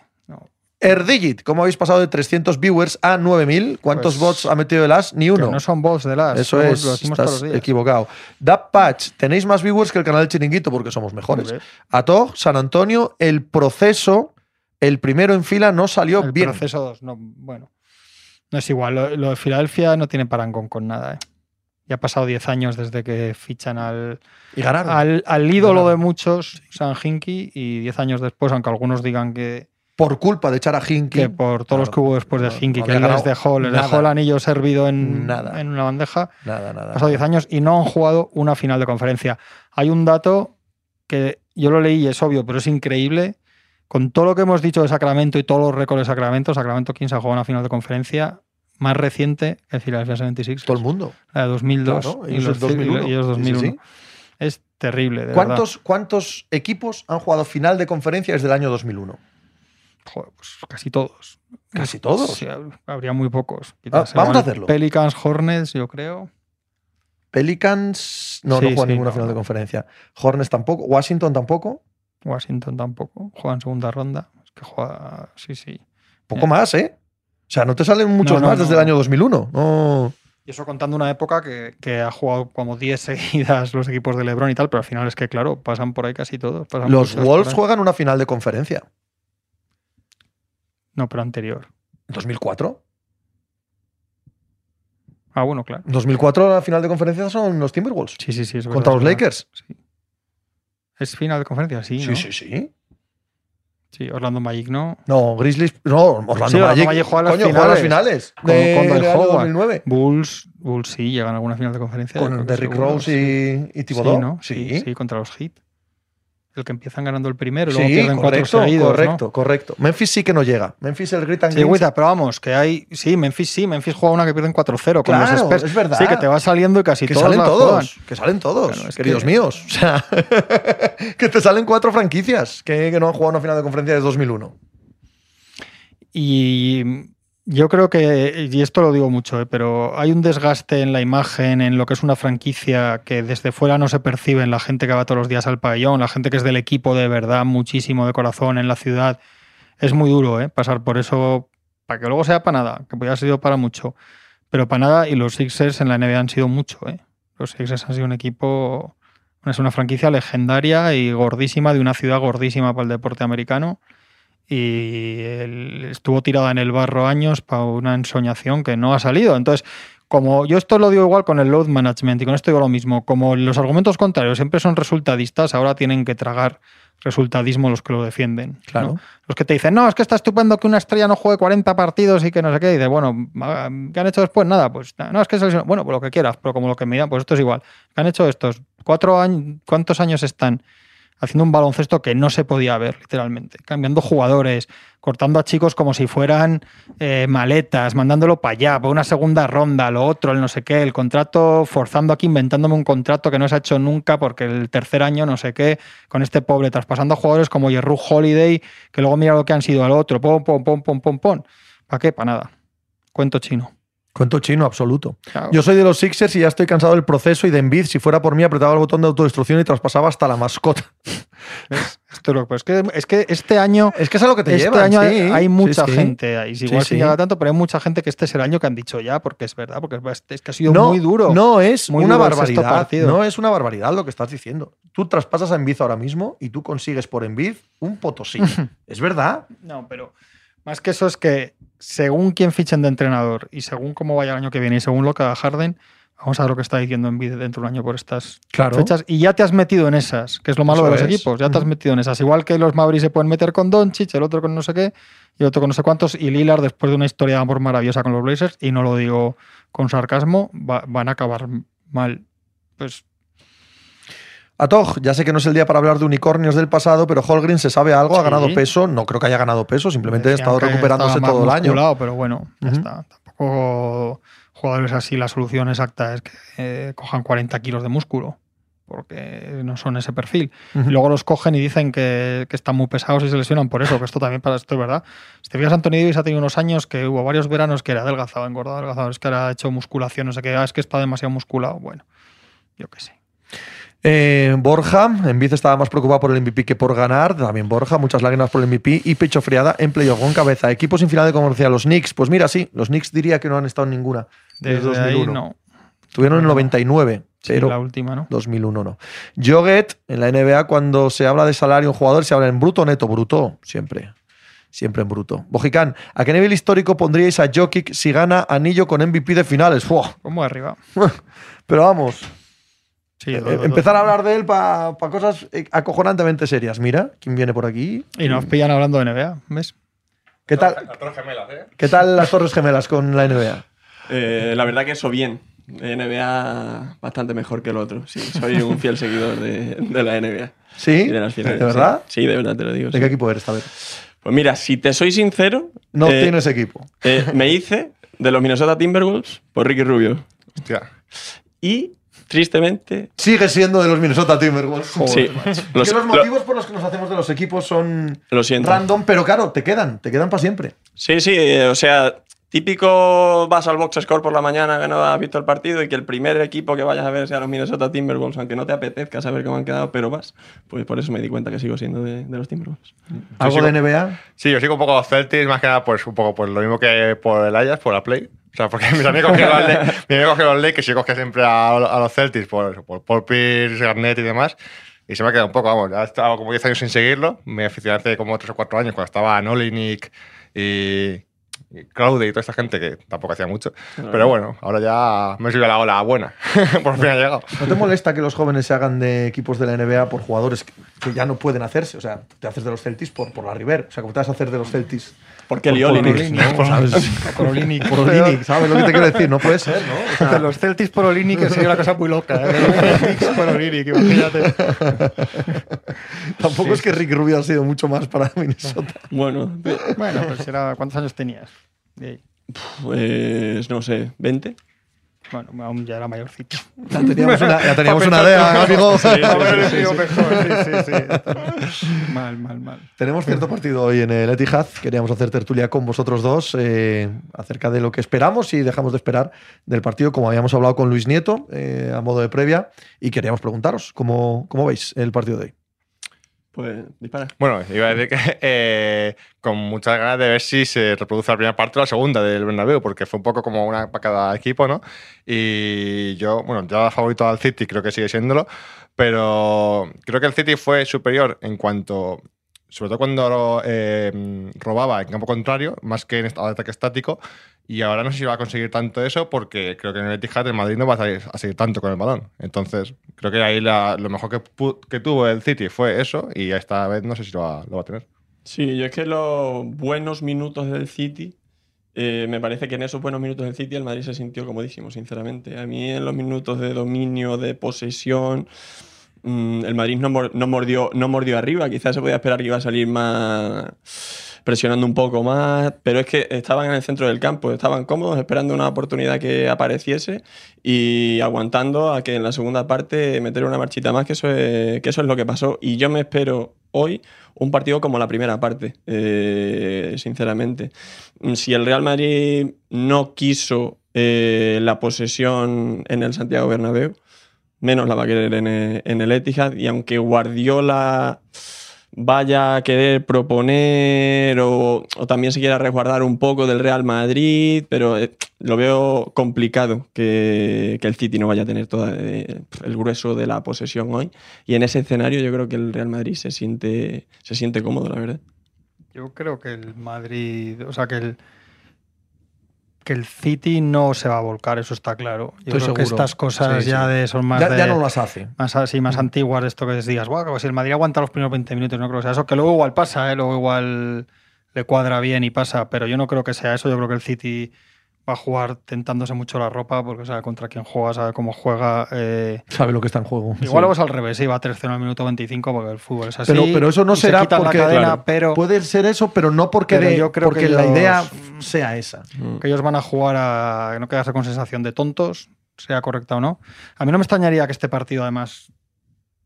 Erdigit, ¿cómo habéis pasado de 300 viewers a 9000? ¿Cuántos Pues, bots ha metido el As? Ni Que uno. no son bots de las. Eso es, estás todos los días. equivocado. Dap Patch, tenéis más viewers que el canal del Chiringuito porque somos mejores. Hombre, Atog, San Antonio, el proceso, el primero en fila no salió el bien. proceso 2, no, bueno. No es igual. Lo, lo de Filadelfia no tiene parangón con nada, ¿eh? Ya ha pasado 10 años desde que fichan al, Y ganaron. al, al ídolo Ganaron. de muchos, San Hinky, y 10 años después, aunque algunos digan que, por culpa de echar a Hinky. que por todos los que hubo después de No, Hinky, no que él les dejó, les nada. dejó el anillo servido en, Nada. en una bandeja, Nada, nada. pasado 10 años y no han jugado una final de conferencia. Hay un dato que yo lo leí y es obvio, pero es increíble. Con todo lo que hemos dicho de Sacramento y todos los récords de Sacramento, Sacramento Kings ha jugado una final de conferencia más reciente que el Philadelphia 76, Todo el mundo. la de 2002 Claro, y, los, el 2001. y ellos Sí, sí, 2001. sí. Es terrible, de verdad. ¿Cuántos, ¿Cuántos equipos han jugado final de conferencia desde el año 2001? Joder, pues casi todos. ¿Casi todos? Sí, habría muy pocos. Ah, vamos a hacerlo. Pelicans, Hornets, yo creo. Pelicans no, Sí, no juegan sí, ninguna no, final de conferencia. Hornets tampoco. Washington tampoco. Washington tampoco. Juega en segunda ronda. Es que juega. Sí, sí. Poco Eh. más, ¿eh? O sea, no te salen muchos más desde el año 2001. No. Y eso contando una época que, que ha jugado como 10 seguidas los equipos de LeBron y tal, pero al final es que, claro, pasan por ahí casi todos. Los Wolves juegan una final de conferencia. No, pero anterior. ¿2004? Ah, bueno, claro. 2004 la final de conferencia son los Timberwolves. Sí, sí, sí. es ¿Contra los es. Lakers? Sí. ¿Es final de conferencia? Sí, Sí, ¿no? sí, sí. Sí, Orlando Magic no. No, Grizzlies. No, Orlando Sí, Magic. Magic juega las coño, juega las finales. finales. Con- de, con Dwight del año Howard. 2009. Bulls, Bulls sí, llegan a alguna final de conferencia. Con Derrick Rose y, y Thibodeau. Sí, ¿no? Sí, sí, contra los Heat. El que empiezan ganando el primero y luego Sí, pierden cuatro correcto, seguidos. ¿no? correcto, correcto. Memphis sí que no llega. Memphis el Grit and Sí, Guita, pero vamos, que hay. Sí, Memphis sí, Memphis juega una que pierden 4-0 con los Spurs. es verdad. Sí, que te va saliendo y casi que todos salen la todos, juegan. que salen todos, es queridos que- míos. O sea, que te salen cuatro franquicias que, que no han jugado una final de conferencia desde 2001. Y yo creo que, y esto lo digo mucho, ¿eh? pero hay un desgaste en la imagen, en lo que es una franquicia que desde fuera no se percibe en la gente que va todos los días al pabellón, la gente que es del equipo de verdad, muchísimo de corazón en la ciudad. Es muy duro ¿eh? pasar por eso, para que luego sea para nada, que podría haber sido para mucho, pero para nada. Y los Sixers en la NBA han sido mucho. ¿eh? Los Sixers han sido un equipo, es una franquicia legendaria y gordísima, de una ciudad gordísima para el deporte americano y él estuvo tirada en el barro años para una ensoñación que no ha salido. Entonces, como yo esto lo digo igual con el load management y con esto digo lo mismo, como los argumentos contrarios siempre son resultadistas, ahora tienen que tragar resultadismo los que lo defienden. Claro. ¿no? Los que te dicen, no, es que está estupendo que una estrella no juegue 40 partidos y que no sé qué. Y dices, bueno, ¿qué han hecho después? Nada, pues no, es que lesionó. Bueno, pues lo que quieras, pero como lo que me digan, pues esto es igual. ¿Qué han hecho estos? ¿Cuatro años? ¿Cuántos años están? Haciendo un baloncesto que no se podía ver, literalmente. Cambiando jugadores, cortando a chicos como si fueran eh, maletas, mandándolo para allá, por una segunda ronda, lo otro, el no sé qué, el contrato, forzando aquí, inventándome un contrato que no se ha hecho nunca porque el tercer año no sé qué, con este pobre, traspasando a jugadores como Jerry Holiday, que luego mira lo que han sido al otro, pom, pom, pom, pom, pom, pom. ¿Para qué? Para nada. Cuento chino. Cuento chino, absoluto. Claro. Yo soy de los Sixers y ya estoy cansado del proceso y de Embiid, si fuera por mí, apretaba el botón de autodestrucción y traspasaba hasta la mascota. ¿Ves? Esto es, que, es, que, es que este año Es que es a lo que te este llevan, año hay- sí. hay Sí, mucha sí. gente ahí. Igual sí. llegar tanto, pero hay mucha gente que este es el año que han dicho ya, porque es verdad, porque es, que ha sido no, muy duro. No es Muy una barbaridad. No es una barbaridad lo que estás diciendo. Tú traspasas a Embiid ahora mismo y tú consigues por Embiid un potosí. es verdad. No, pero más que eso es que según quién fichen de entrenador y según cómo vaya el año que viene y según lo que haga Harden, vamos a ver lo que está diciendo en dentro de un año por estas Claro. fechas. Y ya te has metido en esas, que es lo malo Eso de los es. equipos. Ya te has metido en esas. Igual que los Mavericks se pueden meter con Doncic, el otro con no sé qué, y el otro con no sé cuántos. Y Lillard, después de una historia de amor maravillosa con los Blazers, y no lo digo con sarcasmo, va- van a acabar mal. Pues Atoj, ya sé que no es el día para hablar de unicornios del pasado, pero Holgren se sabe algo, ha ganado peso. No creo que haya ganado peso, simplemente ha estado recuperándose todo el año. musculado, Pero bueno, ya Ujú. está. Tampoco jugadores así, la solución exacta es que eh, cojan 40 kilos de músculo, porque no son ese perfil. Y luego los cogen y dicen que, que están muy pesados y se lesionan por eso, que esto también para esto es verdad. Si te fijas, Anthony Davis ha tenido unos años que hubo varios veranos que era adelgazado, engordado, adelgazado, es que ahora ha hecho musculación, no sé qué, ah, es que está demasiado musculado. Bueno, yo qué sé. Eh, Borja, Embiid estaba más preocupado por el MVP que por ganar. También Borja, muchas lágrimas por el MVP y pecho friada en playoff con cabeza. Equipos sin final de conferencia, los Knicks. Pues mira, sí, los Knicks diría que no han estado en ninguna. Desde Desde ahí 2001. no. Tuvieron en No. 99, Sí, pero la última, ¿no? 2001 no. Joget, en la NBA, cuando se habla de salario un jugador, se habla en bruto o neto. Bruto, siempre. Siempre en bruto. Bojicán, ¿a qué nivel histórico pondríais a Jokic si gana anillo con MVP de finales? ¡Fua! ¿Cómo arriba? Pero vamos, Sí, eh, do- empezar a hablar de él para cosas eh, acojonantemente serias. Mira, ¿quién viene por aquí? Y nos pillan hablando de NBA, ¿ves? ¿Qué tal, Las Torres Gemelas, ¿eh? ¿Qué tal las Torres Gemelas con la NBA? Eh, la verdad que eso bien. NBA bastante mejor que el otro. Sí, soy un fiel seguidor de, de la NBA. ¿Sí? y de las finales. ¿De verdad? Sí, Sí, de verdad te lo digo. ¿De sí. qué equipo eres, a ver? Pues mira, si te soy sincero, No eh, tienes equipo. eh, me hice de los Minnesota Timberwolves por Ricky Rubio. Hostia. Y, tristemente, Sigue siendo de los Minnesota Timberwolves. sí, los- que los lo- motivos por los que nos hacemos de los equipos son lo random, pero claro, te quedan, te quedan para siempre. Sí, sí, eh, o sea, típico vas al box score por la mañana que no has visto el partido y que el primer equipo que vayas a ver sea los Minnesota Timberwolves, aunque no te apetezca saber cómo han quedado, pero vas. Pues por eso me di cuenta que sigo siendo de, de los Timberwolves. ¿Algo de NBA? Sí, yo sigo un poco los Celtics, más que nada, pues un poco pues, lo mismo que por el Ajax, por la Play. O sea, porque mis amigos que los, Le- mis amigos que los Lakers, yo cogía siempre a, a los Celtics por, por Paul Pierce, Garnett y demás. Y se me ha quedado un poco, vamos, ya he estado como 10 años sin seguirlo. Me aficioné hace como 3 o 4 años cuando estaba Nolinik y, Crowder y toda esta gente que tampoco hacía mucho. Pero bueno, ahora ya me he subido a la ola buena. por fin ha llegado. ¿No te molesta que los jóvenes se hagan de equipos de la NBA por jugadores que, que ya no pueden hacerse? O sea, te haces de los Celtics por, por la River. O sea, ¿cómo te vas a hacer de los Celtics? ¿Por qué por-? Olinik, ¿no? ¿Sabes? Por ¿sabes lo que te quiero decir? No puede ser, ¿no? O sea, De los Celtics por Olinic que sería una cosa muy loca. ¿eh? De los Celtics por Olinic, imagínate. tampoco es que Rick Rubio ha sido mucho más para Minnesota. Bueno, Bueno, pues era, ¿cuántos años tenías? Pues no sé, ¿20? Bueno, aún ya era mayorcito. Ya teníamos una, ya teníamos una idea, amigo. Sí, sí, sí. Mal, mal, mal. Tenemos cierto partido hoy en el Etihad. Queríamos hacer tertulia con vosotros dos eh, acerca de lo que esperamos y dejamos de esperar del partido, como habíamos hablado con Luis Nieto eh, a modo de previa. Y queríamos preguntaros, ¿cómo, cómo veis el partido de hoy? Pues dispara. Bueno, iba a decir que eh, con muchas ganas de ver si se reproduce la primera parte o la segunda del Bernabéu, porque fue un poco como una para cada equipo, ¿no? Y yo, bueno, yo favorito al City, creo que sigue siéndolo, pero creo que el City fue superior en cuanto, sobre todo cuando eh, robaba en campo contrario, más que en ataque estático, y ahora no sé si va a conseguir tanto eso porque creo que en el Etihad el Madrid no va a, salir- a seguir tanto con el balón. Entonces, creo que ahí la- lo mejor que, que tuvo el City fue eso y esta vez no sé si lo va, lo a tener. Sí, yo es que los buenos minutos del City, eh, me parece que en esos buenos minutos del City el Madrid se sintió comodísimo, sinceramente. A mí en los minutos de dominio, de posesión, mm, el Madrid no, no mordió, no mordió arriba. Quizás se podía esperar que iba a salir más presionando un poco más, pero es que estaban en el centro del campo, estaban cómodos esperando una oportunidad que apareciese y aguantando a que en la segunda parte meter una marchita más, que eso es, que eso es lo que pasó. Y yo me espero hoy un partido como la primera parte, eh, sinceramente. Si el Real Madrid no quiso eh, la posesión en el Santiago Bernabéu, menos la va a querer en el, en el Etihad, y aunque Guardiola vaya a querer proponer o, también se quiera resguardar un poco del Real Madrid, pero eh, lo veo complicado que, que el City no vaya a tener todo eh, el grueso de la posesión hoy. Y en ese escenario yo creo que el Real Madrid se siente, se siente cómodo, la verdad. Yo creo que el Madrid, o sea, que el que el City no se va a volcar, eso está claro. Yo Estoy creo que estas cosas Sí, ya sí. de son más Ya, de, ya no las hace. más así, más antiguas de esto que digas, guau, si el Madrid aguanta los primeros 20 minutos, no creo que sea eso, que luego igual pasa, ¿eh? luego igual le cuadra bien y pasa, pero yo no creo que sea eso, yo creo que el City va a jugar tentándose mucho la ropa porque sabe contra quién juega, sabe cómo juega. eh, Sabe lo que está en juego. Igual luego es al revés, sí, va a 3-0 al minuto 25 porque el fútbol es así. Pero, pero eso no se será la porque cadena, claro, pero puede ser eso, pero no porque, Pero de- yo creo porque que la ellos- idea sea esa. que ellos van a jugar a no quedarse con sensación de tontos, sea correcta o no. A mí no me extrañaría que este partido, además,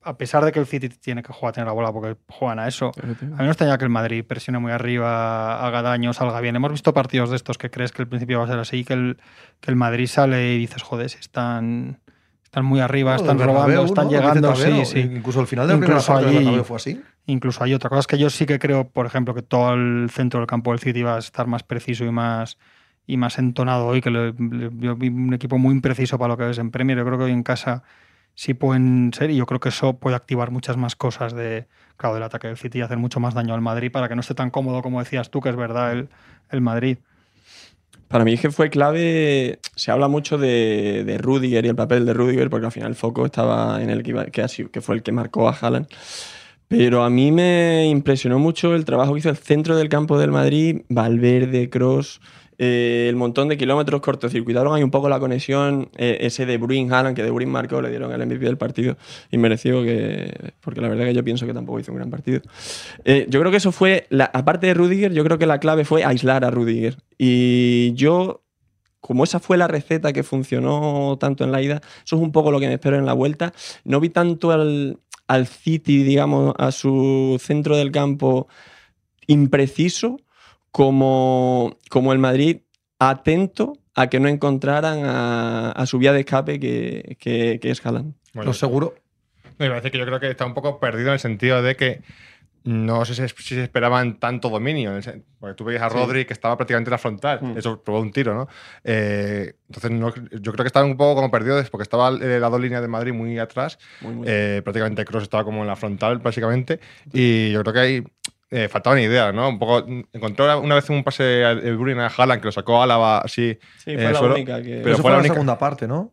a pesar de que el City tiene que jugar a tener la bola porque juegan a eso, a mí no me extrañaría que el Madrid presione muy arriba, haga daño, salga bien. Hemos visto partidos de estos que crees que al principio va a ser así, que el, que el Madrid sale y dices, joder, si están, están muy arriba, están del robando, Bernabéu, están ¿no? Lo llegando, sí, sí. Incluso al final de la primera Incluso del allí- fue así. Incluso hay otra cosa es que yo sí que creo, por ejemplo, que todo el centro del campo del City va a estar más preciso y más y más entonado hoy, que le- yo vi un equipo muy impreciso para lo que ves en Premier. Yo creo que hoy en casa sí pueden ser y yo creo que eso puede activar muchas más cosas de, claro, del ataque del City y hacer mucho más daño al Madrid para que no esté tan cómodo como decías tú, que es verdad, el, el Madrid. Para mí fue clave, se habla mucho de, de Rudiger y el papel de Rudiger, porque al final el foco estaba en el que, que fue el que marcó a Haaland. Pero a mí me impresionó mucho el trabajo que hizo el centro del campo del Madrid, Valverde, Cross, el montón de kilómetros cortocircuitaron ahí un poco la conexión, eh, ese de Bruin Haaland, que de Bruin marcó, le dieron el MVP del partido y mereció que, porque la verdad que yo pienso que tampoco hizo un gran partido. Eh, yo creo que eso fue, la, aparte de Rudiger, yo creo que la clave fue aislar a Rudiger. Y yo, como esa fue la receta que funcionó tanto en la ida, eso es un poco lo que me espero en la vuelta. No vi tanto al, al City, digamos, a su centro del campo impreciso como, como el Madrid atento a que no encontraran a, a su vía de escape que, que, que es Haaland. Bueno, Lo seguro. A decir que yo creo que está un poco perdido en el sentido de que no sé si, si se esperaban tanto dominio. Porque tú veías a Sí. Rodri que estaba prácticamente en la frontal. Mm. Eso probó un tiro, ¿no? Eh, entonces, no- yo creo que estaba un poco como perdido porque estaba eh, la dos líneas de Madrid muy atrás. Muy, muy- Eh, prácticamente Cross estaba como en la frontal, básicamente. Y yo creo que ahí eh, faltaban ideas, ¿no? Un poco. Encontró una vez un pase de Bruyne a Haaland que lo sacó a Álava así. sí, eh, fue la solo- única que. pero Pero eso fue la única- segunda parte, ¿no?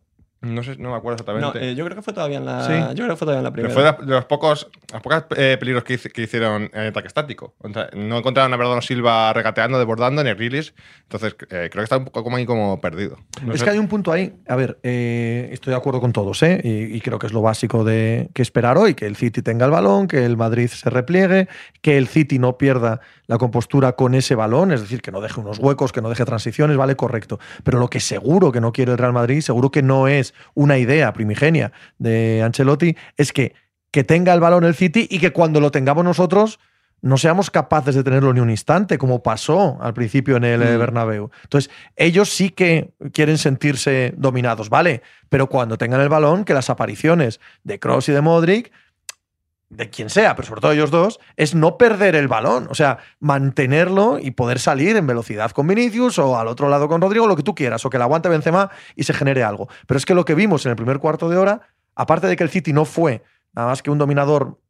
No sé, no me acuerdo no, exactamente. eh, yo creo que fue todavía en la. Sí. Yo creo que fue todavía en la Pero primera. fue de, de los pocos, las pocas eh, peligros que, hice- que hicieron en ataque estático. O sea, no encontraron a Bernardo Silva regateando, desbordando, ni Grealish. Entonces, eh, creo que está un poco como ahí como perdido. No es sé. que hay un punto ahí. A ver, eh, estoy de acuerdo con todos, ¿eh? Y, y creo que es lo básico de que esperar hoy: que el City tenga el balón, que el Madrid se repliegue, que el City no pierda la compostura con ese balón, es decir, que no deje unos huecos, que no deje transiciones, vale, correcto. Pero lo que seguro que no quiere el Real Madrid, seguro que no es una idea primigenia de Ancelotti, es que, que tenga el balón el City y que cuando lo tengamos nosotros no seamos capaces de tenerlo ni un instante, como pasó al principio en el eh, Mm. Bernabéu. Entonces, ellos sí que quieren sentirse dominados, ¿vale? Pero cuando tengan el balón, que las apariciones de Cross y de Modric, de quien sea, pero sobre todo ellos dos, es no perder el balón. O sea, mantenerlo y poder salir en velocidad con Vinicius o al otro lado con Rodrigo, lo que tú quieras, o que la aguante Benzema y se genere algo. Pero es que lo que vimos en el primer cuarto de hora, aparte de que el City no fue nada más que un dominador,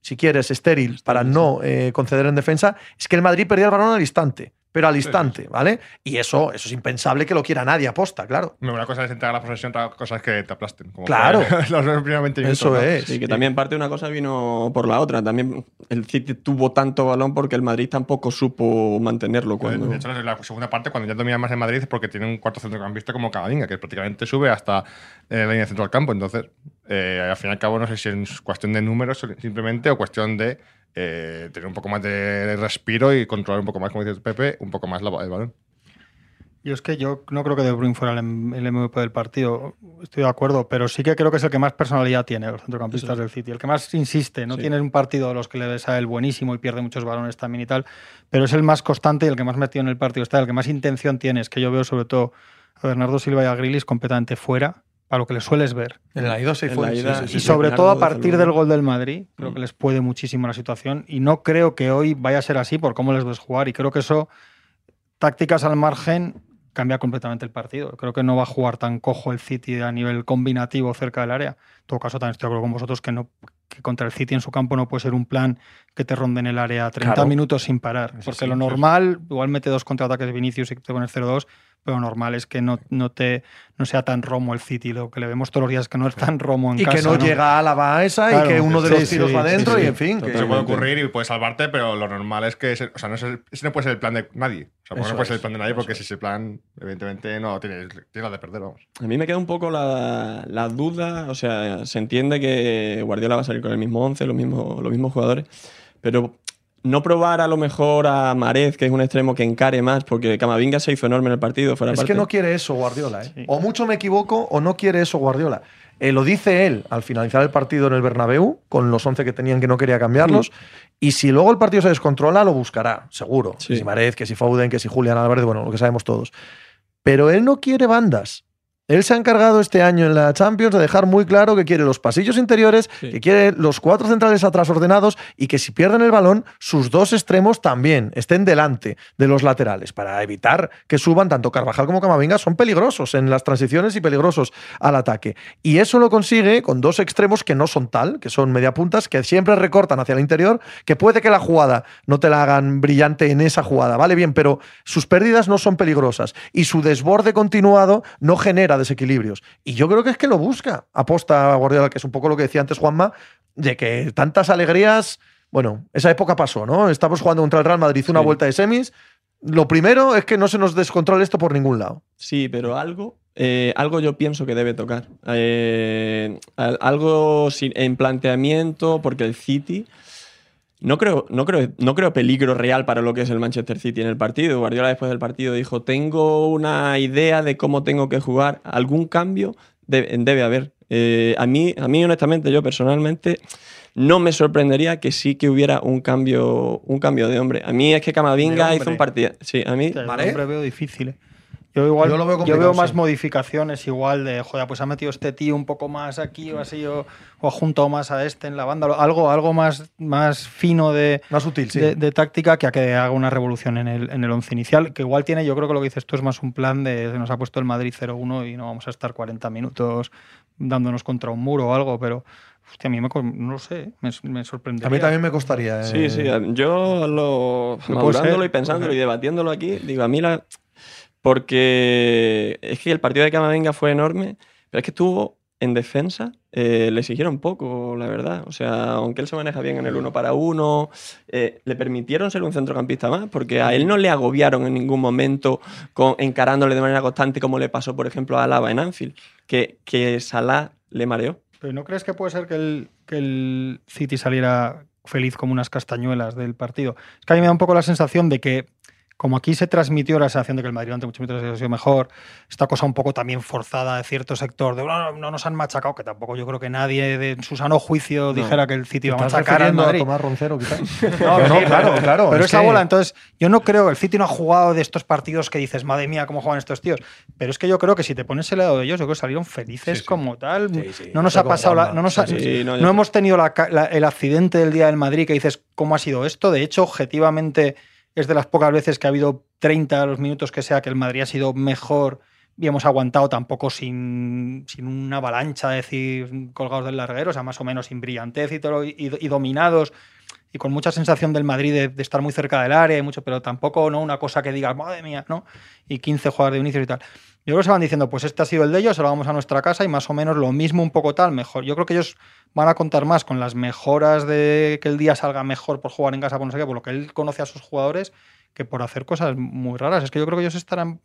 si quieres, estéril, para no eh, conceder en defensa, es que el Madrid perdía el balón al instante. Pero al instante, ¿vale? Y eso, eso es impensable que lo quiera nadie aposta, claro. Una cosa es entregar la posesión, otra cosa es que te aplasten. como Claro. los primeros 20 minutos, Eso ¿no? es. Sí, que también parte de una cosa vino por la otra. También el City tuvo tanto balón porque el Madrid tampoco supo mantenerlo cuando. De hecho, en la segunda parte, cuando ya domina más en Madrid, es porque tiene un cuarto centrocampista como Camavinga, que prácticamente sube hasta eh, la línea centro del campo. Entonces, eh, al fin y al cabo, no sé si es cuestión de números simplemente o cuestión de eh, tener un poco más de respiro y controlar un poco más, como dice Pepe, un poco más la- el balón. Yo es que yo no creo que De Bruyne fuera el, MVP del partido, estoy de acuerdo, pero sí que creo que es el que más personalidad tiene los centrocampistas del City, el que más insiste, no Sí. tiene un partido de los que le ves a él buenísimo y pierde muchos balones también y tal, pero es el más constante y el que más metido en el partido está, el que más intención tiene, es que yo veo sobre todo a Bernardo Silva y a Grilis completamente fuera, para lo que le sueles ver. En la ida se fue. la ida, sí, y sí, sí. sobre todo a partir del gol del Madrid, creo Mm. que les puede muchísimo la situación y no creo que hoy vaya a ser así por cómo les ves jugar y creo que eso, tácticas al margen, cambia completamente el partido. Creo que no va a jugar tan cojo el City a nivel combinativo cerca del área. En todo caso, también estoy de acuerdo con vosotros que, no, que contra el City en su campo no puede ser un plan que te ronde en el área 30 Claro. minutos sin parar. Eso porque sí, lo sí, normal, igual mete dos contraataques de Vinicius y te pones 0-2, pero lo normal es que no, no, te, no sea tan romo el City. Lo que le vemos todos los días es que no es tan romo en Y casa. que no, llega a la va esa Claro, y que uno de sí, los tiros sí, va adentro sí, y en fin. que- Se puede ocurrir y puede salvarte, pero lo normal es que ese, o sea, no, es el- ese no puede ser el plan de nadie. O sea, no puede ser el plan de nadie porque es. si ese plan, evidentemente, no tiene, tiene la de perder, vamos. A mí me queda un poco la, la duda, o sea, se entiende que Guardiola va a salir con el mismo 11, los mismos, los mismos jugadores, pero no probar a lo mejor a Marez, que es un extremo que encare más, porque Camavinga se hizo enorme en el partido. Fuera Es parte. que no quiere eso Guardiola. ¿eh? Sí. O mucho me equivoco o no quiere eso Guardiola. Eh, lo dice él al finalizar el partido en el Bernabéu, con los 11 que tenían que no quería cambiarlos. Y si luego el partido se descontrola, lo buscará, seguro. Sí. Que si Marez, que si Foden, que si Julián Álvarez, bueno, lo que sabemos todos. Pero él no quiere bandas. Él se ha encargado este año en la Champions de dejar muy claro que quiere los pasillos interiores, Sí. que quiere los cuatro centrales atrás ordenados y que si pierden el balón, sus dos extremos también estén delante de los laterales para evitar que suban tanto Carvajal como Camavinga. Son peligrosos en las transiciones y peligrosos al ataque. Y eso lo consigue con dos extremos que no son tal, que son media puntas, que siempre recortan hacia el interior, que puede que la jugada no te la hagan brillante en esa jugada, ¿vale? Bien, pero sus pérdidas no son peligrosas y su desborde continuado no genera desequilibrios. Y yo creo que es que lo busca. Aposta a Guardiola, que es un poco lo que decía antes Juanma, de que tantas alegrías. Bueno, esa época pasó, ¿no? Estamos jugando contra el Real Madrid una Sí. vuelta de semis. Lo primero es que no se nos descontrole esto por ningún lado. Sí, pero algo, eh, algo yo pienso que debe tocar. Eh, al- algo sin- en planteamiento, porque el City. No creo, no, creo, no creo peligro real para lo que es el Manchester City en el partido. Guardiola después del partido dijo, tengo una idea de cómo tengo que jugar. Algún cambio debe, debe haber. Eh, a, mí, a mí, honestamente, yo personalmente, no me sorprendería que sí que hubiera un cambio, un cambio de hombre. A mí es que Camavinga hizo un partido... Sí, a mí... Vale. siempre veo difícil. ¿eh? Yo igual Yo lo veo yo veo más sí. modificaciones igual de, joder, pues ha metido este tío un poco más aquí o así, o, o ha juntado más a este en la banda, algo, algo más, más fino de, Más útil, sí. de, de táctica que a que haga una revolución en el, en el once inicial, que igual tiene, yo creo que lo que dices tú es más un plan de se nos ha puesto el Madrid 0-1 y no vamos a estar 40 minutos dándonos contra un muro o algo, pero hostia, a mí me, no lo sé, me, me sorprendería. a mí también me costaría. Sí, eh, sí, yo lo, madurándolo ser, y pensándolo y debatiéndolo aquí, digo, a mí la... Porque es que el partido de Camavinga fue enorme, pero es que estuvo en defensa, eh, le exigieron poco, la verdad. O sea, aunque él se maneja bien en el uno para uno, eh, le permitieron ser un centrocampista más, porque a él no le agobiaron en ningún momento encarándole de manera constante, como le pasó, por ejemplo, a Alaba en Anfield, que, que Salah le mareó. ¿Pero no crees que puede ser que el, que el City saliera feliz como unas castañuelas del partido? Es que a mí me da un poco la sensación de que, como aquí se transmitió la sensación de que el Madrid durante muchos minutos ha sido mejor, esta cosa un poco también forzada de cierto sector, de no, no nos han machacado, que tampoco yo creo que nadie de en su sano juicio dijera que el City ¿Te iba a machacar al a Madrid. Tomás Roncero, quizás? No, no, sí, claro, claro. Pero es esa que- bola, entonces, yo no creo, el City no ha jugado de estos partidos que dices, madre mía, cómo juegan estos tíos. Pero es que yo creo que si te pones el lado de ellos, yo creo que salieron felices Sí, sí. como tal. Sí, sí, no nos ha pasado, la- no, nos ha- Sí, no, hemos tenido la ca- la- el accidente del día del Madrid que dices, ¿cómo ha sido esto? De hecho, objetivamente, es de las pocas veces que ha habido 30 a los minutos que sea que el Madrid ha sido mejor y hemos aguantado tampoco sin, sin una avalancha, decir, colgados del larguero, o sea, más o menos sin brillantez y, todo, y, y dominados y con mucha sensación del Madrid de, de estar muy cerca del área, y mucho, pero tampoco no una cosa que digas, madre mía, ¿no? Y 15 jugadores de Vinicius y tal. Yo creo que se van diciendo, pues este ha sido el de ellos, ahora vamos a nuestra casa y más o menos lo mismo, un poco tal, mejor. Yo creo que ellos van a contar más con las mejoras de que el día salga mejor por jugar en casa, por no sé qué, por lo que él conoce a sus jugadores, que por hacer cosas muy raras. Es que yo creo que ellos estarán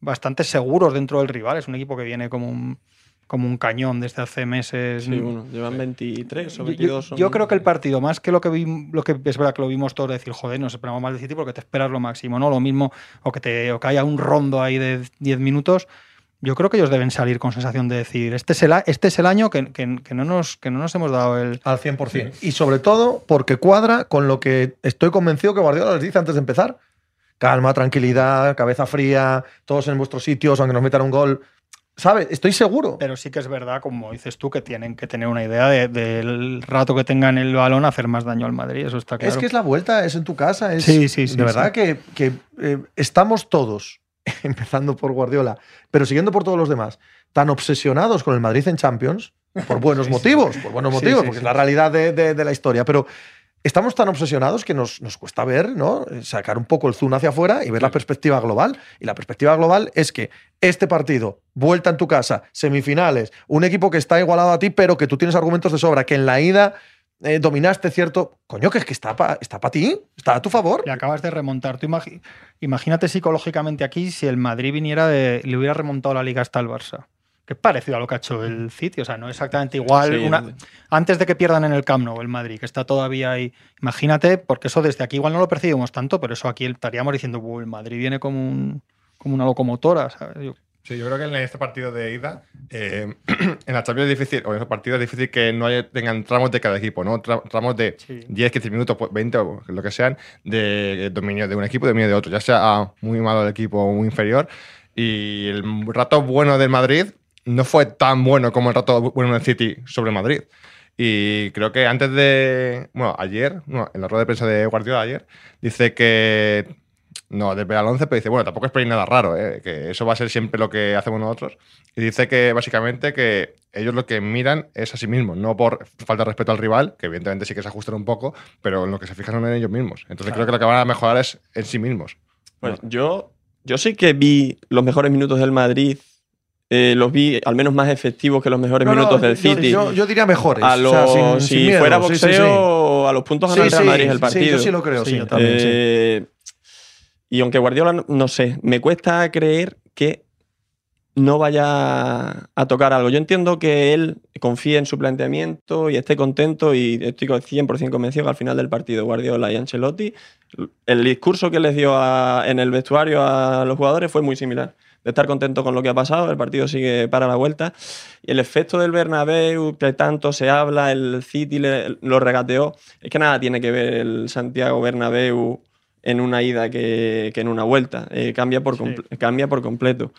bastante seguros dentro del rival. Es un equipo que viene como un, como un cañón desde hace meses. Sí, bueno, llevan 23 o Yo- 22. Yo, son- yo creo que el partido, más que lo que vi, lo que es verdad que lo vimos todos decir, joder, nos esperamos más de City porque te esperas lo máximo, ¿no? Lo mismo, o que te o que haya un rondo ahí de 10 minutos. Yo creo que ellos deben salir con sensación de decir, este es el, este es el año que, que- que no nos, que no nos hemos dado el. Al 100%. Y sobre todo porque cuadra con lo que estoy convencido que Guardiola les dice antes de empezar. Calma, tranquilidad, cabeza fría, todos en vuestros sitios, aunque nos metan un gol. ¿Sabes? Estoy seguro. Pero sí que es verdad, como dices tú, que tienen que tener una idea de- del rato que tengan el balón hacer más daño al Madrid. Eso está claro. Es que es la vuelta, es en tu casa. Es, Sí, sí, sí, De verdad que, que, eh, estamos todos, empezando por Guardiola, pero siguiendo por todos los demás, tan obsesionados con el Madrid en Champions, por buenos motivos, por buenos motivos, porque es la realidad de, de- de la historia. Pero estamos tan obsesionados que nos, nos cuesta ver, ¿no? Sacar un poco el zoom hacia afuera y ver la perspectiva global. Y la perspectiva global es que este partido, vuelta en tu casa, semifinales, un equipo que está igualado a ti, pero que tú tienes argumentos de sobra, que en la ida eh, dominaste cierto. Coño, que es que está para está pa ti, está a tu favor. Le acabas de remontar. Tú imagínate psicológicamente aquí si el Madrid viniera de. le hubiera remontado la liga hasta el Barça. Que es parecido a lo que ha hecho el City. O sea, no exactamente igual. Sí, una- antes de que pierdan en el Camp Nou el Madrid, que está todavía ahí. Imagínate, porque eso desde aquí igual no lo percibimos tanto, pero eso aquí estaríamos diciendo, "Buh, el Madrid viene como, un- como una locomotora. ¿sabes? Yo- Sí, yo creo que en este partido de ida, eh, en la Champions es difícil, o en esos partidos es difícil que no haya, tengan tramos de cada equipo, ¿no? Tra- tramos de Sí. 10, 15 minutos, pues, 20 o lo que sean, de dominio de un equipo y dominio de otro, ya sea muy malo el equipo o muy inferior. Y el rato bueno del Madrid no fue tan bueno como el rato bueno City sobre Madrid. Y creo que antes de. Bueno, ayer, en la rueda de prensa de Guardiola ayer, dice que. No, de al 11, pero dice, bueno, tampoco esperéis nada raro, ¿eh? que eso va a ser siempre lo que hacemos nosotros. Y dice que básicamente que ellos lo que miran es a sí mismos, no por falta de respeto al rival, que evidentemente sí que se ajustan un poco, pero en lo que se fijan son en ellos mismos. Entonces creo que lo que van a mejorar es en sí mismos. Pues yo, yo sí que vi los mejores minutos del Madrid. Eh, los vi al menos más efectivos que los mejores No, no, minutos del City. Yo, yo diría mejores. a o los, sea, sin- sin si miedo. fuera Sí, boxeo, sí, sí. a los puntos Sí, sí, del Madrid el sí, partido. yo sí lo creo, Sí, sí. yo también, sí. Eh, Y aunque Guardiola, no- sé, me cuesta creer que no vaya a tocar algo. Yo entiendo que él confíe en su planteamiento y esté contento y estoy con 100% convencido que al final del partido Guardiola y Ancelotti, el discurso que les dio a- en el vestuario a los jugadores fue muy similar. De estar contento con lo que ha pasado, el partido sigue para la vuelta. Y el efecto del Bernabéu, que tanto se habla, el City le- lo regateó, es que nada tiene que ver el Santiago Bernabéu en una ida que, que en una vuelta. Eh, cambia, por comple- cambia por completo.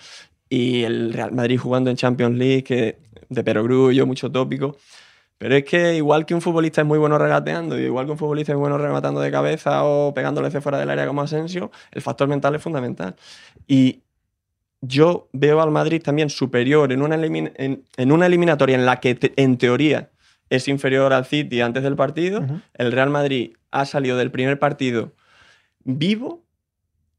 Y el Real Madrid jugando en Champions League, que de perogrullo, mucho tópico. Pero es que igual que un futbolista es muy bueno regateando, y igual que un futbolista es bueno rematando de cabeza o pegándole hacia fuera del área como Asensio, el factor mental es fundamental. Y yo veo al Madrid también superior en una, elimin- en, en una eliminatoria en la que te- en teoría es inferior al City antes del partido. El Real Madrid ha salido del primer partido vivo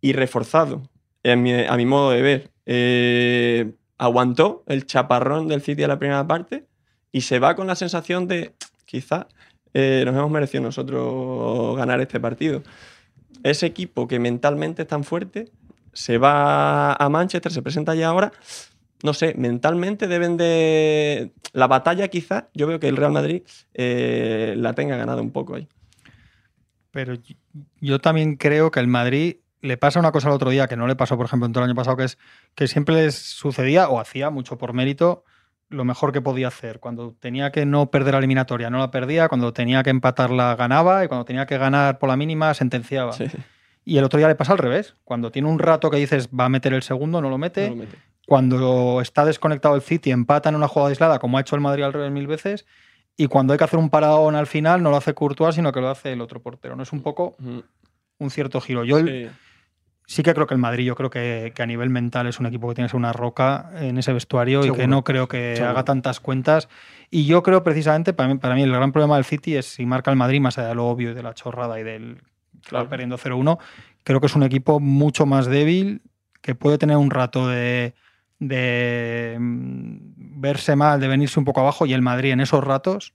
y reforzado, en mi- a mi modo de ver. Eh, aguantó el chaparrón del City a la primera parte y se va con la sensación de quizá eh, nos hemos merecido nosotros ganar este partido. Ese equipo que mentalmente es tan fuerte se va a Manchester, se presenta allá ahora. No sé, mentalmente deben de. La batalla, quizá, yo veo que el Real Madrid eh, la tenga ganada un poco ahí. Pero yo- también creo que el Madrid le pasa una cosa el otro día que no le pasó, por ejemplo, en todo el año pasado, que es que siempre les sucedía o hacía mucho por mérito lo mejor que podía hacer. Cuando tenía que no perder la eliminatoria, no la perdía. Cuando tenía que empatarla, ganaba. Y cuando tenía que ganar por la mínima, sentenciaba. Sí, Y el otro día le pasa al revés. Cuando tiene un rato que dices va a meter el segundo, no lo mete. no lo mete. Cuando está desconectado el City, empata en una jugada aislada, como ha hecho el Madrid al revés mil veces. Y cuando hay que hacer un paradón al final, no lo hace Courtois, sino que lo hace el otro portero. No es un poco un cierto giro. Yo el- Sí. sí que creo que el Madrid, yo creo que, que a nivel mental es un equipo que tiene que ser una roca en ese vestuario y que no creo que Seguro. haga tantas cuentas. Y yo creo precisamente, para mí, para mí el gran problema del City es si marca el Madrid, más allá de lo obvio y de la chorrada y del Claro. perdiendo 0-1, creo que es un equipo mucho más débil, que puede tener un rato de, de mm, verse mal, de venirse un poco abajo y el Madrid en esos ratos.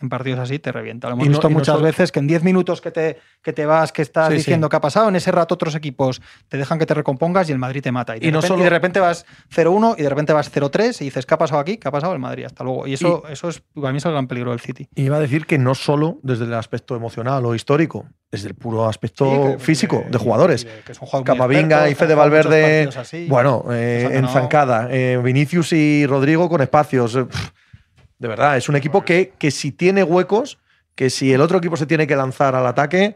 En partidos así te revienta. Lo hemos Y visto no muchas solo- veces que en 10 minutos que te, que te vas, que estás Sí, sí. diciendo que ha pasado, en ese rato otros equipos te dejan que te recompongas y el Madrid te mata. Y de, Y no repente, solo- y de repente vas 0-1 y de repente vas 0-3 y dices, ¿qué ha pasado aquí? ¿Qué ha pasado el Madrid? Hasta luego. Y eso, eso es, para mí es el gran peligro del City. Y iba a decir que no solo desde el aspecto emocional o histórico, desde el puro aspecto Sí, que- físico de jugadores. de- que muy Camavinga y Fede Valverde, así. bueno, eh, en zancada. eh, Vinicius y Rodrigo con espacios. eh, pff, de verdad, es un equipo que, que si tiene huecos, que si el otro equipo se tiene que lanzar al ataque,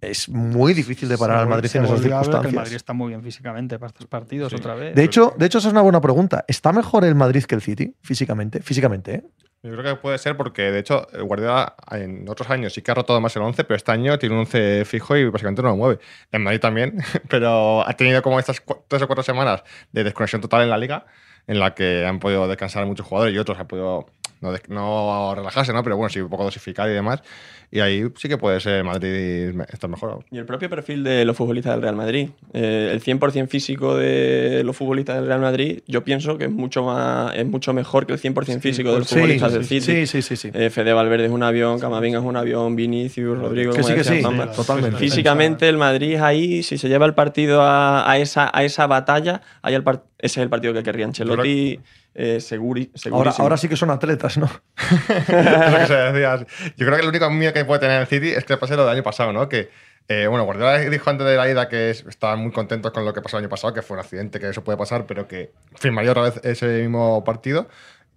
es muy difícil de parar Se al Madrid en esas ver que circunstancias. El Madrid está muy bien físicamente para estos partidos Sí. otra vez. De hecho, de hecho, esa es una buena pregunta. ¿Está mejor el Madrid que el City físicamente? Físicamente, ¿eh? Yo creo que puede ser porque, de hecho, el Guardiola en otros años sí que ha roto más el 11, pero este año tiene un 11 fijo y básicamente no lo mueve. En Madrid también, pero ha tenido como estas tres o cuatro semanas de desconexión total en la liga, en la que han podido descansar muchos jugadores y otros han podido no, no relajarse, ¿no? Pero bueno, sí un poco dosificar y demás. Y ahí sí que puede ser Madrid estar mejor. Y el propio perfil de los futbolistas del Real Madrid. Eh, el 100% físico de los futbolistas del Real Madrid, yo pienso que es mucho, más, es mucho mejor que el 100% físico de los futbolistas del City. sí, sí, sí, sí. Eh, Fede Valverde es un avión, Camavinga es un avión, Vinicius, Rodrigo. Que sí, que decía sí, totalmente. Físicamente el Madrid ahí, si se lleva el partido a, a esa, a esa batalla, ahí el par- ese es el partido que querría Ancelotti eh, seguri- Ahora, segurísimo. ahora sí que son atletas, ¿no? Es lo que se decía. Yo creo que el único miedo que puede tener el City es que pase lo del año pasado, ¿no? Que, eh, bueno, Guardiola dijo antes de la ida que es- estaban muy contentos con lo que pasó el año pasado, que fue un accidente, que eso puede pasar, pero que firmaría otra vez ese mismo partido.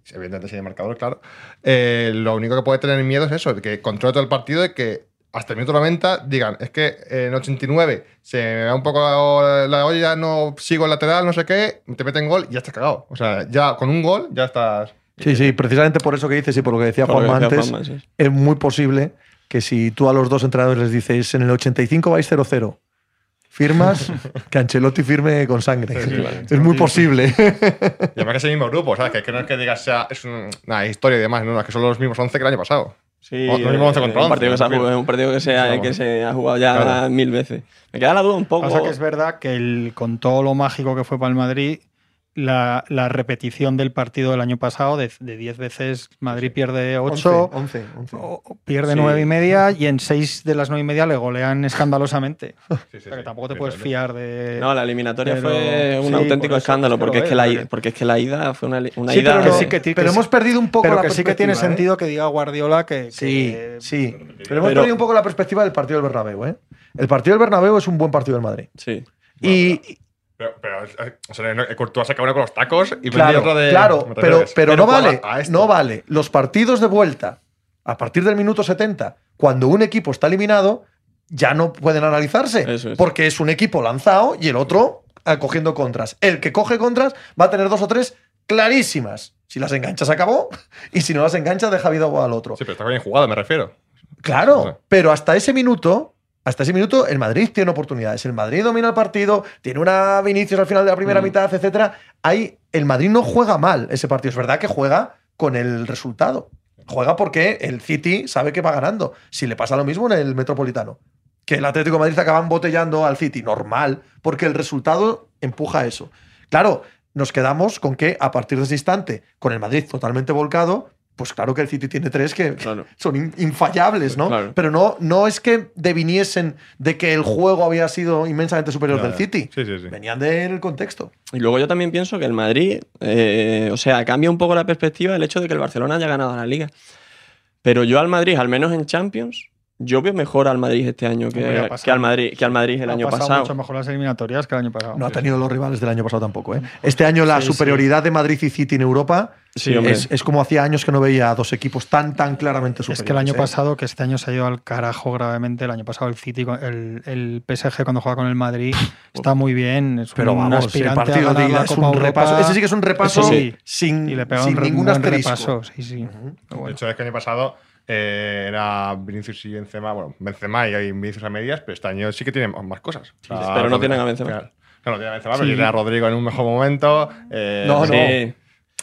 Evidentemente sería marcador, claro. Eh, lo único que puede tener miedo es eso, de que controle todo el partido y que hasta el minuto 90 digan, es que en 89 se me da un poco la olla, no sigo el lateral, no sé qué, te meten gol y ya estás cagado. O sea, ya con un gol ya estás... Sí, sí, precisamente por eso que dices y por lo que decía Por Juanma decía antes, Juanma, sí. es muy posible que si tú a los dos entrenadores les dices en el 85 vais 0-0, firmas que Ancelotti firme con sangre. es muy posible. Y además que es el mismo grupo, ¿sabes? Que, que no es que digas sea, es un- una historia y demás, no, no, es que son los mismos 11 que el año pasado. Sí, O- lo mismo 11 eh, contra un partido, que 11, se ha ¿no? jugado, un partido que se, ha, Claro. que se ha jugado ya Claro. mil veces. Me queda la duda un poco. Pasa que es verdad que el, con todo lo mágico que fue para el Madrid, la, la repetición del partido del año pasado, de de 10 veces Madrid pierde 8, 11, 11. pierde Sí. 9 y media y en 6 de las 9 y media le golean escandalosamente. Sí, O sí, sea que sí. tampoco te puedes fiar de... No, la eliminatoria Pero- fue un sí, auténtico por eso, escándalo, es que porque es, que la, ida- porque es que la ida fue una, una Sí, ida. pero, que sí que ti- pero que hemos perdido un poco pero la que sí que tiene ¿eh? sentido que diga Guardiola que... Sí, que- sí. Pero hemos Pero- perdido un poco la perspectiva del partido del Bernabéu, ¿eh? El partido del Bernabéu es un buen partido del Madrid. Sí. Y, Pero, pero o sea, no- Courtois se acabó con los tacos y claro, otro de. claro, pero, pero no vale, no vale. Los partidos de vuelta, a partir del minuto 70, cuando un equipo está eliminado, ya no pueden analizarse. Eso es. Porque es un equipo lanzado y el otro eh, cogiendo contras. El que coge contras va a tener dos o tres clarísimas. Si las enganchas, acabó. Y si no las enganchas, deja vida al otro. Sí, pero está bien jugado, me refiero. Claro, pero hasta ese minuto, hasta ese minuto, el Madrid tiene oportunidades. El Madrid domina el partido, tiene una Vinicius al final de la primera Mm. mitad, etcétera. Ahí el Madrid no juega mal ese partido. Es verdad que juega con el resultado. Juega porque el City sabe que va ganando. Si le pasa lo mismo en el Metropolitano. Que el Atlético de Madrid acaba embotellando al City, normal, porque el resultado empuja eso. Claro, nos quedamos con que a partir de ese instante, con el Madrid totalmente volcado, pues claro que el City tiene tres que Claro. son in- infallables, ¿no? Claro. Pero no, no es que deviniesen de que el juego había sido inmensamente superior del. City. Sí, sí, sí. Venían del contexto. Y luego yo también pienso que el Madrid, eh, o sea, cambia un poco la perspectiva el hecho de que el Barcelona haya ganado la liga. Pero yo al Madrid, al menos en Champions, yo veo mejor al Madrid este año que, al Madrid que al Madrid el Ha año pasado pasado. mucho mejor las eliminatorias que el año pasado. No ha tenido los rivales del año pasado tampoco. ¿eh? Este año la Sí, sí. superioridad de Madrid y City en Europa Sí, es, es como hacía años que no veía a dos equipos tan, tan claramente superiores. Es que el año ¿eh? pasado, que este año se ha ido al carajo gravemente, el año pasado el City, con- el, el PSG cuando juega con el Madrid, está muy bien. Es Pero un vamos, el aspirante a partido de ida es un Europa, repaso. Ese sí que es un repaso sin, Y le pega un, sin re- ningún asterisco. repaso. Sí, sí. Ujú. Pero De hecho, es que el año pasado eh, era Vinicius y Benzema, bueno, Benzema y Vinicius a medias, pero este año sí que tiene más cosas. O sea, pero no tienen a Benzema. Claro, no, no tienen a Benzema, pero tiene a Rodrigo en un mejor momento. eh, No, sí. no. Sí.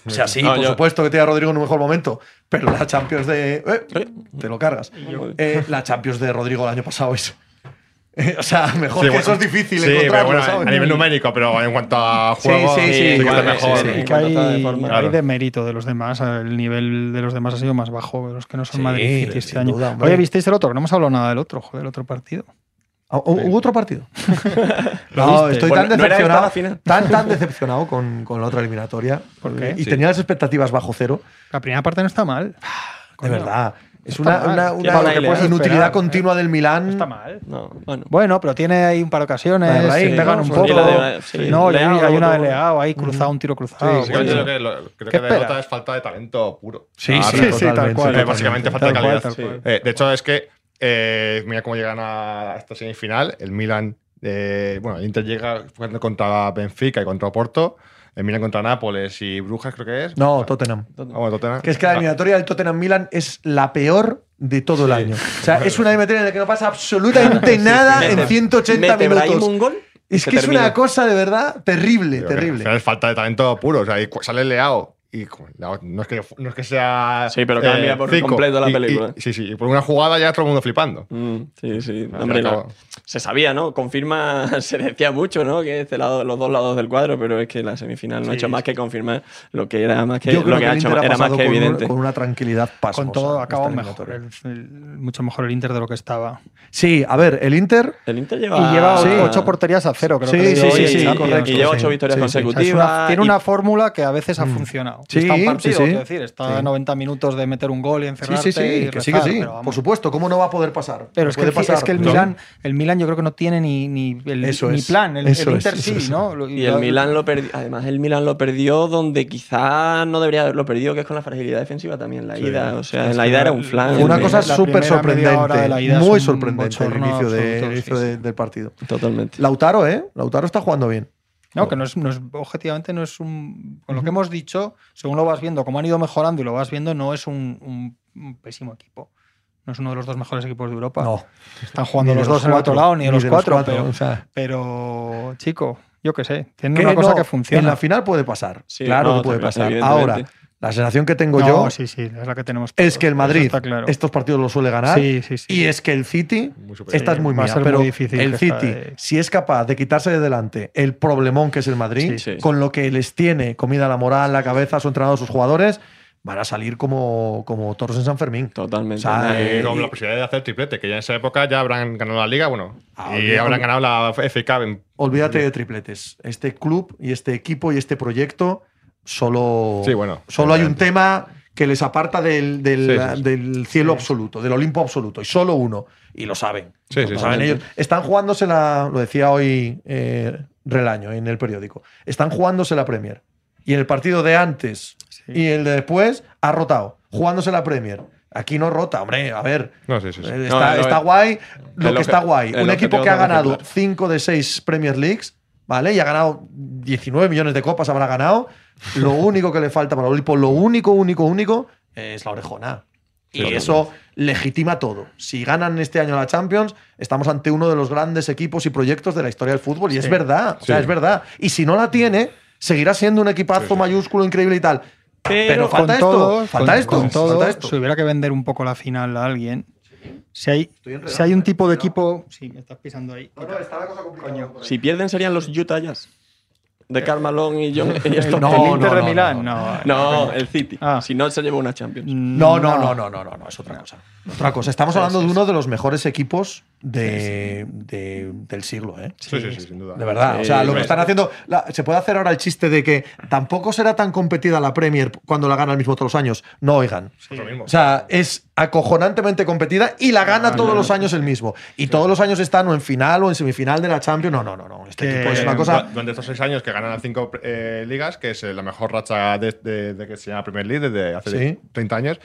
O sea, sí, No, por yo- supuesto que te da Rodrigo en un mejor momento, pero la Champions de. eh, te lo cargas. Eh, la Champions de Rodrigo el año pasado es. o sea, mejor Sí, que bueno, eso es difícil Sí, pero encontrarlo, bueno, ¿sabes? a nivel numérico, pero en cuanto a juego, sí, sí, que está igual, mejor. sí, sí. Y En que está de hay, forma. hay Claro. de mérito de los demás. El nivel de los demás ha sido más bajo de los que no son Sí, Madrid este año. duda. Oye, ¿visteis el otro? Que no hemos hablado nada del otro, joder, el otro partido. Ah, ¿hu- ¿Hubo otro partido? ¿Lo no, viste? estoy Bueno, tan ¿no era esta decepcionado. la final? Tan, tan decepcionado con, con la otra eliminatoria. ¿Por qué? Y Sí. tenía las expectativas bajo cero. La primera parte no está mal. De verdad. Es una, una, una una inutilidad esperar, continua del No Milán. está mal. No, bueno. Bueno, pero tiene ahí un par de ocasiones, de se Brahim, pegan ¿no? un poco. de- sí, no, Leao, hay una de Leao ahí cruzado, un tiro cruzado. Sí, bueno. yo creo que, lo- creo ¿Qué que de espera? Nota es falta de talento puro. Sí, Ah, sí, sí, tal cual. Eh, básicamente falta de cual, calidad. Sí. cual. Eh, de hecho, es que eh, mira cómo llegan a esta semifinal. El Milan, eh, bueno, el Inter llega jugando contra Benfica y contra Porto. El Milan contra Nápoles y Brujas, creo que es. No, Tottenham. Ah, bueno, Tottenham. Que es que la Ah, eliminatoria del Tottenham-Milan es la peor de todo el año. O sea, es una eliminatoria en la que no pasa absolutamente nada en 180 Mete Brahim minutos. un gol. Es que es una cosa de verdad terrible, que terrible. es falta de talento puro. O sea, sale Leao. Y no es que, no es que sea. eh, Sí, pero cambia por Zico. completo la Y- película. y- sí, sí. Y por una jugada ya todo el mundo flipando. Mm, sí, sí. Al Hombre, no. Se sabía, ¿no? Confirma, se decía mucho, ¿no? Que este lado, los dos lados del cuadro, pero es que la semifinal no ha hecho más que confirmar lo que era más que, Yo creo lo que, que ha hecho ha era más que con, un- evidente. con una tranquilidad pasmosa. Con todo acabó mejor, eliminatoria. el- el- mucho mejor el Inter de lo que estaba. Sí, a ver, el Inter El Inter lleva. Y lleva Sí. ocho porterías a cero, creo Sí, que sí, sí, sí, y lleva ocho victorias consecutivas. tiene una fórmula que a veces ha Mm. Sí, está un sí, partido, sí. quiero decir, está Sí. 90 minutos de meter un gol y Sí, encerrarte sí, sí, y que sí, que sí. Por supuesto, ¿cómo no va a poder pasar? Pero es que, pasar. es que el No. Milan, el Milan yo creo que no tiene ni, ni, el, Eso ni es, plan. El, eso el es, Inter sí. ¿no? Y el lo- Milan lo perdió. Además, el Milan lo perdió donde quizá no debería haberlo perdido, que es con la fragilidad defensiva también, la ida. O sea, en la ida era un flan. Una cosa súper sorprendente, muy sorprendente el inicio, sí, sí. del partido. Totalmente. Lautaro, ¿eh? Lautaro está jugando bien. No, que no es, no es- objetivamente no es un. Con lo que hemos dicho, según lo vas viendo, como han ido mejorando y lo vas viendo, no es un, un- un pésimo equipo. No es uno de los dos mejores equipos de Europa. No. Están jugando Ni de los dos en el cuatro, otro lado, ni de los cuatro. pero, o sea, pero, chico, yo qué sé. Tiene una cosa no, que En funciona. la final puede pasar. Sí, claro no, que puede pasar. Ahora. La sensación que tengo No, yo sí, sí, es la que tenemos. es todos, que el Madrid claro. estos partidos los suele ganar. Sí, sí, sí. Y es que el City, esta es muy mía, pero muy difícil el City, de- si es capaz de quitarse de delante el problemón que es el Madrid, Sí, sí. con lo que les tiene comida la moral, la cabeza, su entrenador, sus jugadores, van a salir como, como toros en San Fermín. Totalmente. O sea, Nadie- Y con la posibilidad de hacer triplete, que ya en esa época ya habrán ganado la liga, bueno, Ah, y habrán ganado la FA Cup. en- Olvídate de tripletes. Este club y este equipo y este proyecto solo, Sí, bueno, solo hay un tema que les aparta del, del- Sí, sí, sí. del cielo absoluto, del Olimpo absoluto, y solo uno. Y lo saben. Lo sí. saben ellos. Están jugándose la, lo decía hoy eh, Relaño en el periódico, están jugándose la Premier. Y en el partido de antes Sí. y el de después ha rotado, jugándose la Premier. Aquí no rota, hombre, a ver. No, sí, sí, sí. eh, No, Está, está guay. Lo que está guay. Un equipo que ha ganado claro. 5 de 6 Premier Leagues, ¿vale? Y ha ganado 19 millones de copas, habrá ganado. Lo único que le falta para el Olimpo, lo único, único, único, es la orejona. Y eso legitima todo. Si ganan este año la Champions, estamos ante uno de los grandes equipos y proyectos de la historia del fútbol. Y es verdad, o sea, Sí. es verdad. Y si no la tiene, seguirá siendo un equipazo Sí, mayúsculo, increíble y tal. Pero, Pero falta esto, todo, falta con- esto, con todo, falta esto. si hubiera que vender un poco la final a alguien, si hay, enredado, si hay un eh, tipo de equipo. Sí, me estás pisando ahí. Si pierden serían los Utah Jazz. De Carmalón y John. y. No, el Inter no, de no, Milán, no, no. No, el City. Ah. Si no, se lleva una Champions. No, no, no, no, no, no, no, es otra cosa. Otra cosa. Estamos hablando de uno de los mejores equipos de, de- del siglo, ¿eh? Sí, sí, sí, sin duda. De verdad. Sí, o sea, lo que están haciendo. la- se puede hacer ahora el chiste de que tampoco será tan competida la Premier cuando la gana el mismo todos los años. No, oigan. Lo mismo. O sea, es acojonantemente competida y la gana todos los años el mismo. Y todos los años están o en final o en semifinal de la Champions. No, no, no, no. Este Que- equipo es una Eh, cosa. du- Durante estos seis años que ganan las cinco eh, ligas, que es eh, la mejor racha de, de- de que se llama Premier League desde hace Sí. 30 años.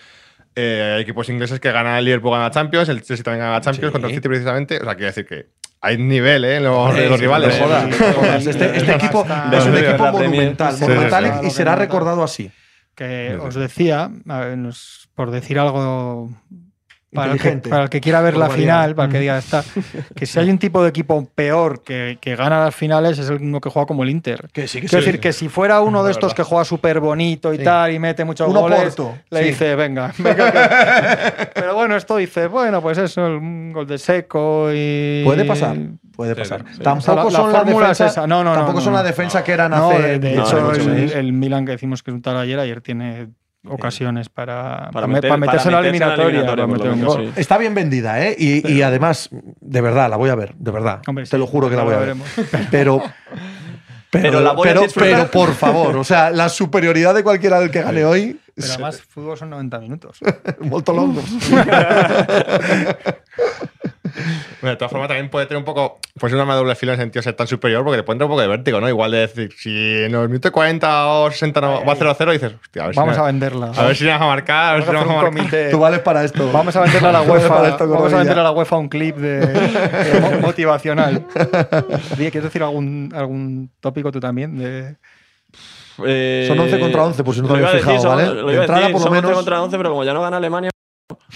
Eh, hay equipos ingleses que ganan el Liverpool gana la Champions, el Chelsea también gana la Champions Sí. contra el City precisamente. O sea, quiere decir que hay nivel ¿eh? los, en los sí, rivales. no jodas, no jodas. Este, este equipo es un equipo monumental, Sí, monumental sí, y- sí. y será recordado así. Que os decía, por decir algo para el, que, Inteligente. para el que quiera ver Por la final, para el que diga está, que si hay un tipo de equipo peor que, que gana las finales es el uno que juega como el Inter. Que sí, que Quiero sí. decir que si fuera uno de De estos que juega súper bonito y Sí. tal y mete muchos Uno goles, Porto, le sí. dice, venga, venga, que-". Pero bueno, esto dice, bueno, pues eso, un gol de seco y... Puede pasar, puede pasar. sí. Tampoco la- son la fórmula es. No, no, no, tampoco no, son la defensa que eran No, hace. de, hecho, el, el Milan que decimos que es un tal ayer, ayer tiene ocasiones para, para, meter- para meterse en la para meterse en la eliminatoria, eliminatoria, para por meter lo un menos, gol. sí. Está bien vendida, ¿eh? Y, y además, de verdad, la voy a ver, de verdad. Hombre, Te sí, lo juro que la voy a ver. veremos. Pero. Pero, Pero la voy pero, pero, por favor, o sea, la superioridad de cualquiera del que gane hoy Pero además, fútbol son 90 minutos. molto longo. Bueno, de todas formas, también puede tener un poco. Pues una doble fila en el sentido de ser tan superior, porque te puede entrar un poco de vértigo, ¿no? Igual de decir, si en los minutos 40 o 60 no, va 0-0, dices, hostia, a ver Vamos si. a venderla. a ver si vamos a marcar, a ver si a marcar. comité. Tú vales para esto. Vamos a venderle a la UEFA. esto, Vamos a venderle a la UEFA un clip de, de mo- motivacional. ¿quieres decir algún, algún tópico tú también? De, Eh, Son 11 contra 11, por si no te habías decir, fijado, son- ¿vale? lo De iba a entrada, decir, por lo son 11 menos- contra 11, pero como ya no gana Alemania.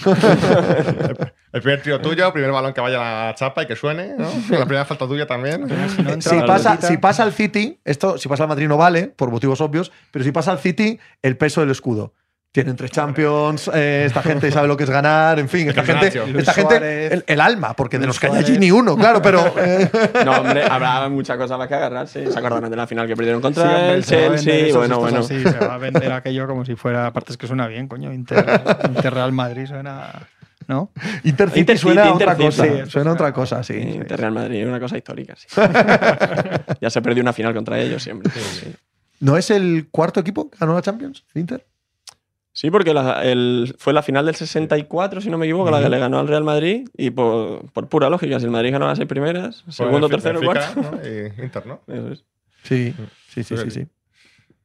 El primer tiro tuyo, primer balón que vaya a la chapa y que suene, ¿no? La primera falta tuya también. si no Si pasa, si pasa al City, esto, si pasa al Madrid no vale, por motivos obvios, pero si pasa al City, el peso del escudo. Tienen tres Champions, eh, esta gente sabe lo que es ganar, en fin, esta gente, esta el, el alma, porque de Luis los que hay allí ni uno, claro, pero eh, No, hombre, habrá muchas cosas a las que agarrarse. Se acordarán de la final que perdieron contra Sí, hombre, el Chelsea. Bueno, es bueno. así, se va a vender aquello como si fuera. Aparte, es que suena bien, coño. Inter, Inter Real Madrid suena. ¿No? Inter City Inter suena a otra cosa. Sí, suena a otra cosa, sí. Inter Real Madrid, una cosa histórica, sí. ya se perdió una final contra ellos siempre. Sí, ¿No es el cuarto equipo que ganó la Champions, el Inter? Sí, porque la- el- fue la final del 64, si no me equivoco, la que le ganó al Real Madrid. Y por, por pura lógica, si el Madrid ganó las seis primeras, segundo, tercero, cuarto. ¿no? Y Inter, ¿no? Eso es. Sí, sí, sí, sí. sí.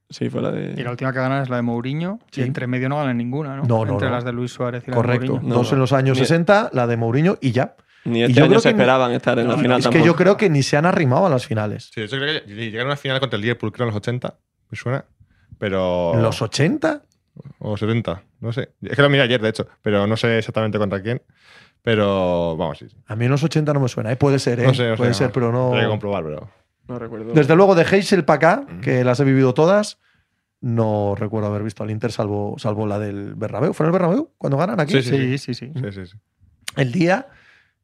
Sí, fue la Y de. la última que ganan es la de Mourinho. Sí. Y entre medio no ganan ninguna, ¿no? No, no, Entre no. las de Luis Suárez y la Correcto. de Mourinho. No, Dos no. en los años Ni- 60, la de Mourinho y ya. Ni Y este yo año creo se que ni- esperaban estar en la final es que yo creo que ni se han arrimado a las finales. Sí, yo creo que llegaron a una final contra el Liverpool, creo, en los 80, me suena. Pero. ¿En los 80? O 70, no sé. Es que lo miré ayer, de hecho, pero no sé exactamente contra quién. Pero vamos, sí. sí. A mí en los 80 no me suena, ¿eh? puede ser, ¿eh? No sé, no sé, puede no. ser, pero no. Tendría que comprobar, pero. No recuerdo. Desde luego de Heysel para acá, que las he vivido todas, no recuerdo haber visto al Inter salvo, salvo la del Bernabéu. ¿Fue en el Bernabéu cuando ganan aquí? Sí, Sí, sí, sí. Sí, sí, sí. El día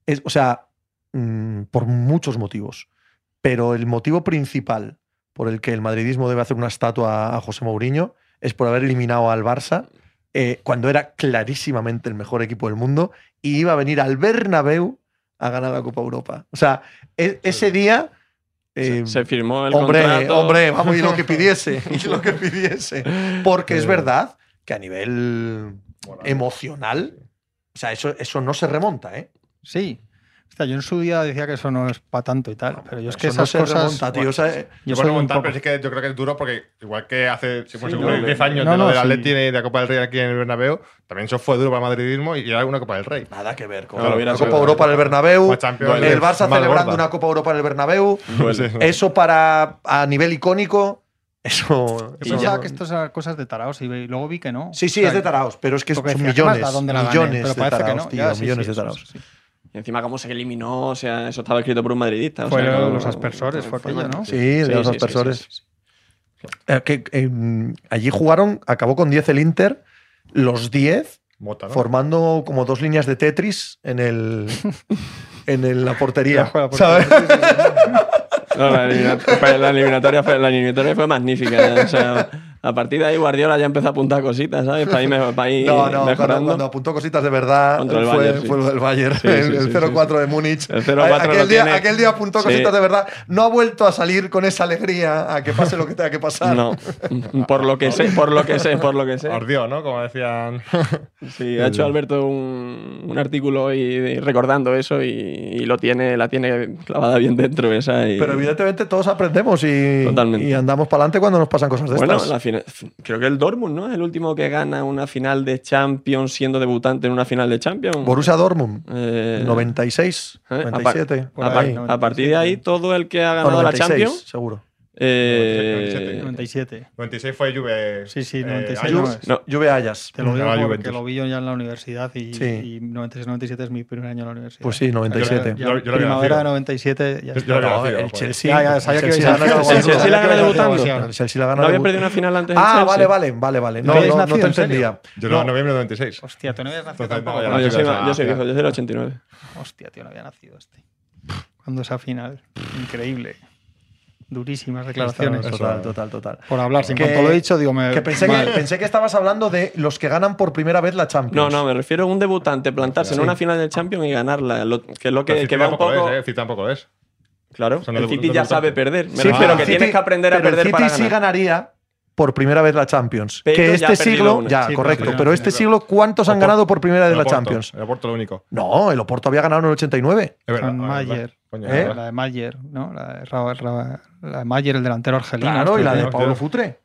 es, o sea, mm, por muchos motivos, pero el motivo principal por el que el madridismo debe hacer una estatua a José Mourinho es por haber eliminado al Barça eh, cuando era clarísimamente el mejor equipo del mundo y iba a venir al Bernabéu a ganar la Copa Europa. O sea, e- ese día... eh, se, se firmó el hombre, contrato. hombre, vamos, y lo que pidiese, y lo que pidiese. Porque es verdad que a nivel emocional, o sea, eso, eso no se remonta, ¿eh? Sí. Hostia, yo en su día decía que eso no es para tanto y tal, pero yo es que no esas se cosas. remonta, tío. O sea, yo Yo puedo un montar, poco- pero es que yo creo que es duro porque igual que hace sí, pues, Sí, seguro, no, 10 años no, de lo no, del sí. Atleti y de la Copa del Rey aquí en el Bernabéu, también eso fue duro para el madridismo y era una Copa del Rey. Nada que ver con Claro, hubiera la Copa Europa en el Bernabéu, el Barça celebrando gorda. una Copa Europa en el Bernabéu. Eso para a nivel icónico, eso. Yo pensaba no- que esto eran cosas de taraos y luego vi que no. Sí, sí, O sea, es de taraos, pero es que son porque decía, ¿qué más millones, millones Pero de parece que taraos, no. tío, sí, millones sí, de taraos. Y encima, cómo se eliminó, o sea, eso estaba escrito por un madridista. o Fue sea, lo- los aspersores, fue aquello, ¿no? Sí, de los sí, aspersores. sí, sí, sí. Eh, que, eh, allí jugaron, acabó con 10 el Inter, los 10 Mota, ¿no? formando como dos líneas de Tetris en el en el- la portería. La portería, ¿sabes? No, la, eliminatoria, fue- la eliminatoria fue, la eliminatoria fue magnífica. ¿eh? O sea, a partir de ahí Guardiola ya empezó a apuntar cositas, ¿sabes? Para ir, me- para ir No, no, cuando, mejorando. cuando apuntó cositas de verdad Contra el fue, Bayern, sí. fue lo del Bayern, Sí, sí, el, sí, el sí, 0-4 de Múnich. El 0-4 aquel, día, tiene- aquel día apuntó Sí. cositas de verdad. No ha vuelto a salir con esa alegría a que pase lo que tenga que pasar. No, por lo que sé, por lo que sé, por lo que sé. Ordió, ¿no? Como decían. Sí, ha hecho Alberto un, un artículo hoy recordando eso y, y lo tiene, la tiene clavada bien dentro esa. Y, Pero evidentemente todos aprendemos y, y andamos para adelante cuando nos pasan cosas de bueno, estas. la final- creo que el Dortmund, ¿no? Es el último que gana una final de Champions siendo debutante en una final de Champions. Borussia Dortmund, Eh, 96, eh, a par- 97. por a, par- 97. a partir de ahí, todo el que ha No, ganado la 96, Champions. seguro. Eh, 97. 96 fue Juve. Sí, sí, eh, 96 Ajax. no es. no, Juve Ayas. Te lo digo Ah, porque Juventus. lo vi yo ya en la universidad y, Sí. y 96-97 es mi primer año en la universidad. Pues sí, 97. Ya- Yo- yo había primavera de nacido. 97 ya Yo- yo lo había No, nacido, el. Chelsea. Ya, ya, sabía el que Chelsea a- el la gana que debutando. El Chelsea la gana ¿No había perdido una final antes Ah, vale, vale, vale, vale. No, ¿No habéis no, no nacido, te en entendía. Yo No. no, noviembre de 96. Hostia, tú no habías nacido tampoco. no, No, yo, soy, yo soy viejo, yo soy del 89. Hostia, tío, no había nacido este. Cuando esa final. Increíble. Durísimas declaraciones. Total, total, total. Por hablar, sin Que- cuanto lo he dicho, digo, me. Que pensé, que pensé que estabas hablando de los que ganan por primera vez la Champions. No, no, me refiero a un debutante plantarse Sí. en una final del Champions y ganarla. lo- que es lo que, el que City va un tampoco poco. es, ¿eh? El City tampoco es. Claro, Son el debu- City ya sabe perder. Me Sí, refiero pero que el tienes City- que aprender a pero el perder City para sí ganar. ganaría por primera vez la Champions. Pero que este siglo, una. ya, Sí, correcto. pero este siglo, ¿cuántos han ganado por primera vez la Oporto, Champions? El Oporto lo único. No, el Oporto había ganado en el 89. Es verdad. Con ah, es verdad. Mayer. Coño, ¿Eh? es verdad. La de Mayer, ¿no? La de, Ra- Ra- la de Mayer, el delantero argelino. Claro, este y la de que- Pablo Futre.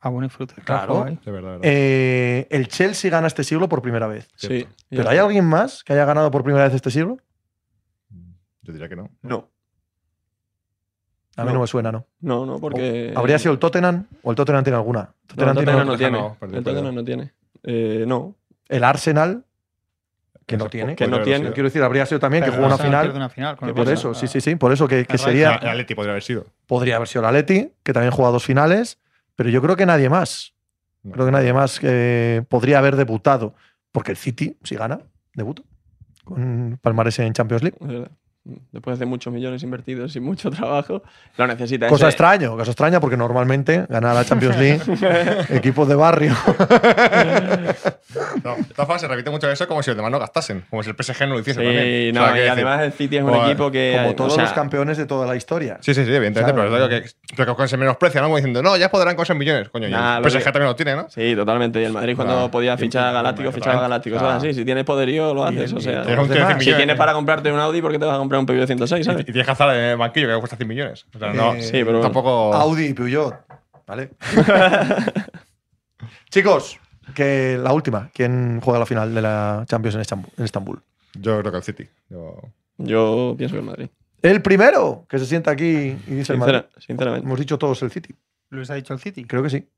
Ah, bueno, y fruta. Claro. verdad, es verdad. Eh, el Chelsea gana este siglo por primera vez. Sí. ¿Pero hay alguien más que haya ganado por primera vez este siglo? Yo diría que no. No, A mí No. no, me suena, ¿no? no, no, porque. ¿Habría sido el Tottenham o el Tottenham tiene alguna? No, el Tottenham tiene Tottenham no Tottenham tiene. perdió, El Tottenham no tiene. Eh, no. el Arsenal, que no tiene. que no tiene. Quiero decir, habría sido también que jugó una final. pierde una final con Que Por eso, sí, sí, sí. Por eso que, que sería. El Atleti podría haber sido. Podría haber sido el Atleti, que también juega dos finales, pero yo creo que nadie más. No. Creo que nadie más que podría haber debutado. Porque el City, si gana, debuta. Con Palmares en Champions League. Es. Después de muchos millones invertidos y mucho trabajo, lo necesita. Cosa ese- extraña, cosa extraña porque normalmente gana la Champions League equipos de barrio. No, formas, se repite mucho eso como si los demás no gastasen. Como si el PSG no lo hiciese Sí, también. no, O sea, y decir- además el City es un equipo que. Como o todos sea, los campeones de toda la historia. Sí, sí, sí, evidentemente, Claro. pero digo que, pero que se menosprecia, ¿no? Como diciendo, no, ya podrán con esos millones. Coño, Nah, el PSG que- también lo tiene, ¿no? Sí, totalmente. Y el Madrid cuando Claro. podía fichar a Galáctico, fichaba a Galáctico. Claro. así. Si tienes poderío, lo haces. el- o sea, y Tienes un los tío de demás. 100 si tienes para comprarte un Audi, ¿por qué te vas a comprar un Peugeot 106, Y ¿sabes? y tienes que en el banquillo que cuesta 100 millones. O sea, no, Eh, Sí, pero tampoco. Audi y Peugeot. ¿Vale? Chicos, que la última. ¿Quién juega la final de la Champions en Estambul? Yo creo que el City. Yo- Yo pienso que el Madrid. El primero que se sienta aquí y dice el Madrid. Sincera- sinceramente. Hemos dicho todos el City. Luis ha dicho el City. Creo que sí.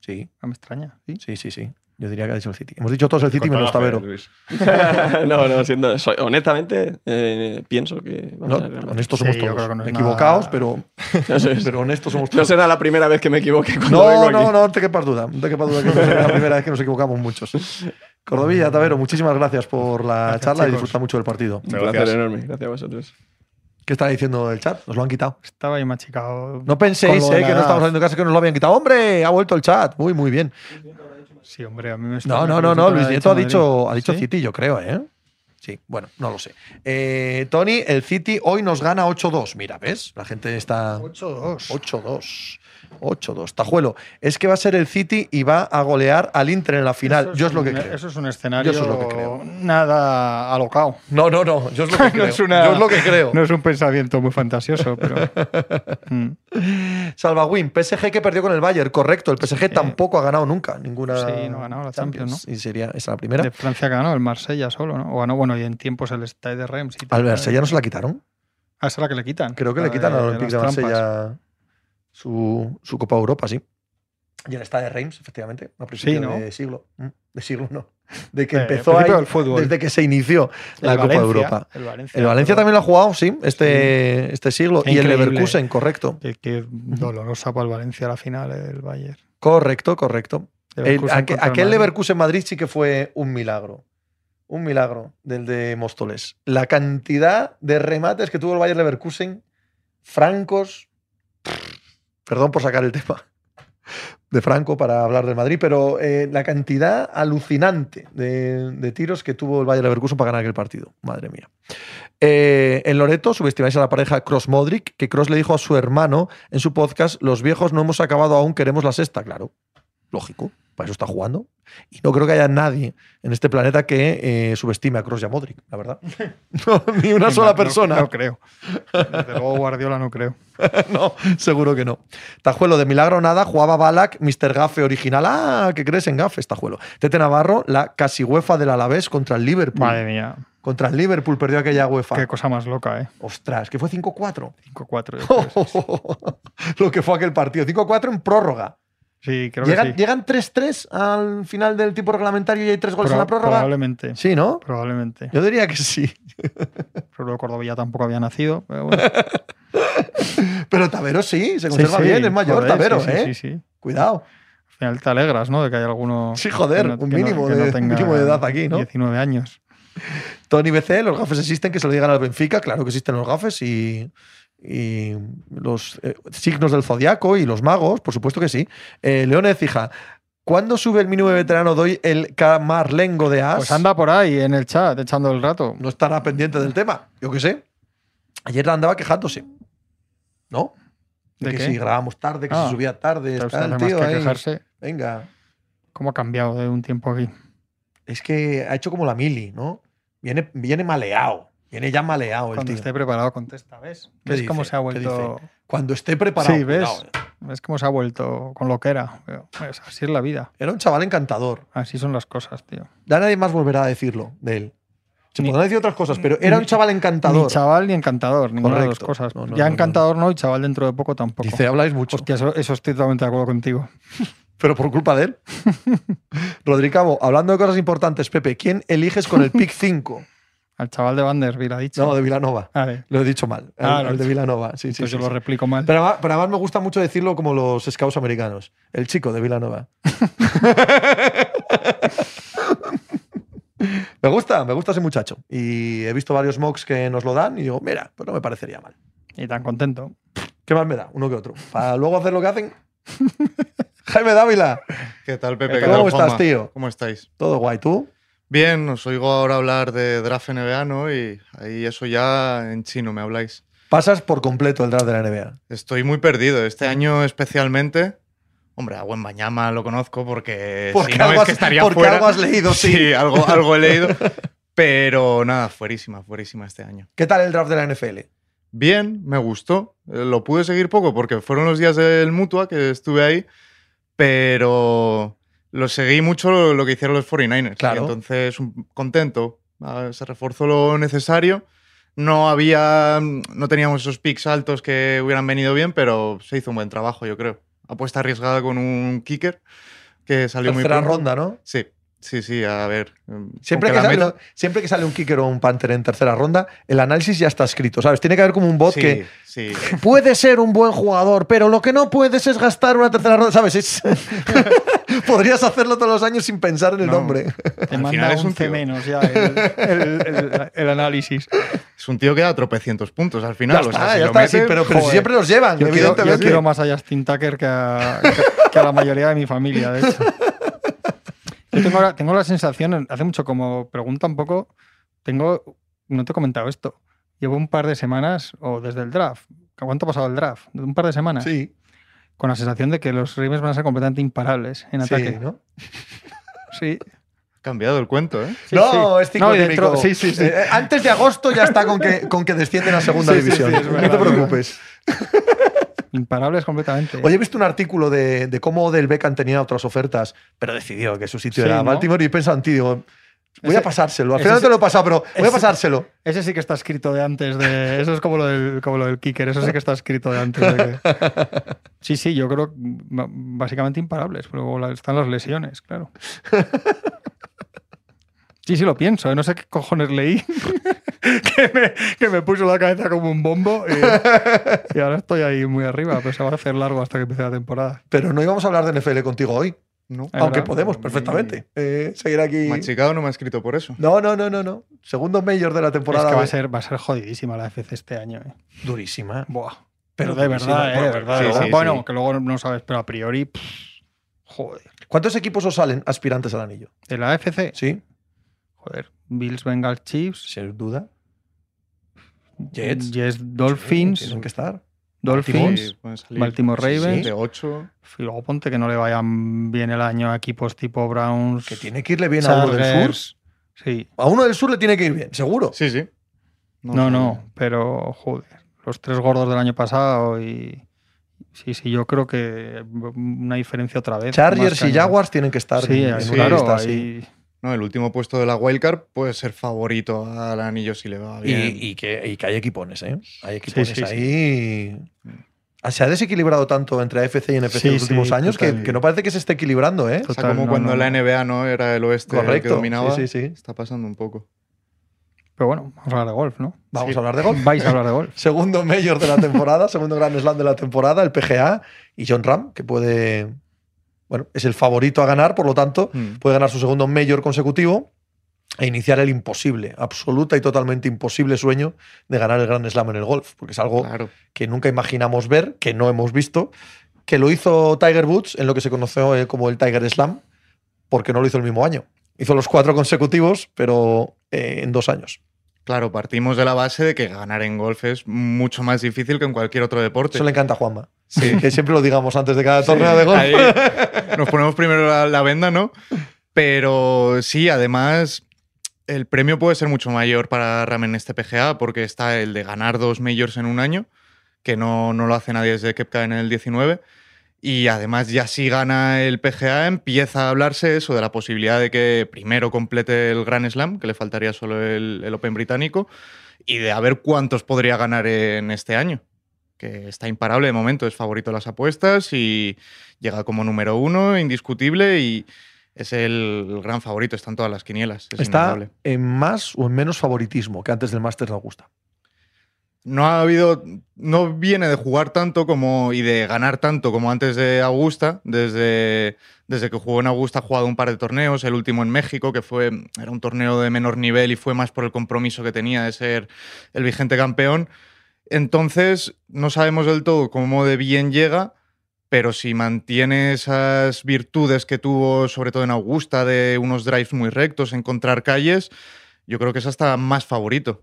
Sí, No me extraña. ¿sí? sí, sí, sí. Yo diría que ha dicho el City. Hemos dicho todos el City menos Tavero. No, no, siendo, soy- honestamente, eh, pienso que. vamos No, a ver, honestos somos yo todos. no Equivocados, nada- pero, No, sé, pero honestos somos no todos. será la primera vez que me equivoque cuando vengo No, aquí. no, no te quepas duda. No te quepas duda que no será la primera vez que nos equivocamos muchos. Cordovilla, Tavero, muchísimas gracias por la Gracias, charla y disfruta mucho del partido. Un Muchas placer gracias. enorme. Gracias a vosotros. ¿Qué está diciendo el chat? Nos lo han quitado. Estaba ahí machicado. No penséis eh, que no estamos haciendo caso que nos lo habían quitado. ¡Hombre! Ha vuelto el chat. Muy, muy bien. Sí, hombre, a mí me No, no, no, no. Luis Nieto ha dicho, ha dicho City, yo creo, ¿eh? Sí, bueno, no lo sé. Eh, Tony, el City hoy nos gana 8-2. Mira, ¿ves? La gente está. 8-2. 8-2. 8-2. Tajuelo, es que va a ser el City y va a golear al Inter en la final. Eso yo es lo un- que creo. Eso es un escenario Yo eso es lo que creo. nada alocado. No, no, no. Yo es lo que creo. No es una- Yo es lo que creo. No es un pensamiento muy fantasioso, pero. Mm. Salvawin, PSG que perdió con el Bayern, correcto. El PSG tampoco ha ganado nunca ninguna. Sí, no ha ganado la Champions, Y sería esa la primera. De Francia ganó el Marsella solo, ¿no? O ganó, bueno, y en tiempos el Stade de Reims. Al Marsella no se la quitaron. Ah, esa es la que le quitan. Creo que La le quitan de al Olympique de trampas. Marsella su, su Copa Europa, sí. Y el Stade de Reims, efectivamente, a principios ¿no? de siglo. De siglo no. De que Eh, empezó ahí, del fútbol. desde que se inició El la Copa de Europa. El Valencia, El Valencia pero- también lo ha jugado, sí, este, este siglo. Qué y el. Leverkusen, correcto. Qué, qué dolorosa para el Valencia la final, el Bayern. Correcto, correcto. El- aquel aquel. Leverkusen Madrid sí que fue un milagro. Un milagro del de Móstoles. La cantidad de remates que tuvo el Bayern Leverkusen, francos. Perdón por sacar el tema de Franco para hablar del Madrid, pero eh, la cantidad alucinante de, tiros que tuvo el Bayern Leverkusen para ganar aquel partido. Madre mía. Eh, en Loreto subestimáis a la pareja Cross Modric, que Cross le dijo a su hermano en su podcast: Los viejos no hemos acabado aún, queremos la sexta. Claro, lógico, para eso está jugando. Y no creo que haya nadie en este planeta que eh, subestime a Cross y a Modric, la verdad. No, ni una sola No, persona. No, creo. Desde luego Guardiola no creo. no, seguro que no. Tajuelo, de milagro nada, jugaba Balak, Mr. Gaffe original. Ah, ¿qué crees en Gaffe, Tajuelo? Tete Navarro, la casi UEFA del Alavés contra el Liverpool. Madre mía, Contra el Liverpool perdió aquella UEFA. qué cosa más loca, ¿eh? Ostras, que fue 5-4. 5-4. yo creo, sí, sí. Lo que fue aquel partido. 5-4 en prórroga. Sí, creo que ¿Llegan, sí. llegan 3-3 al final del tiempo reglamentario y hay tres goles en la prórroga? Probablemente. Sí, ¿no? Probablemente. Yo diría que sí. Pero Cordovilla tampoco había nacido. Pero bueno. Pero Tavero sí, se conserva Sí, sí, bien, es mayor joder, Tavero, sí, ¿eh? Sí, sí. Cuidado. Al final te alegras, ¿no? De que hay alguno. Sí, joder, no- un mínimo no de- mínimo de edad aquí, ¿no? 19 años. Tony BC, los gafes existen, que se lo digan al Benfica, claro que existen los gafes y, y los eh, signos del zodiaco y los magos, por supuesto que sí. Eh, Leone Cija, ¿cuándo sube el mínimo de veterano doy el camarlengo de As? Pues anda por ahí en el chat echando el rato. No estará pendiente del tema, yo qué sé. Ayer andaba quejándose, ¿no? De, ¿De que qué? si grabábamos tarde, que Ah, se subía tarde, está el tío que ahí. quejarse. Venga, ¿Cómo ha cambiado de un tiempo aquí? es que ha hecho como la mili, ¿no? Viene, viene maleado, viene ya maleado el Cuando tío. esté preparado, contesta. ¿Ves? ¿Qué ¿Ves dice? cómo se ha ¿Qué vuelto? Cuando esté preparado. Sí, ¿ves? cuidado, eh. ¿Ves cómo se ha vuelto con lo que era? Pues así es la vida. Era un chaval encantador. Así son las cosas, tío. Ya nadie más volverá a decirlo de él. Se Ni- podrán decir otras cosas, pero era un chaval encantador. Ni chaval ni encantador, ninguna de las cosas. No, no, ya no, encantador no, y chaval dentro de poco tampoco. Dice, habláis mucho, Hostia, eso, eso estoy totalmente de acuerdo contigo. pero por culpa de él. Rodricavo, hablando de cosas importantes, Pepe, ¿quién eliges con el pick 5? Al chaval de Vanderbilt ha dicho. No, de Vilanova. Vale, Lo he dicho mal. El, Ah, el de. Vilanova. Sí, sí, pues sí, yo lo replico mal. Pero además, pero además me gusta mucho decirlo como los scouts americanos. El chico de Vilanova. me gusta, me gusta ese muchacho. Y he visto varios mocks que nos lo dan y digo, mira, pues no me parecería mal. Y tan contento. ¿Qué más me da? Uno que otro. Para luego hacer lo que hacen. Jaime Dávila, ¿Qué tal, Pepe? ¿Cómo ¿Qué tal, estás, Juanma? tío? ¿Cómo estáis? todo guay. ¿Tú? Bien, os oigo ahora hablar de draft NBA, ¿no? Y ahí eso ya en chino me habláis. Pasas por completo el draft de la NBA. Estoy muy perdido. Este año especialmente. Hombre, a buen Bañama lo conozco porque, Porque si no algo es que estaría porque fuera. algo has leído, sí. algo, algo he leído. Pero nada, fuerísima, fuerísima este año. ¿Qué tal el draft de la NFL? Bien, me gustó. Eh, Lo pude seguir poco porque fueron los días del Mutua que estuve ahí, pero lo seguí mucho lo, lo que hicieron los 49ers. Claro. Y entonces, contento. Ah, Se reforzó lo necesario. No había, no teníamos esos picks altos que hubieran venido bien, pero se hizo un buen trabajo, yo creo. Apuesta arriesgada con un kicker que salió muy Tercera pronto. ronda, ¿no? Sí, sí, sí, a ver. mm, Siempre que, sale, meta- siempre que sale un kicker o un panther en tercera ronda, el análisis ya está escrito, ¿sabes? Tiene que haber como un bot Sí, que sí. puede ser un buen jugador, pero lo que no puedes es gastar una tercera ronda, ¿sabes? Es- Podrías hacerlo todos los años sin pensar en el No. nombre. Te manda es un tío. menos ya el, el- el- el análisis. Es un tío que da tropecientos puntos al final. ya o sea, está, si ya lo está, sí, mete, pero, siempre los llevan, Yo quiero, yo evidentemente. quiero más a Justin Tucker que a, que- que a la mayoría de mi familia, de hecho. Yo tengo la, tengo la sensación, hace mucho como pregunta un poco tengo, no te he comentado esto, llevo un par de semanas, o desde el draft, ¿cuánto ha pasado el draft? Un par de semanas. Sí, Con la sensación de que los Ravens van a ser completamente imparables en ataque. sí, ¿no? Sí. Cambiado el cuento, ¿eh? sí, no, sí. es ciclo No, sí, sí, sí. Eh, antes de agosto ya está con que, con que descienden a segunda división. no verdad, te preocupes. Imparables completamente. Oye, he visto un artículo de, de cómo Del Beckham tenía otras ofertas, pero decidió que su sitio Sí, era ¿no? Baltimore y pensado en ti, digo, voy Ese- a pasárselo. Al final te lo he pasado, pero voy a pasárselo. Ese sí que está escrito de antes de. Eso es como lo del, como lo del kicker, eso sí que está escrito de antes de que- Sí, sí, yo creo básicamente imparables, pero están las lesiones, claro. Sí, sí, lo pienso, ¿eh? no sé qué cojones leí que, me, que me puso la cabeza como un bombo y, y ahora estoy ahí muy arriba, pero se va a hacer largo hasta que empiece la temporada. Pero no íbamos a hablar de NFL contigo hoy, No. Es aunque verdad. podemos perfectamente. Eh, seguir aquí. Machicado no me ha escrito por eso. No, no, no, no, no. Segundo mayor de la Es temporada. que va a ser, va a ser jodidísima la FC este año. ¿eh? Durísima. Buah. Pero Pero de verdad, ¿eh? De bueno, verdad. sí, sí, bueno, sí. que luego no sabes, pero a priori, pff, joder. ¿Cuántos equipos os salen aspirantes al anillo? ¿De la AFC? Sí, Joder, Bills, Bengals, Chiefs, sin duda. Jets. Jets, Dolphins, Tienen que estar. Dolphins, Sí, Baltimore Sí, sí. Ravens. De 8. Y luego ponte que no le vayan bien el año a equipos tipo Browns, Que tiene que irle bien a uno del sur. Sí, A uno del sur le tiene que ir bien, seguro. Sí, sí. no, no, pero joder, los tres gordos del año pasado y sí, sí, yo creo que una diferencia otra vez. Chargers y. Jaguars tienen que estar Sí, en, en sí, una claro, lista. No, el último puesto de la wildcard puede ser favorito al anillo si le va bien. y que, y que hay equipones, ¿eh? Hay equipones sí, sí. ahí. Se ha desequilibrado tanto entre AFC y NFC Sí, en los últimos años que, total. que no parece que se esté equilibrando, ¿eh? o sea, total, como no, cuando no, la. NBA no era el oeste el que Correcto. dominaba. Sí, sí, sí. Está pasando un poco. Pero bueno, vamos a hablar de golf, ¿no? Vamos Sí. a hablar de golf. Vais a hablar de golf. Segundo mayor de la temporada, segundo Grand Slam de la temporada, el PGA y John Ram, que puede. Bueno, es el favorito a ganar, por lo tanto, Hmm. puede ganar su segundo mayor consecutivo e iniciar el imposible, absoluta y totalmente imposible sueño de ganar el Grand Slam en el golf, porque es algo Claro. que nunca imaginamos ver, que no hemos visto, que lo hizo Tiger Woods en lo que se conoció eh, como el Tiger Slam, porque no lo hizo el mismo año. Hizo los cuatro consecutivos, pero eh, en dos años. Claro, partimos de la base de que ganar en golf es mucho más difícil que en cualquier otro deporte. Eso le encanta a Juanma. Sí. Que siempre lo digamos antes de cada torneo de golf. ahí nos ponemos primero la, la venda, ¿no? Pero sí, además, el premio puede ser mucho mayor para Ram en este PGA porque está el de ganar dos majors en un año, que no, no lo hace nadie desde Kepka en el 19. Y además, ya si gana el PGA, empieza a hablarse eso de la posibilidad de que primero complete el Grand Slam, que le faltaría solo el, el Open británico, y de a ver cuántos podría ganar en este año que está imparable de momento, es favorito de las apuestas y llega como número uno, indiscutible, y es el, gran favorito, está en todas las quinielas. Es Está en más o en menos favoritismo que antes del Masters de Augusta. No ha habido, no viene de jugar tanto como y de ganar tanto como antes de Augusta. Desde, desde que jugó en Augusta ha jugado un par de torneos, el último en México, que fue, era un torneo de menor nivel y fue más por el compromiso que tenía de ser el vigente campeón. Entonces, no sabemos del todo cómo de bien llega, pero si mantiene esas virtudes que tuvo, sobre todo en Augusta, de unos drives muy rectos, encontrar calles, yo creo que es hasta más favorito.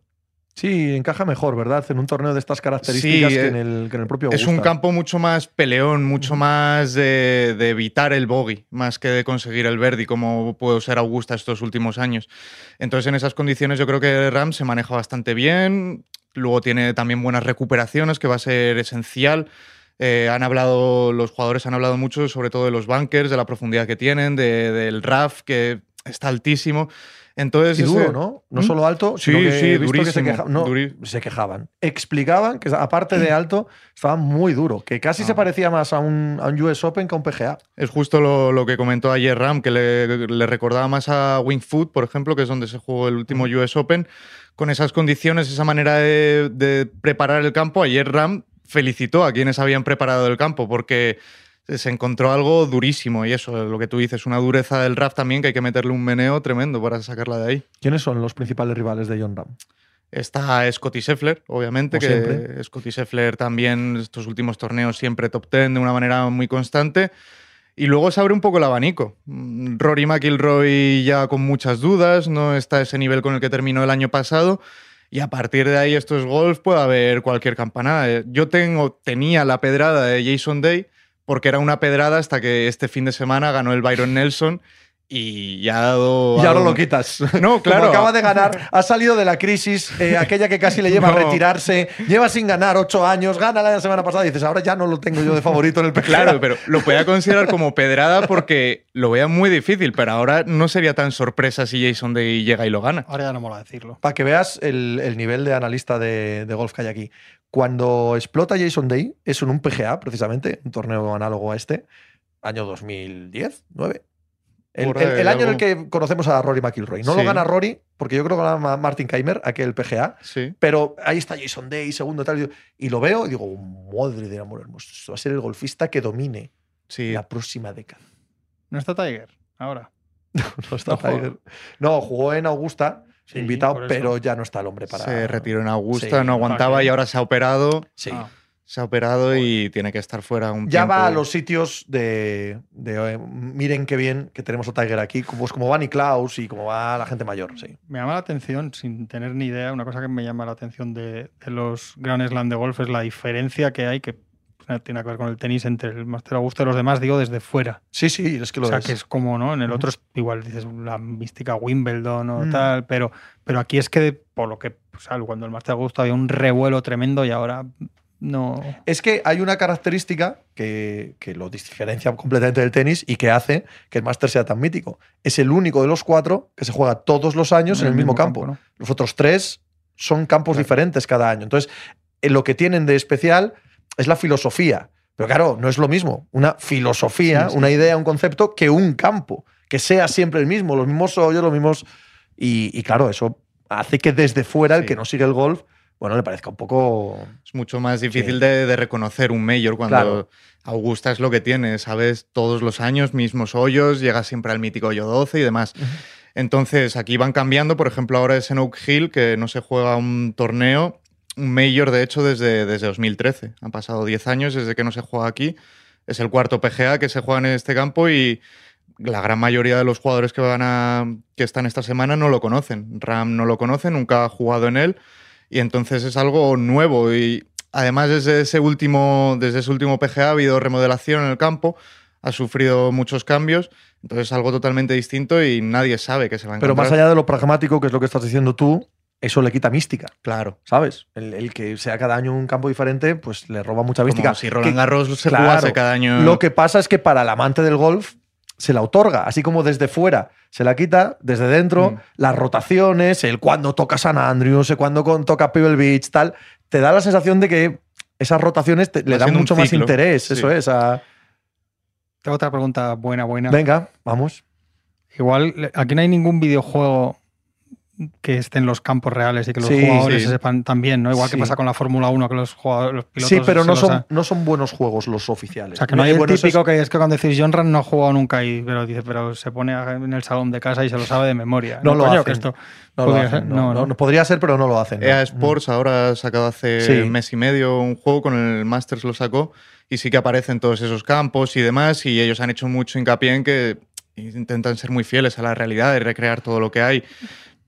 Sí, encaja mejor, ¿verdad? En un torneo de estas características Sí, que, eh, en el, que en el propio Es Augusta. un campo mucho más peleón, mucho más de, de evitar el bogey, más que de conseguir el verdi, como puede ser Augusta estos últimos años. Entonces, en esas condiciones, yo creo que Ram se maneja bastante bien. Luego tiene también buenas recuperaciones, que va a ser esencial. Eh, han hablado, los jugadores han hablado mucho, sobre todo de los bunkers, de la profundidad que tienen, de- del RAF, que está altísimo. Entonces, Y ese- duro, ¿no? No ¿Mm? solo alto, Sí, sino que sí, he visto que se, durísimo, queja- no, duri- se quejaban. Explicaban que, aparte de alto, estaba muy duro, que casi Ah. se parecía más a un, a un US Open que a un PGA. Es justo lo, lo que comentó ayer Ram, que le, le recordaba más a Wing Foot, por ejemplo, que es donde se jugó el último US Open, con esas condiciones, esa manera de, de preparar el campo. Ayer Ram felicitó a quienes habían preparado el campo, porque se encontró algo durísimo y eso, lo que tú dices, una dureza del RAF también que hay que meterle un meneo tremendo para sacarla de ahí. ¿Quiénes son los principales rivales de John Ram? Está Scotty Scheffler, obviamente, Como que siempre. Scotty Scheffler también estos últimos torneos siempre top 10 de una manera muy constante. Y luego se abre un poco el abanico. Rory McIlroy ya con muchas dudas, no está a ese nivel con el que terminó el año pasado. Y a partir de ahí, esto es golf, puede haber cualquier campanada. Yo tengo, tenía la pedrada de Jason Day porque era una pedrada hasta que este fin de semana ganó el Byron Nelson y ya ha dado. Y ahora algo- lo quitas. No, Como claro. acaba de ganar, ha salido de la crisis, eh, aquella que casi le lleva a retirarse, lleva sin ganar ocho años, gana la semana pasada y dices, ahora ya no lo tengo yo de favorito en el PGA. Claro, pero lo podía considerar como pedrada porque lo veía muy difícil, pero ahora no sería tan sorpresa si Jason Day llega y lo gana. Ahora ya no mola decirlo. Para que veas el, el nivel de analista de, de golf que hay aquí. Cuando explota Jason Day, es en un PGA, precisamente, un torneo análogo a este, año 2010, 9. El, año en el que conocemos a Rory McIlroy. No lo gana Rory, porque yo creo que lo gana Martin Keimer, aquel PGA, Sí. pero ahí está Jason Day, segundo tal. Y lo veo y digo, madre de amor hermoso, esto va a ser el golfista que domine Sí. la próxima década. ¿No está Tiger? Ahora. No está No. Tiger. No, jugó en Augusta, Sí, invitado, pero ya no está el hombre para. Se retiró en Augusta, Sí, no aguantaba y ahora se ha operado. Sí. Ah. Se ha operado y tiene que estar fuera un Ya tiempo. va a los sitios de, de, eh, miren qué bien que tenemos a Tiger aquí, como, pues como va Niklaus y como va la gente mayor, sí. Me llama la atención, sin tener ni idea, una cosa que me llama la atención de, de los Grand Slam de golf es la diferencia que hay, que tiene que ver con el tenis entre el Master Augusta y los demás, digo, desde fuera. Sí, sí, es que lo o sea, es. que es como, ¿no? En el otro es igual dices la mística Wimbledon o Mm. tal, pero, pero aquí es que, por lo que, o sea, cuando el Master Augusta había un revuelo tremendo y ahora no. Es que hay una característica que, que lo diferencia completamente del tenis y que hace que el Master sea tan mítico. Es el único de los cuatro que se juega todos los años en el mismo campo. ¿no? Los otros tres son campos Claro. diferentes cada año. Entonces, eh, lo que tienen de especial es la filosofía. Pero claro, no es lo mismo una filosofía, Sí, sí. una idea, un concepto, que un campo. Que sea siempre el mismo, los mismos hoyos, los mismos. Y, y claro, eso hace que desde fuera el que no sigue el golf, bueno, le parezca un poco. Es mucho más difícil de, de reconocer un mayor cuando Claro. Augusta es lo que tiene, sabes, todos los años, mismos hoyos, llega siempre al mítico hoyo 12 y demás. Entonces, aquí van cambiando, por ejemplo, ahora es en Oak Hill, que no se juega un torneo, un mayor, de hecho, desde, desde 2013. Han pasado 10 años desde que no se juega aquí. Es el cuarto PGA que se juega en este campo y la gran mayoría de los jugadores que, van a, que están esta semana no lo conocen. Ram no lo conoce, nunca ha jugado en él y entonces es algo nuevo y además desde ese último, desde ese último PGA ha habido remodelación en el campo, ha sufrido muchos cambios, entonces es algo totalmente distinto y nadie sabe que se va a Pero encontrar. más allá de lo pragmático, que es lo que estás diciendo tú, eso le quita mística, Claro. ¿sabes? El, el que sea cada año un campo diferente, pues le roba mucha mística. Como si Roland Que- Garros se claro, jugase cada año. Lo que pasa es que para el amante del golf se la otorga, así como desde fuera se la quita, desde dentro, Mm. las rotaciones, el cuando toca San Andrews, el cuando toca Pebble Beach, tal, te da la sensación de que esas rotaciones te- le dan mucho más interés, sí. eso es. a- Tengo otra pregunta buena, buena. Venga, vamos. Igual, aquí no hay ningún videojuego que esté en los campos reales y que los Sí, jugadores sí. se sepan también, ¿no? Igual Sí. que pasa con la Fórmula 1, que los jugadores, los pilotos. Sí, pero no son, no son buenos juegos los oficiales. O sea, que no hay Eh, el bueno, es- típico que es que cuando decís John Ran no ha jugado nunca ahí, pero dice, pero se pone en el salón de casa y se lo sabe de memoria. No lo coño, hacen. que esto no lo hacen, ser. no, No, no, no. no, podría ser, pero no lo hacen. no. EA Sports ahora ha sacado hace Sí. mes y medio un juego con el Masters lo sacó y sí que aparecen todos esos campos y demás y ellos han hecho mucho hincapié en que intentan ser muy fieles a la realidad y recrear todo lo que hay,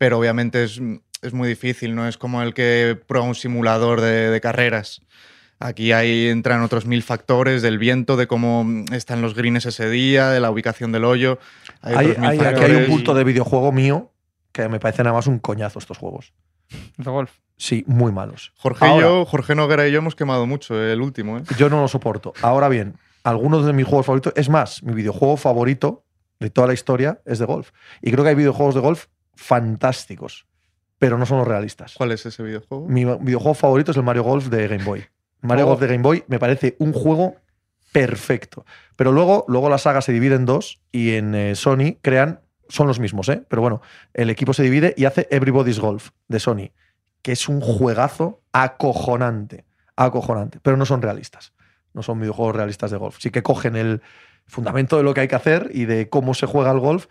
pero obviamente es, es muy difícil, no es como el que prueba un simulador de, de carreras. Aquí ahí entran otros mil factores del viento, de cómo están los greens ese día, de la ubicación del hoyo. Hay, Hay, hay- aquí hay un punto y- de videojuego mío que me parece nada más un coñazo estos juegos. De golf. Sí, muy malos. Jorge Ahora- y yo, Jorge Noguera y yo hemos quemado mucho el último, ¿eh? Yo no lo soporto. Ahora bien, algunos de mis juegos favoritos, es más, mi videojuego favorito de toda la historia es de golf. Y creo que hay videojuegos de golf fantásticos, pero no son los realistas. ¿Cuál es ese videojuego? Mi videojuego favorito es el Mario Golf de Game Boy. Mario Oh. Golf de Game Boy me parece un juego perfecto. Pero luego, luego la saga se divide en dos y en eh, Sony crean, son los mismos, ¿eh? Pero bueno, el equipo se divide y hace Everybody's Golf de Sony, que es un juegazo acojonante, acojonante, pero no son realistas. No son videojuegos realistas de golf. Sí que cogen el fundamento de lo que hay que hacer y de cómo se juega el golf,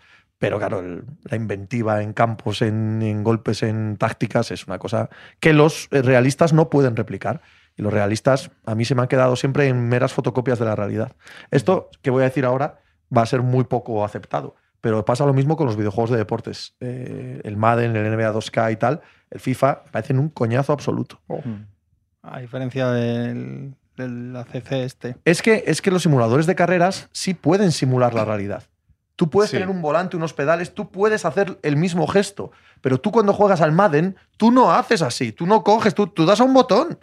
pero claro, el- la inventiva en campos, en, en golpes, en tácticas, es una cosa que los eh, realistas no pueden replicar. Y los realistas a mí se me han quedado siempre en meras fotocopias de la realidad. Esto que voy a decir ahora va a ser muy poco aceptado. Pero pasa lo mismo con los videojuegos de deportes. Eh, el Madden, el NBA 2K y tal, el FIFA, parecen un coñazo absoluto. A diferencia del, del ACC este. Es que, es que los simuladores de carreras sí pueden simular la realidad. Tú puedes Sí. tener un volante, unos pedales, tú puedes hacer el mismo gesto. Pero tú cuando juegas al Madden, tú no haces así. Tú no coges, tú, tú das a un botón.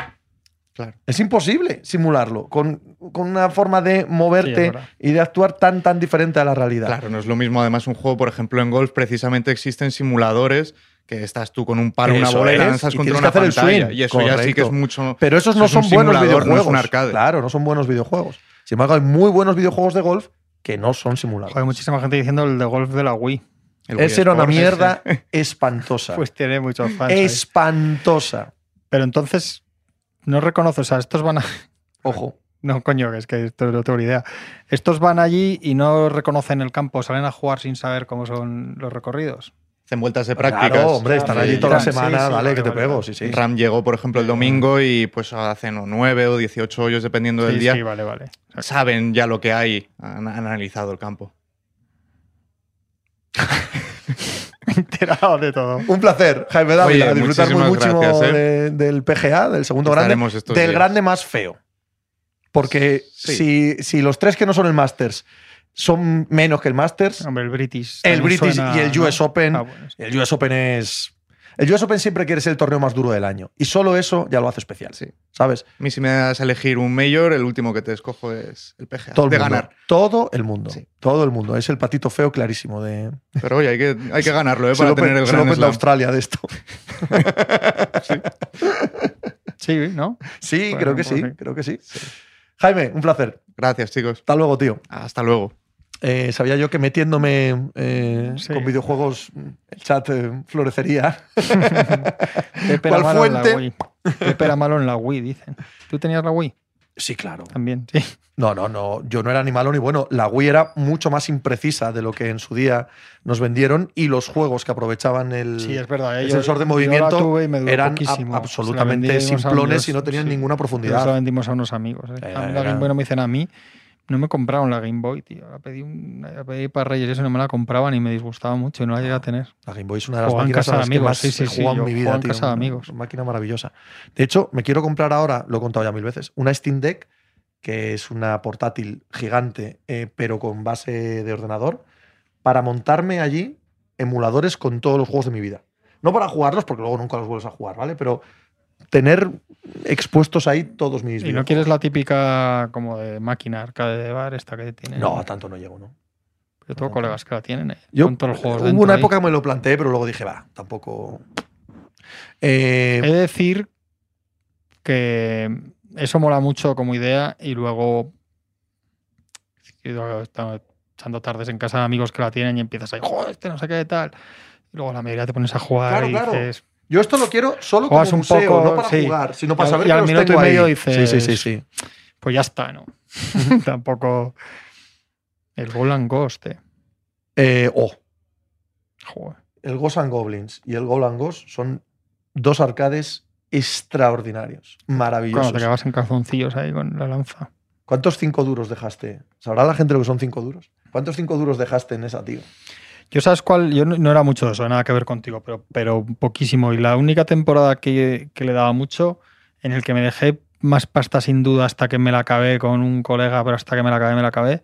Claro. Es imposible simularlo con, con una forma de moverte Sí, y de actuar tan, tan diferente a la realidad. Claro, no es lo mismo. Además, un juego, por ejemplo, en golf, precisamente existen simuladores que estás tú con un palo, una bola y lanzas contra tienes una que hacer el pantalla. swing, y eso ya sí que es correcto. mucho. Pero esos Eso no son buenos simulador, no es videojuegos. un arcade. Claro, no son buenos videojuegos. Sin embargo, hay muy buenos videojuegos de golf que no son simulados. Hay muchísima gente diciendo el de golf de la Wii. El Wii Esa era una mierda espantosa. Pues tiene muchos fans. ahí. espantosa. Pero entonces, no reconoce, o sea, estos van a. Ojo. No, coño, que es que esto no tengo ni idea. Estos van allí y no reconocen el campo, salen a jugar sin saber cómo son los recorridos. Hacen vueltas de prácticas. Claro, hombre, están allí toda la semana, sí, dale, vale, que te pego, sí, sí. Ram llegó, por ejemplo, el domingo y pues hacen o 9 o 18 hoyos dependiendo del Sí, día. sí, vale, vale. Saben ya lo que hay, han, han analizado el campo. enterado de todo. Un placer, Jaime Dávila, Oye, disfrutar mucho gracias, ¿eh? de- del PGA, del segundo grande, Estaremos estos del días. grande más feo. Porque Sí. si, si los tres que no son el Masters son menos que el Masters, Hombre, el British. el British suena, y el ¿no? US Open, Ah, bueno, sí. el US Open es... El US Open siempre quiere ser el torneo más duro del año. Y solo eso ya lo hace especial. Sí. ¿Sabes? A mí si me das a elegir un mayor, el último que te escojo es el PGA. Todo el de mundo. ganar. Todo el mundo. Sí. Todo el mundo. Es el patito feo clarísimo de. Pero oye, hay que, hay que ganarlo ¿eh? Para tener el gran. Australia de esto. Sí, ¿no? Sí, Bueno, creo que pues sí, sí. creo que sí. Jaime, un placer. Gracias, chicos. Hasta luego, tío. Hasta luego. Eh, sabía yo que metiéndome eh, Sí. con videojuegos el chat eh, florecería. Pepe ¿Cuál malo en la fuente? Wii. Malo en la Wii, dicen. ¿Tú tenías la Wii? Sí, claro. También, sí. No, no, no. Yo no era ni malo ni bueno. La Wii era mucho más imprecisa de lo que en su día nos vendieron y los juegos que aprovechaban el, Sí, es verdad. ¿eh? el Yo- sensor de movimiento eran absolutamente simplones y no tenían sí. ninguna Pero se la profundidad. vendimos a unos amigos. ¿eh? A mí la era- Game Boy no me dicen a mí. No me compraron la Game Boy, tío. La pedí, un- la pedí para Reyes y eso no me la compraban y me disgustaba mucho y no la llegué a tener. La Game Boy es una de las Jugaba en máquinas casa a de las que amigos, más sí, sí, he sí, en mi vida, tío. casa de Una- amigos. una máquina maravillosa. De hecho, me quiero comprar ahora, lo he contado ya mil veces, una Steam Deck, que es una portátil gigante, eh, pero con base de ordenador, para montarme allí emuladores con todos los juegos de mi vida. No para jugarlos, porque luego nunca los vuelves a jugar, ¿vale? Pero tener expuestos ahí todos mis ¿Y no quieres la típica como de máquina arcade de bar esta que tiene? No, a tanto no llego, ¿no? Yo tengo colegas que la tienen. eh, Yo, con todos los juegos hubo una ahí. época que me lo planteé, pero luego dije, va, tampoco... Eh, He de decir que eso mola mucho como idea y luego he estado echando tardes en casa de amigos que la tienen y empiezas ahí, joder, este no sé qué tal. Y luego la mayoría te pones a jugar Claro, y claro. dices, Yo esto lo quiero solo como Juegas un museo, poco, no para sí. jugar, sino para Y saber y que al los minuto y tengo medio ahí. dices- Sí, sí, sí, sí. pues ya está, ¿no? Tampoco. El Gol and Ghost, eh. Eh, oh, Joder. el Ghost and Goblins y el Gol and Ghost son dos arcades extraordinarios, Cuando maravillosos. te quedabas en calzoncillos ahí con la lanza. ¿Cuántos cinco duros dejaste? ¿Sabrá la gente lo que son cinco duros? ¿Cuántos cinco duros dejaste en esa, tío? Yo sabes cuál, yo no, era mucho de eso, nada que ver contigo, pero, pero poquísimo. Y la única temporada que, que le daba mucho, en el que me dejé más pasta sin duda hasta que me la acabé con un colega, pero hasta que me la acabé, me la acabé,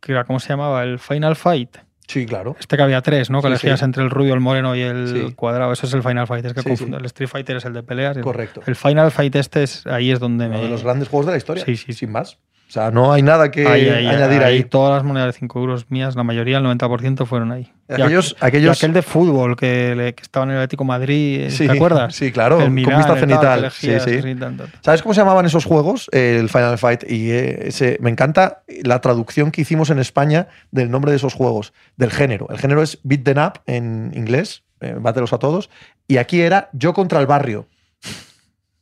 que era, ¿cómo se llamaba? El Final Fight. Sí, claro. Este que había tres, ¿no? Que Sí, elegías sí. entre el rubio, el moreno y el Sí. cuadrado. Eso es el Final Fight, es que confundo. El Street Fighter es el de peleas. Correcto. El Final Fight este es, ahí es donde Uno me... de los grandes juegos de la historia. Sí, sí. Sin más. O sea, no hay nada que Ahí, ahí, añadir ahí. Todas las monedas de 5 euros mías, la mayoría, el 90% fueron ahí. Aquellos, aqu- aquellos y aquel de fútbol que, le- que estaba en el Atlético Madrid, Sí, ¿te acuerdas? Sí, claro, El con vista tal, cenital. Sí, sí. así, tal, tal. ¿Sabes cómo se llamaban esos juegos? El Final Fight. Y eh, ese, me encanta la traducción que hicimos en España del nombre de esos juegos, del género. El género es Beat Them Up en inglés, eh, Bátelos a todos. Y aquí era Yo contra el barrio.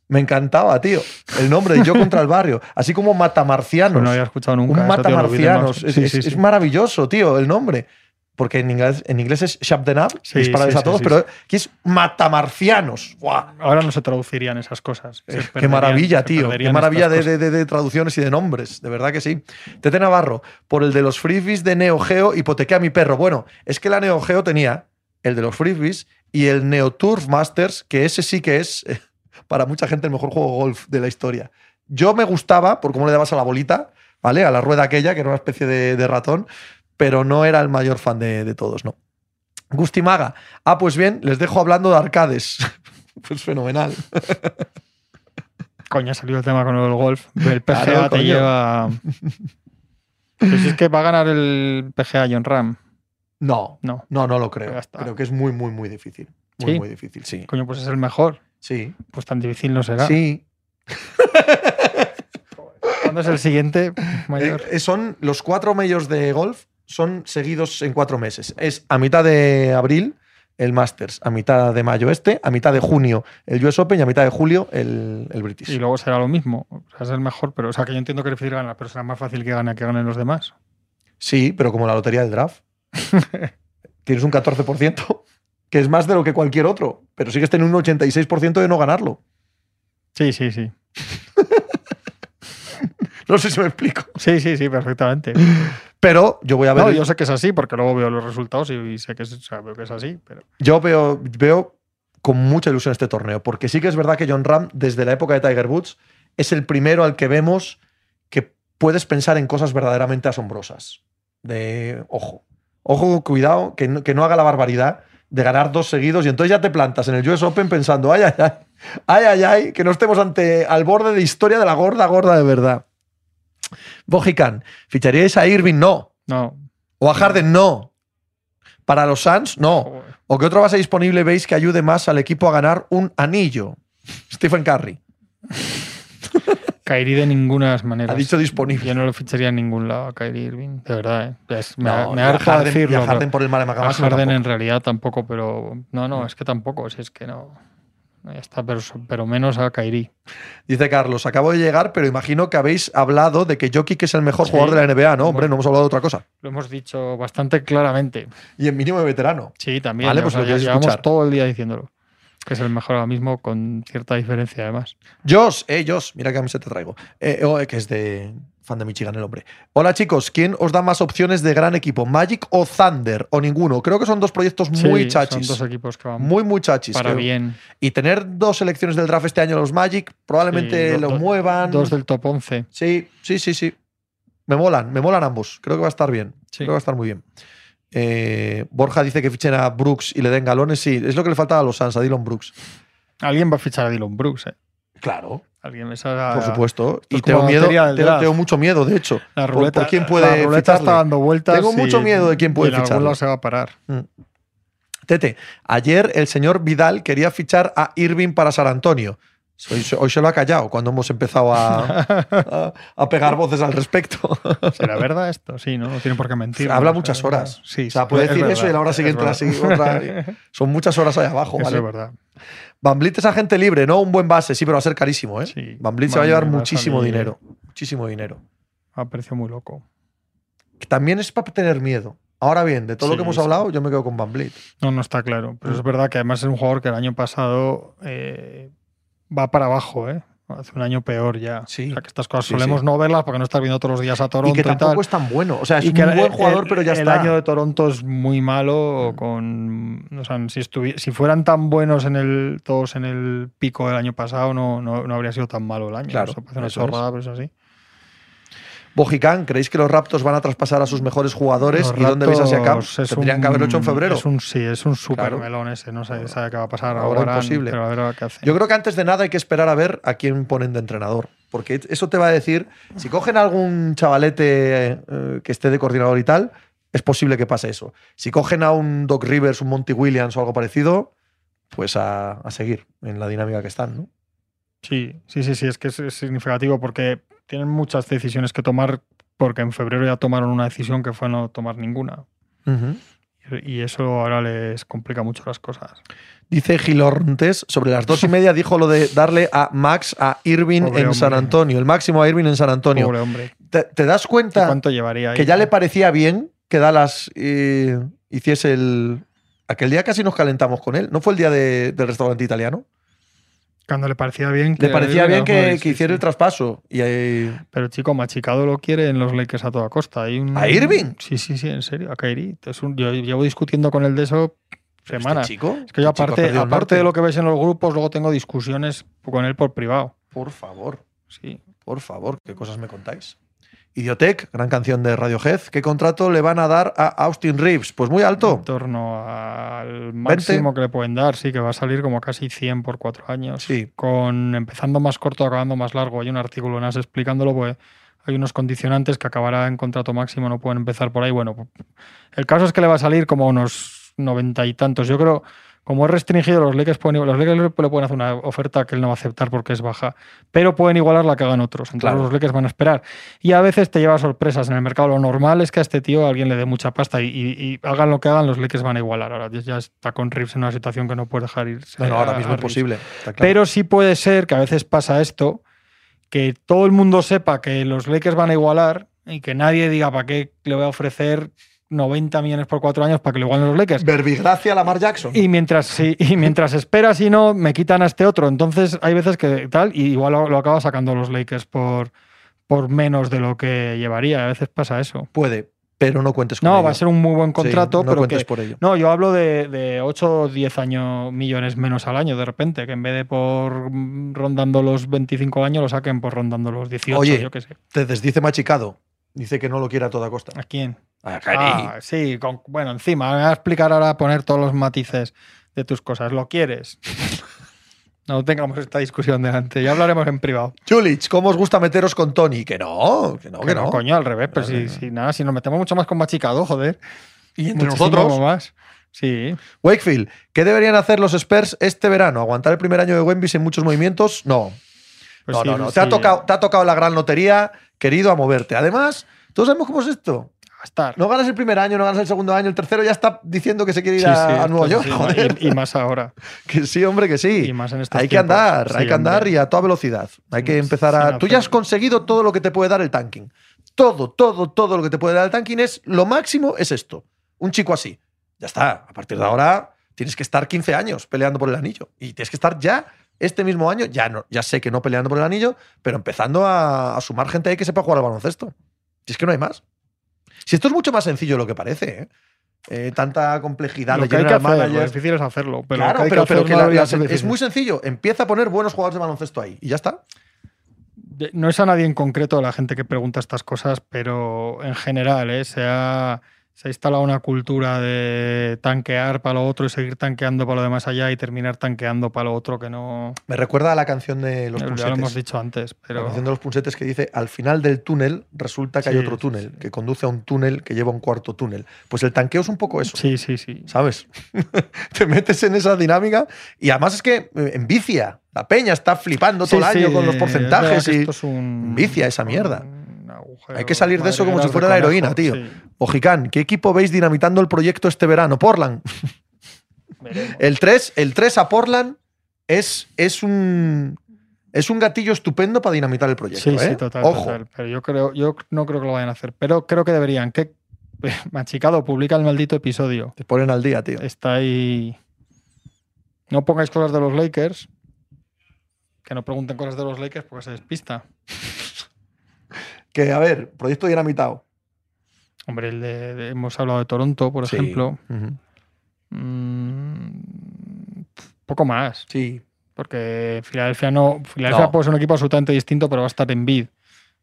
Me encantaba, tío. El nombre de Yo contra el barrio. Así como Matamarcianos. Pues no había escuchado nunca. un Matamarcianos. Es, Sí, es- sí, es sí. maravilloso, tío, el nombre. porque en inglés, en inglés es shap the sí, a todos, pero aquí es matamarcianos. ¡Guau! Ahora no se traducirían esas cosas. Eh, Qué maravilla, tío. Qué maravilla de, de- de- de traducciones y de nombres. De verdad que sí. Tete Navarro, por el de los freebies de Neo Geo, hipotequé a mi perro. Bueno, es que la Neo Geo tenía el de los freebies y el Neo Turf Masters, que ese sí que es, para mucha gente, el mejor juego de golf de la historia. Yo me gustaba por cómo le dabas a la bolita, ¿vale? A la rueda aquella, que era una especie de, de ratón, pero no era el mayor fan de, de todos, ¿no? Gustimaga. Ah, pues bien, les dejo hablando de arcades. pues fenomenal. Coño, ha salido el tema con el golf. El PGA Claro, te coño. lleva. Pues es que va a ganar el PGA John Ram. No, No. no, no lo creo. Creo que es muy, muy, muy difícil. Muy, ¿Sí? muy difícil, sí. Coño, pues es el mejor. Sí. Pues tan difícil no será. Sí. ¿Cuándo es el siguiente mayor? Eh, eh, son los cuatro majors de golf, son seguidos en cuatro meses. Es a mitad de abril el Masters, a mitad de mayo este, a mitad de junio el US Open y a mitad de julio el, el British. Y luego será lo mismo. O sea, es el mejor, pero o sea, que yo entiendo que difícil ganar, pero será más fácil que gane que ganen los demás. Sí, pero como la lotería del draft. Tienes un 14%, que es más de lo que cualquier otro, pero sigues teniendo un 86% de no ganarlo. Sí, sí, sí. No sé si me explico. Sí, sí, sí, perfectamente. Pero yo voy a ver. No, yo sé que es así porque luego veo los resultados y, y sé que es, o sea, veo que es así, pero Yo veo, veo con mucha ilusión este torneo, porque sí que es verdad que John Ram, desde la época de Tiger Woods, es el primero al que vemos que puedes pensar en cosas verdaderamente asombrosas. De, ojo, ojo, cuidado, que no, que no haga la barbaridad de ganar dos seguidos y entonces ya te plantas en el US Open pensando, ay, ay, ay, ay, ay, ay, que no estemos ante, al borde de historia de la gorda, gorda de verdad. Bojican, ¿ficharíais a Irving? No. no. ¿O a Harden? No. Para los Suns, no. ¿O qué otra base disponible veis que ayude más al equipo a ganar un anillo? Stephen Curry. Kyrie de ninguna manera. Ha dicho disponible. Yo no lo ficharía en ningún lado a Kyrie Irving, de verdad. ¿eh? Es- me, No, me a harta Harden- decirlo. y a Harden por el mal a Macamasco Harden en realidad tampoco, pero no, no, es que tampoco, si es que no. no, Ya está, pero, pero menos a Kyrie. Dice Carlos, acabo de llegar, pero imagino que habéis hablado de que Jokic es el mejor Sí. jugador de la NBA, ¿no? Hombre, no hemos hablado de otra cosa. Lo hemos dicho bastante claramente. Y en mínimo de veterano. Sí, también. Vale, o pues sea, lo ya llevamos todo el día diciéndolo. Que es el mejor ahora mismo con cierta diferencia, además. Josh, eh, Josh, mira qué camiseta traigo. Eh, oh, eh, que es de fan de Michigan el hombre. Hola chicos, ¿quién os da más opciones de gran equipo? ¿Magic o Thunder? ¿O ninguno? Creo que son dos proyectos muy chachis. Son dos equipos que van Muy, muy chachis. para creo. bien. Y tener dos selecciones del draft este año los Magic, probablemente Sí, lo muevan. Dos del top 11. Sí, sí, sí, sí. Me molan, me molan ambos. Creo que va a estar bien. Sí. Creo que va a estar muy bien. Eh, Borja dice que fichen a Brooks y le den galones. Sí, es lo que le faltaba a los Suns, a Dylan Brooks. Alguien va a fichar a Dylan Brooks, ¿eh? Claro, Alguien esa, por supuesto. esto Y tengo miedo, tengo, mucho miedo, de hecho. La ruleta, por quién puede la ruleta está dando vueltas. Tengo mucho miedo de quién puede lado se va a parar. Tete, ayer el señor Vidal quería fichar a Irving para San Antonio. Hoy, se- hoy se lo ha callado cuando hemos empezado a, a- a pegar voces al respecto. ¿Será verdad esto? Sí, ¿no? No tiene por qué mentir. Habla ¿no? muchas horas. Sí, o sea, puede es decir verdad, eso y a la hora siguiente la otra. Son muchas horas ahí abajo, Eso ¿vale? es verdad. Van Vliet es agente libre, ¿no? Un buen base, sí, pero va a ser carísimo, ¿eh? Sí. Van Vliet se va a llevar muchísimo salir- dinero. Muchísimo dinero. A precio muy loco. También es para tener miedo. Ahora bien, de todo lo que hemos sí. hablado, yo me quedo con Van Vliet. No, no está claro. Pero es verdad que además es un jugador que el año pasado eh, va para abajo, ¿eh? Hace un año peor ya. Sí. O sea, que estas cosas solemos sí. no verlas porque no estás viendo todos los días a Toronto Y que y, tal. tampoco es tan bueno. O sea, es Y un que el- buen jugador, el- pero ya el está. Mm. año de Toronto es muy malo. Con, o sea, si, si fueran tan buenos en el, todos en el pico del año pasado, no, no, no habría sido tan malo el año. Claro, Eso parece una chorrada, pero es así. Bojicán, ¿creéis que los Raptors van a traspasar a sus mejores jugadores? Los ¿Y dónde veis a Siakam? Tendrían un- que haberlo hecho en febrero. Es un, sí, es un super Claro. melón ese. No sé, sabe qué va a pasar Ahora ahora. imposible. Pero a ver qué hace. Yo creo que antes de nada hay que esperar a ver a quién ponen de entrenador. Porque eso te va a decir, si cogen a algún chavalete eh, que esté de coordinador y tal, es posible que pase eso. Si cogen a un Doc Rivers, un Monty Williams o algo parecido, pues a, a seguir en la dinámica que están, ¿no? Sí, sí, sí, sí, es que es significativo porque tienen muchas decisiones que tomar porque en febrero ya tomaron una decisión que fue no tomar ninguna. Y eso ahora les complica mucho las cosas. Dice Gilorntes, sobre las dos y media dijo lo de darle a Max a Irving Pobre en San. Antonio, el máximo a Irving en San Antonio. Pobre hombre. ¿Te, te das ¿Y cuenta ¿Cuánto llevaría ahí? que ya le parecía bien que Dallas eh, hiciese el. Aquel día casi nos calentamos con él. ¿No fue el día de- del restaurante italiano? Cuando le parecía bien que. Le parecía bien que, que hiciera sí. el traspaso. Y eh, Pero chico, Machicado lo quiere en los Lakers a toda costa. Hay un- ¿A Irving? Sí, sí, sí, en serio, a Kyrie. Un- yo llevo discutiendo con él de eso este semanas. chico, es que yo este aparte, aparte de lo que ves en los grupos, luego tengo discusiones con él por privado. Por favor, Sí. por favor, ¿qué cosas me contáis? Idiotech, gran canción de Radiohead. ¿Qué contrato le van a dar a Austin Reeves? Pues muy En alto. torno al máximo que le pueden dar, sí, que va a salir como casi 100 por cuatro años. Sí. Con empezando más corto, acabando más largo. Hay un artículo en AS explicándolo, pues hay unos condicionantes que acabará en contrato máximo, no pueden empezar por ahí. Bueno, el caso es que le va a salir como unos noventa y tantos. Yo creo, como es restringido, los Lakers, pueden, los Lakers le pueden hacer una oferta que él no va a aceptar porque es baja, pero pueden igualar la que hagan otros. Entonces Claro. los Lakers van a esperar. Y a veces te lleva sorpresas en el mercado. Lo normal es que a este tío alguien le dé mucha pasta y, y- y hagan lo que hagan, los Lakers van a igualar. Ahora ya está con Reeves en una situación que no puede dejar irse. No, no, a- ahora mismo a es posible. claro. Pero sí puede ser que a veces pasa esto, que todo el mundo sepa que los Lakers van a igualar y que nadie diga para qué le voy a ofrecer 90 millones por cuatro años para que lo igualen los Lakers. Verbigracia Lamar Jackson. Y mientras, sí, y mientras esperas y no, me quitan a este otro. Entonces hay veces que tal, y igual lo, lo acaba sacando los Lakers por, por menos de lo que llevaría. A veces pasa eso. Puede, pero no cuentes con No, ello. va a ser un muy buen Sí, contrato, no pero cuentes que, por ello. no, yo hablo de, de 8 o 10 años, millones menos al año de repente, que en vez de por rondando los 25 años lo saquen por rondando los 18, Oye. yo qué sé. Te desdice Machicado. Dice que no lo quiere a toda costa. ¿A quién? A Kyrie. Ah, sí, con- bueno, encima, me voy a explicar ahora, poner todos los matices de tus cosas. ¿Lo quieres? No tengamos esta discusión delante, ya hablaremos en privado. Chulich, ¿cómo os gusta meteros con Tony? Que no, que no, que, Que no. no, coño, al revés, pero si, si nada, si nos metemos mucho más con machicado, joder. Y entre Muchísimo nosotros, más. Sí. Wakefield, ¿qué deberían hacer los Spurs este verano? ¿Aguantar el primer año de Wemby sin muchos movimientos? No. Pues no, sí, no, no. sí. Te, ha tocado, te ha tocado la gran lotería, querido, a moverte. Además, todos sabemos cómo es esto. A estar. No ganas el primer año, no ganas el segundo año, el tercero ya está diciendo que se quiere ir Sí, a, sí, a Nueva York. sí, joder. Y, y más ahora. Que sí, hombre, que sí. Y más en estos hay que tiempos. andar, hay que andar hombre. y a toda velocidad. Hay que empezar a. Tú ya has conseguido todo lo que te puede dar el tanking. Todo, todo, todo lo que te puede dar el tanking es lo máximo es esto. Un chico así. Ya está. A partir de ahora tienes que estar 15 años peleando por el anillo. Y tienes que estar ya este mismo año, ya, no, ya sé que no peleando por el anillo, pero empezando a, a sumar gente ahí que sepa jugar al baloncesto. Si es que no hay más. Si esto es mucho más sencillo de lo que parece, ¿eh? Eh, tanta complejidad Lo de que hay que hacer, lo difícil es hacerlo. Pero claro, que pero, que pero hacer que no la- la- es muy sencillo. Empieza a poner buenos jugadores de baloncesto ahí. Y ya está. No es a nadie en concreto la gente que pregunta estas cosas, pero en general ¿eh? se, ha, se ha instalado una cultura de tanquear para lo otro y seguir tanqueando para lo demás allá y terminar tanqueando para lo otro que no. Me recuerda a la canción de los ya lo punsetes. hemos dicho antes, La pero. canción de los punsetes que dice, al final del túnel resulta que hay otro túnel, sí. que conduce a un túnel que lleva a un cuarto túnel. Pues el tanqueo es un poco eso. Sí, sí, sí. ¿Sabes? Te metes en esa dinámica y además es que eh, envicia. La peña está flipando todo el año con los es porcentajes y esto es un- esa mierda. Hay que salir de eso como si fuera la heroína, tío. sí. Ojicán, ¿qué equipo veis dinamitando el proyecto este verano? Portland. Veremos. El 3, el 3 a Portland es, es un es un gatillo estupendo para dinamitar el proyecto. Sí, ¿eh? sí, total, Ojo. total. Pero yo creo, yo no creo que lo vayan a hacer. Pero creo que deberían. Que Machicado publica el maldito episodio. Te ponen al día, tío. Está ahí. No pongáis cosas de los Lakers. Que no pregunten cosas de los Lakers porque se despista. Que, a ver, proyecto dinamitado. Hombre, el de, de- hemos hablado de Toronto, por Sí. ejemplo. Mm, poco más. Sí. Porque Filadelfia no. Filadelfia No. puede ser un equipo absolutamente distinto, pero va a estar en bid.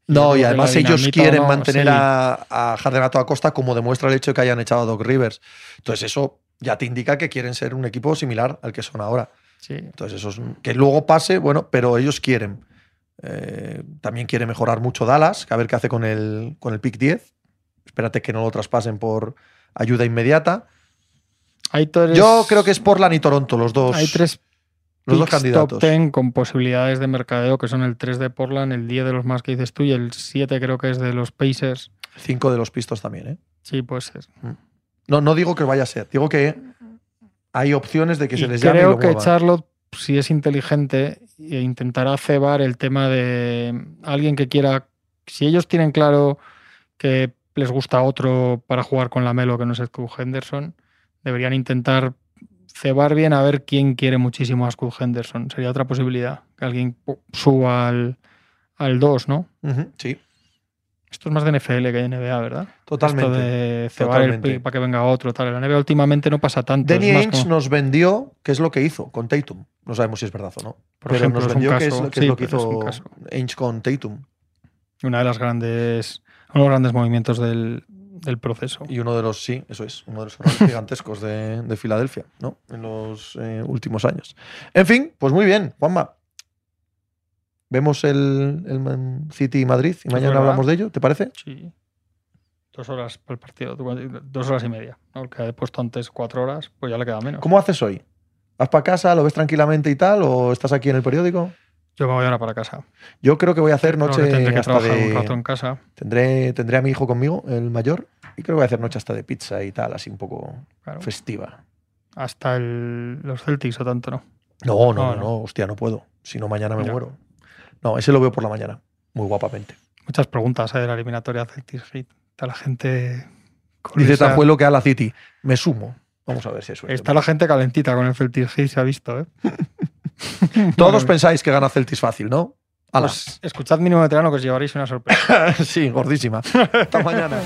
No, y además ellos quieren no- mantener sí. a, a Harden a toda costa, como demuestra el hecho de que hayan echado a Doc Rivers. Entonces, eso ya te indica que quieren ser un equipo similar al que son ahora. Sí. Entonces, eso es que luego pase, bueno, pero ellos quieren. Eh, también quiere mejorar mucho Dallas, a ver qué hace con el, con el pick 10. Espérate que no lo traspasen por ayuda inmediata. Hay tres, Yo creo que es Portland y Toronto, los dos, Hay tres los dos candidatos. top 10 con posibilidades de mercadeo, que son el 3 de Portland, el 10 de los más que dices tú y el 7 creo que es de los Pacers. Cinco de los pistos también, ¿eh? Sí, puede ser. No, no digo que vaya a ser, digo que hay opciones de que Y se les llame y creo lo que. Charlotte, si es inteligente, e intentará cebar el tema de alguien que quiera. Si ellos tienen claro que les gusta otro para jugar con la Melo que no es Scott Henderson, deberían intentar cebar bien a ver quién quiere muchísimo a Scott Henderson. Sería otra posibilidad, que alguien suba al, al 2, ¿no? Sí, Esto es más de NFL que de NBA, ¿verdad? totalmente. Esto de cebar el pick para que venga otro, tal. La NBA últimamente no pasa tanto. Danny Ainge como- nos vendió qué es lo que hizo con Tatum. No sabemos si es verdad o no. Por pero ejemplo, nos vendió qué es, qué es lo que hizo. Ainge con Tatum. Una de las grandes, uno de los grandes movimientos del, del proceso. Y uno de los, sí, eso es, uno de los errores gigantescos de, de Filadelfia, ¿no? En los eh, últimos años. En fin, pues muy bien, Juanma. Vemos el, el Man City y Madrid y mañana hablamos de ello, ¿te parece? Sí. Dos horas para el partido, dos horas y media. ¿no? El que he puesto antes cuatro horas, pues ya le queda menos. ¿Cómo haces hoy? ¿Vas para casa, lo ves tranquilamente y tal, o estás aquí en el periódico? Yo me voy ahora para casa. Yo creo que voy a hacer noche que tendré que hasta trabajar un rato de... en casa. Tendré, tendré a mi hijo conmigo, el mayor, y creo que voy a hacer noche hasta de pizza y tal, así un poco Claro. festiva. Hasta el- los Celtics o tanto, ¿no? No, no, no, No, no, no. hostia, no puedo. Si no, mañana me Ya. muero. No, ese lo veo por la mañana, muy guapamente. Muchas preguntas ¿eh? de la eliminatoria Celtics Heat. Está la gente. con Dice esa- Tajuelo que a la City. Me sumo. Vamos a ver si eso es. Está la gente calentita con el Celtics Heat, se ha visto, ¿eh? Todos pensáis que gana Celtis fácil, ¿no? Pues escuchad mínimo veterano que os llevaréis una sorpresa. sí, gordísima. Hasta mañana.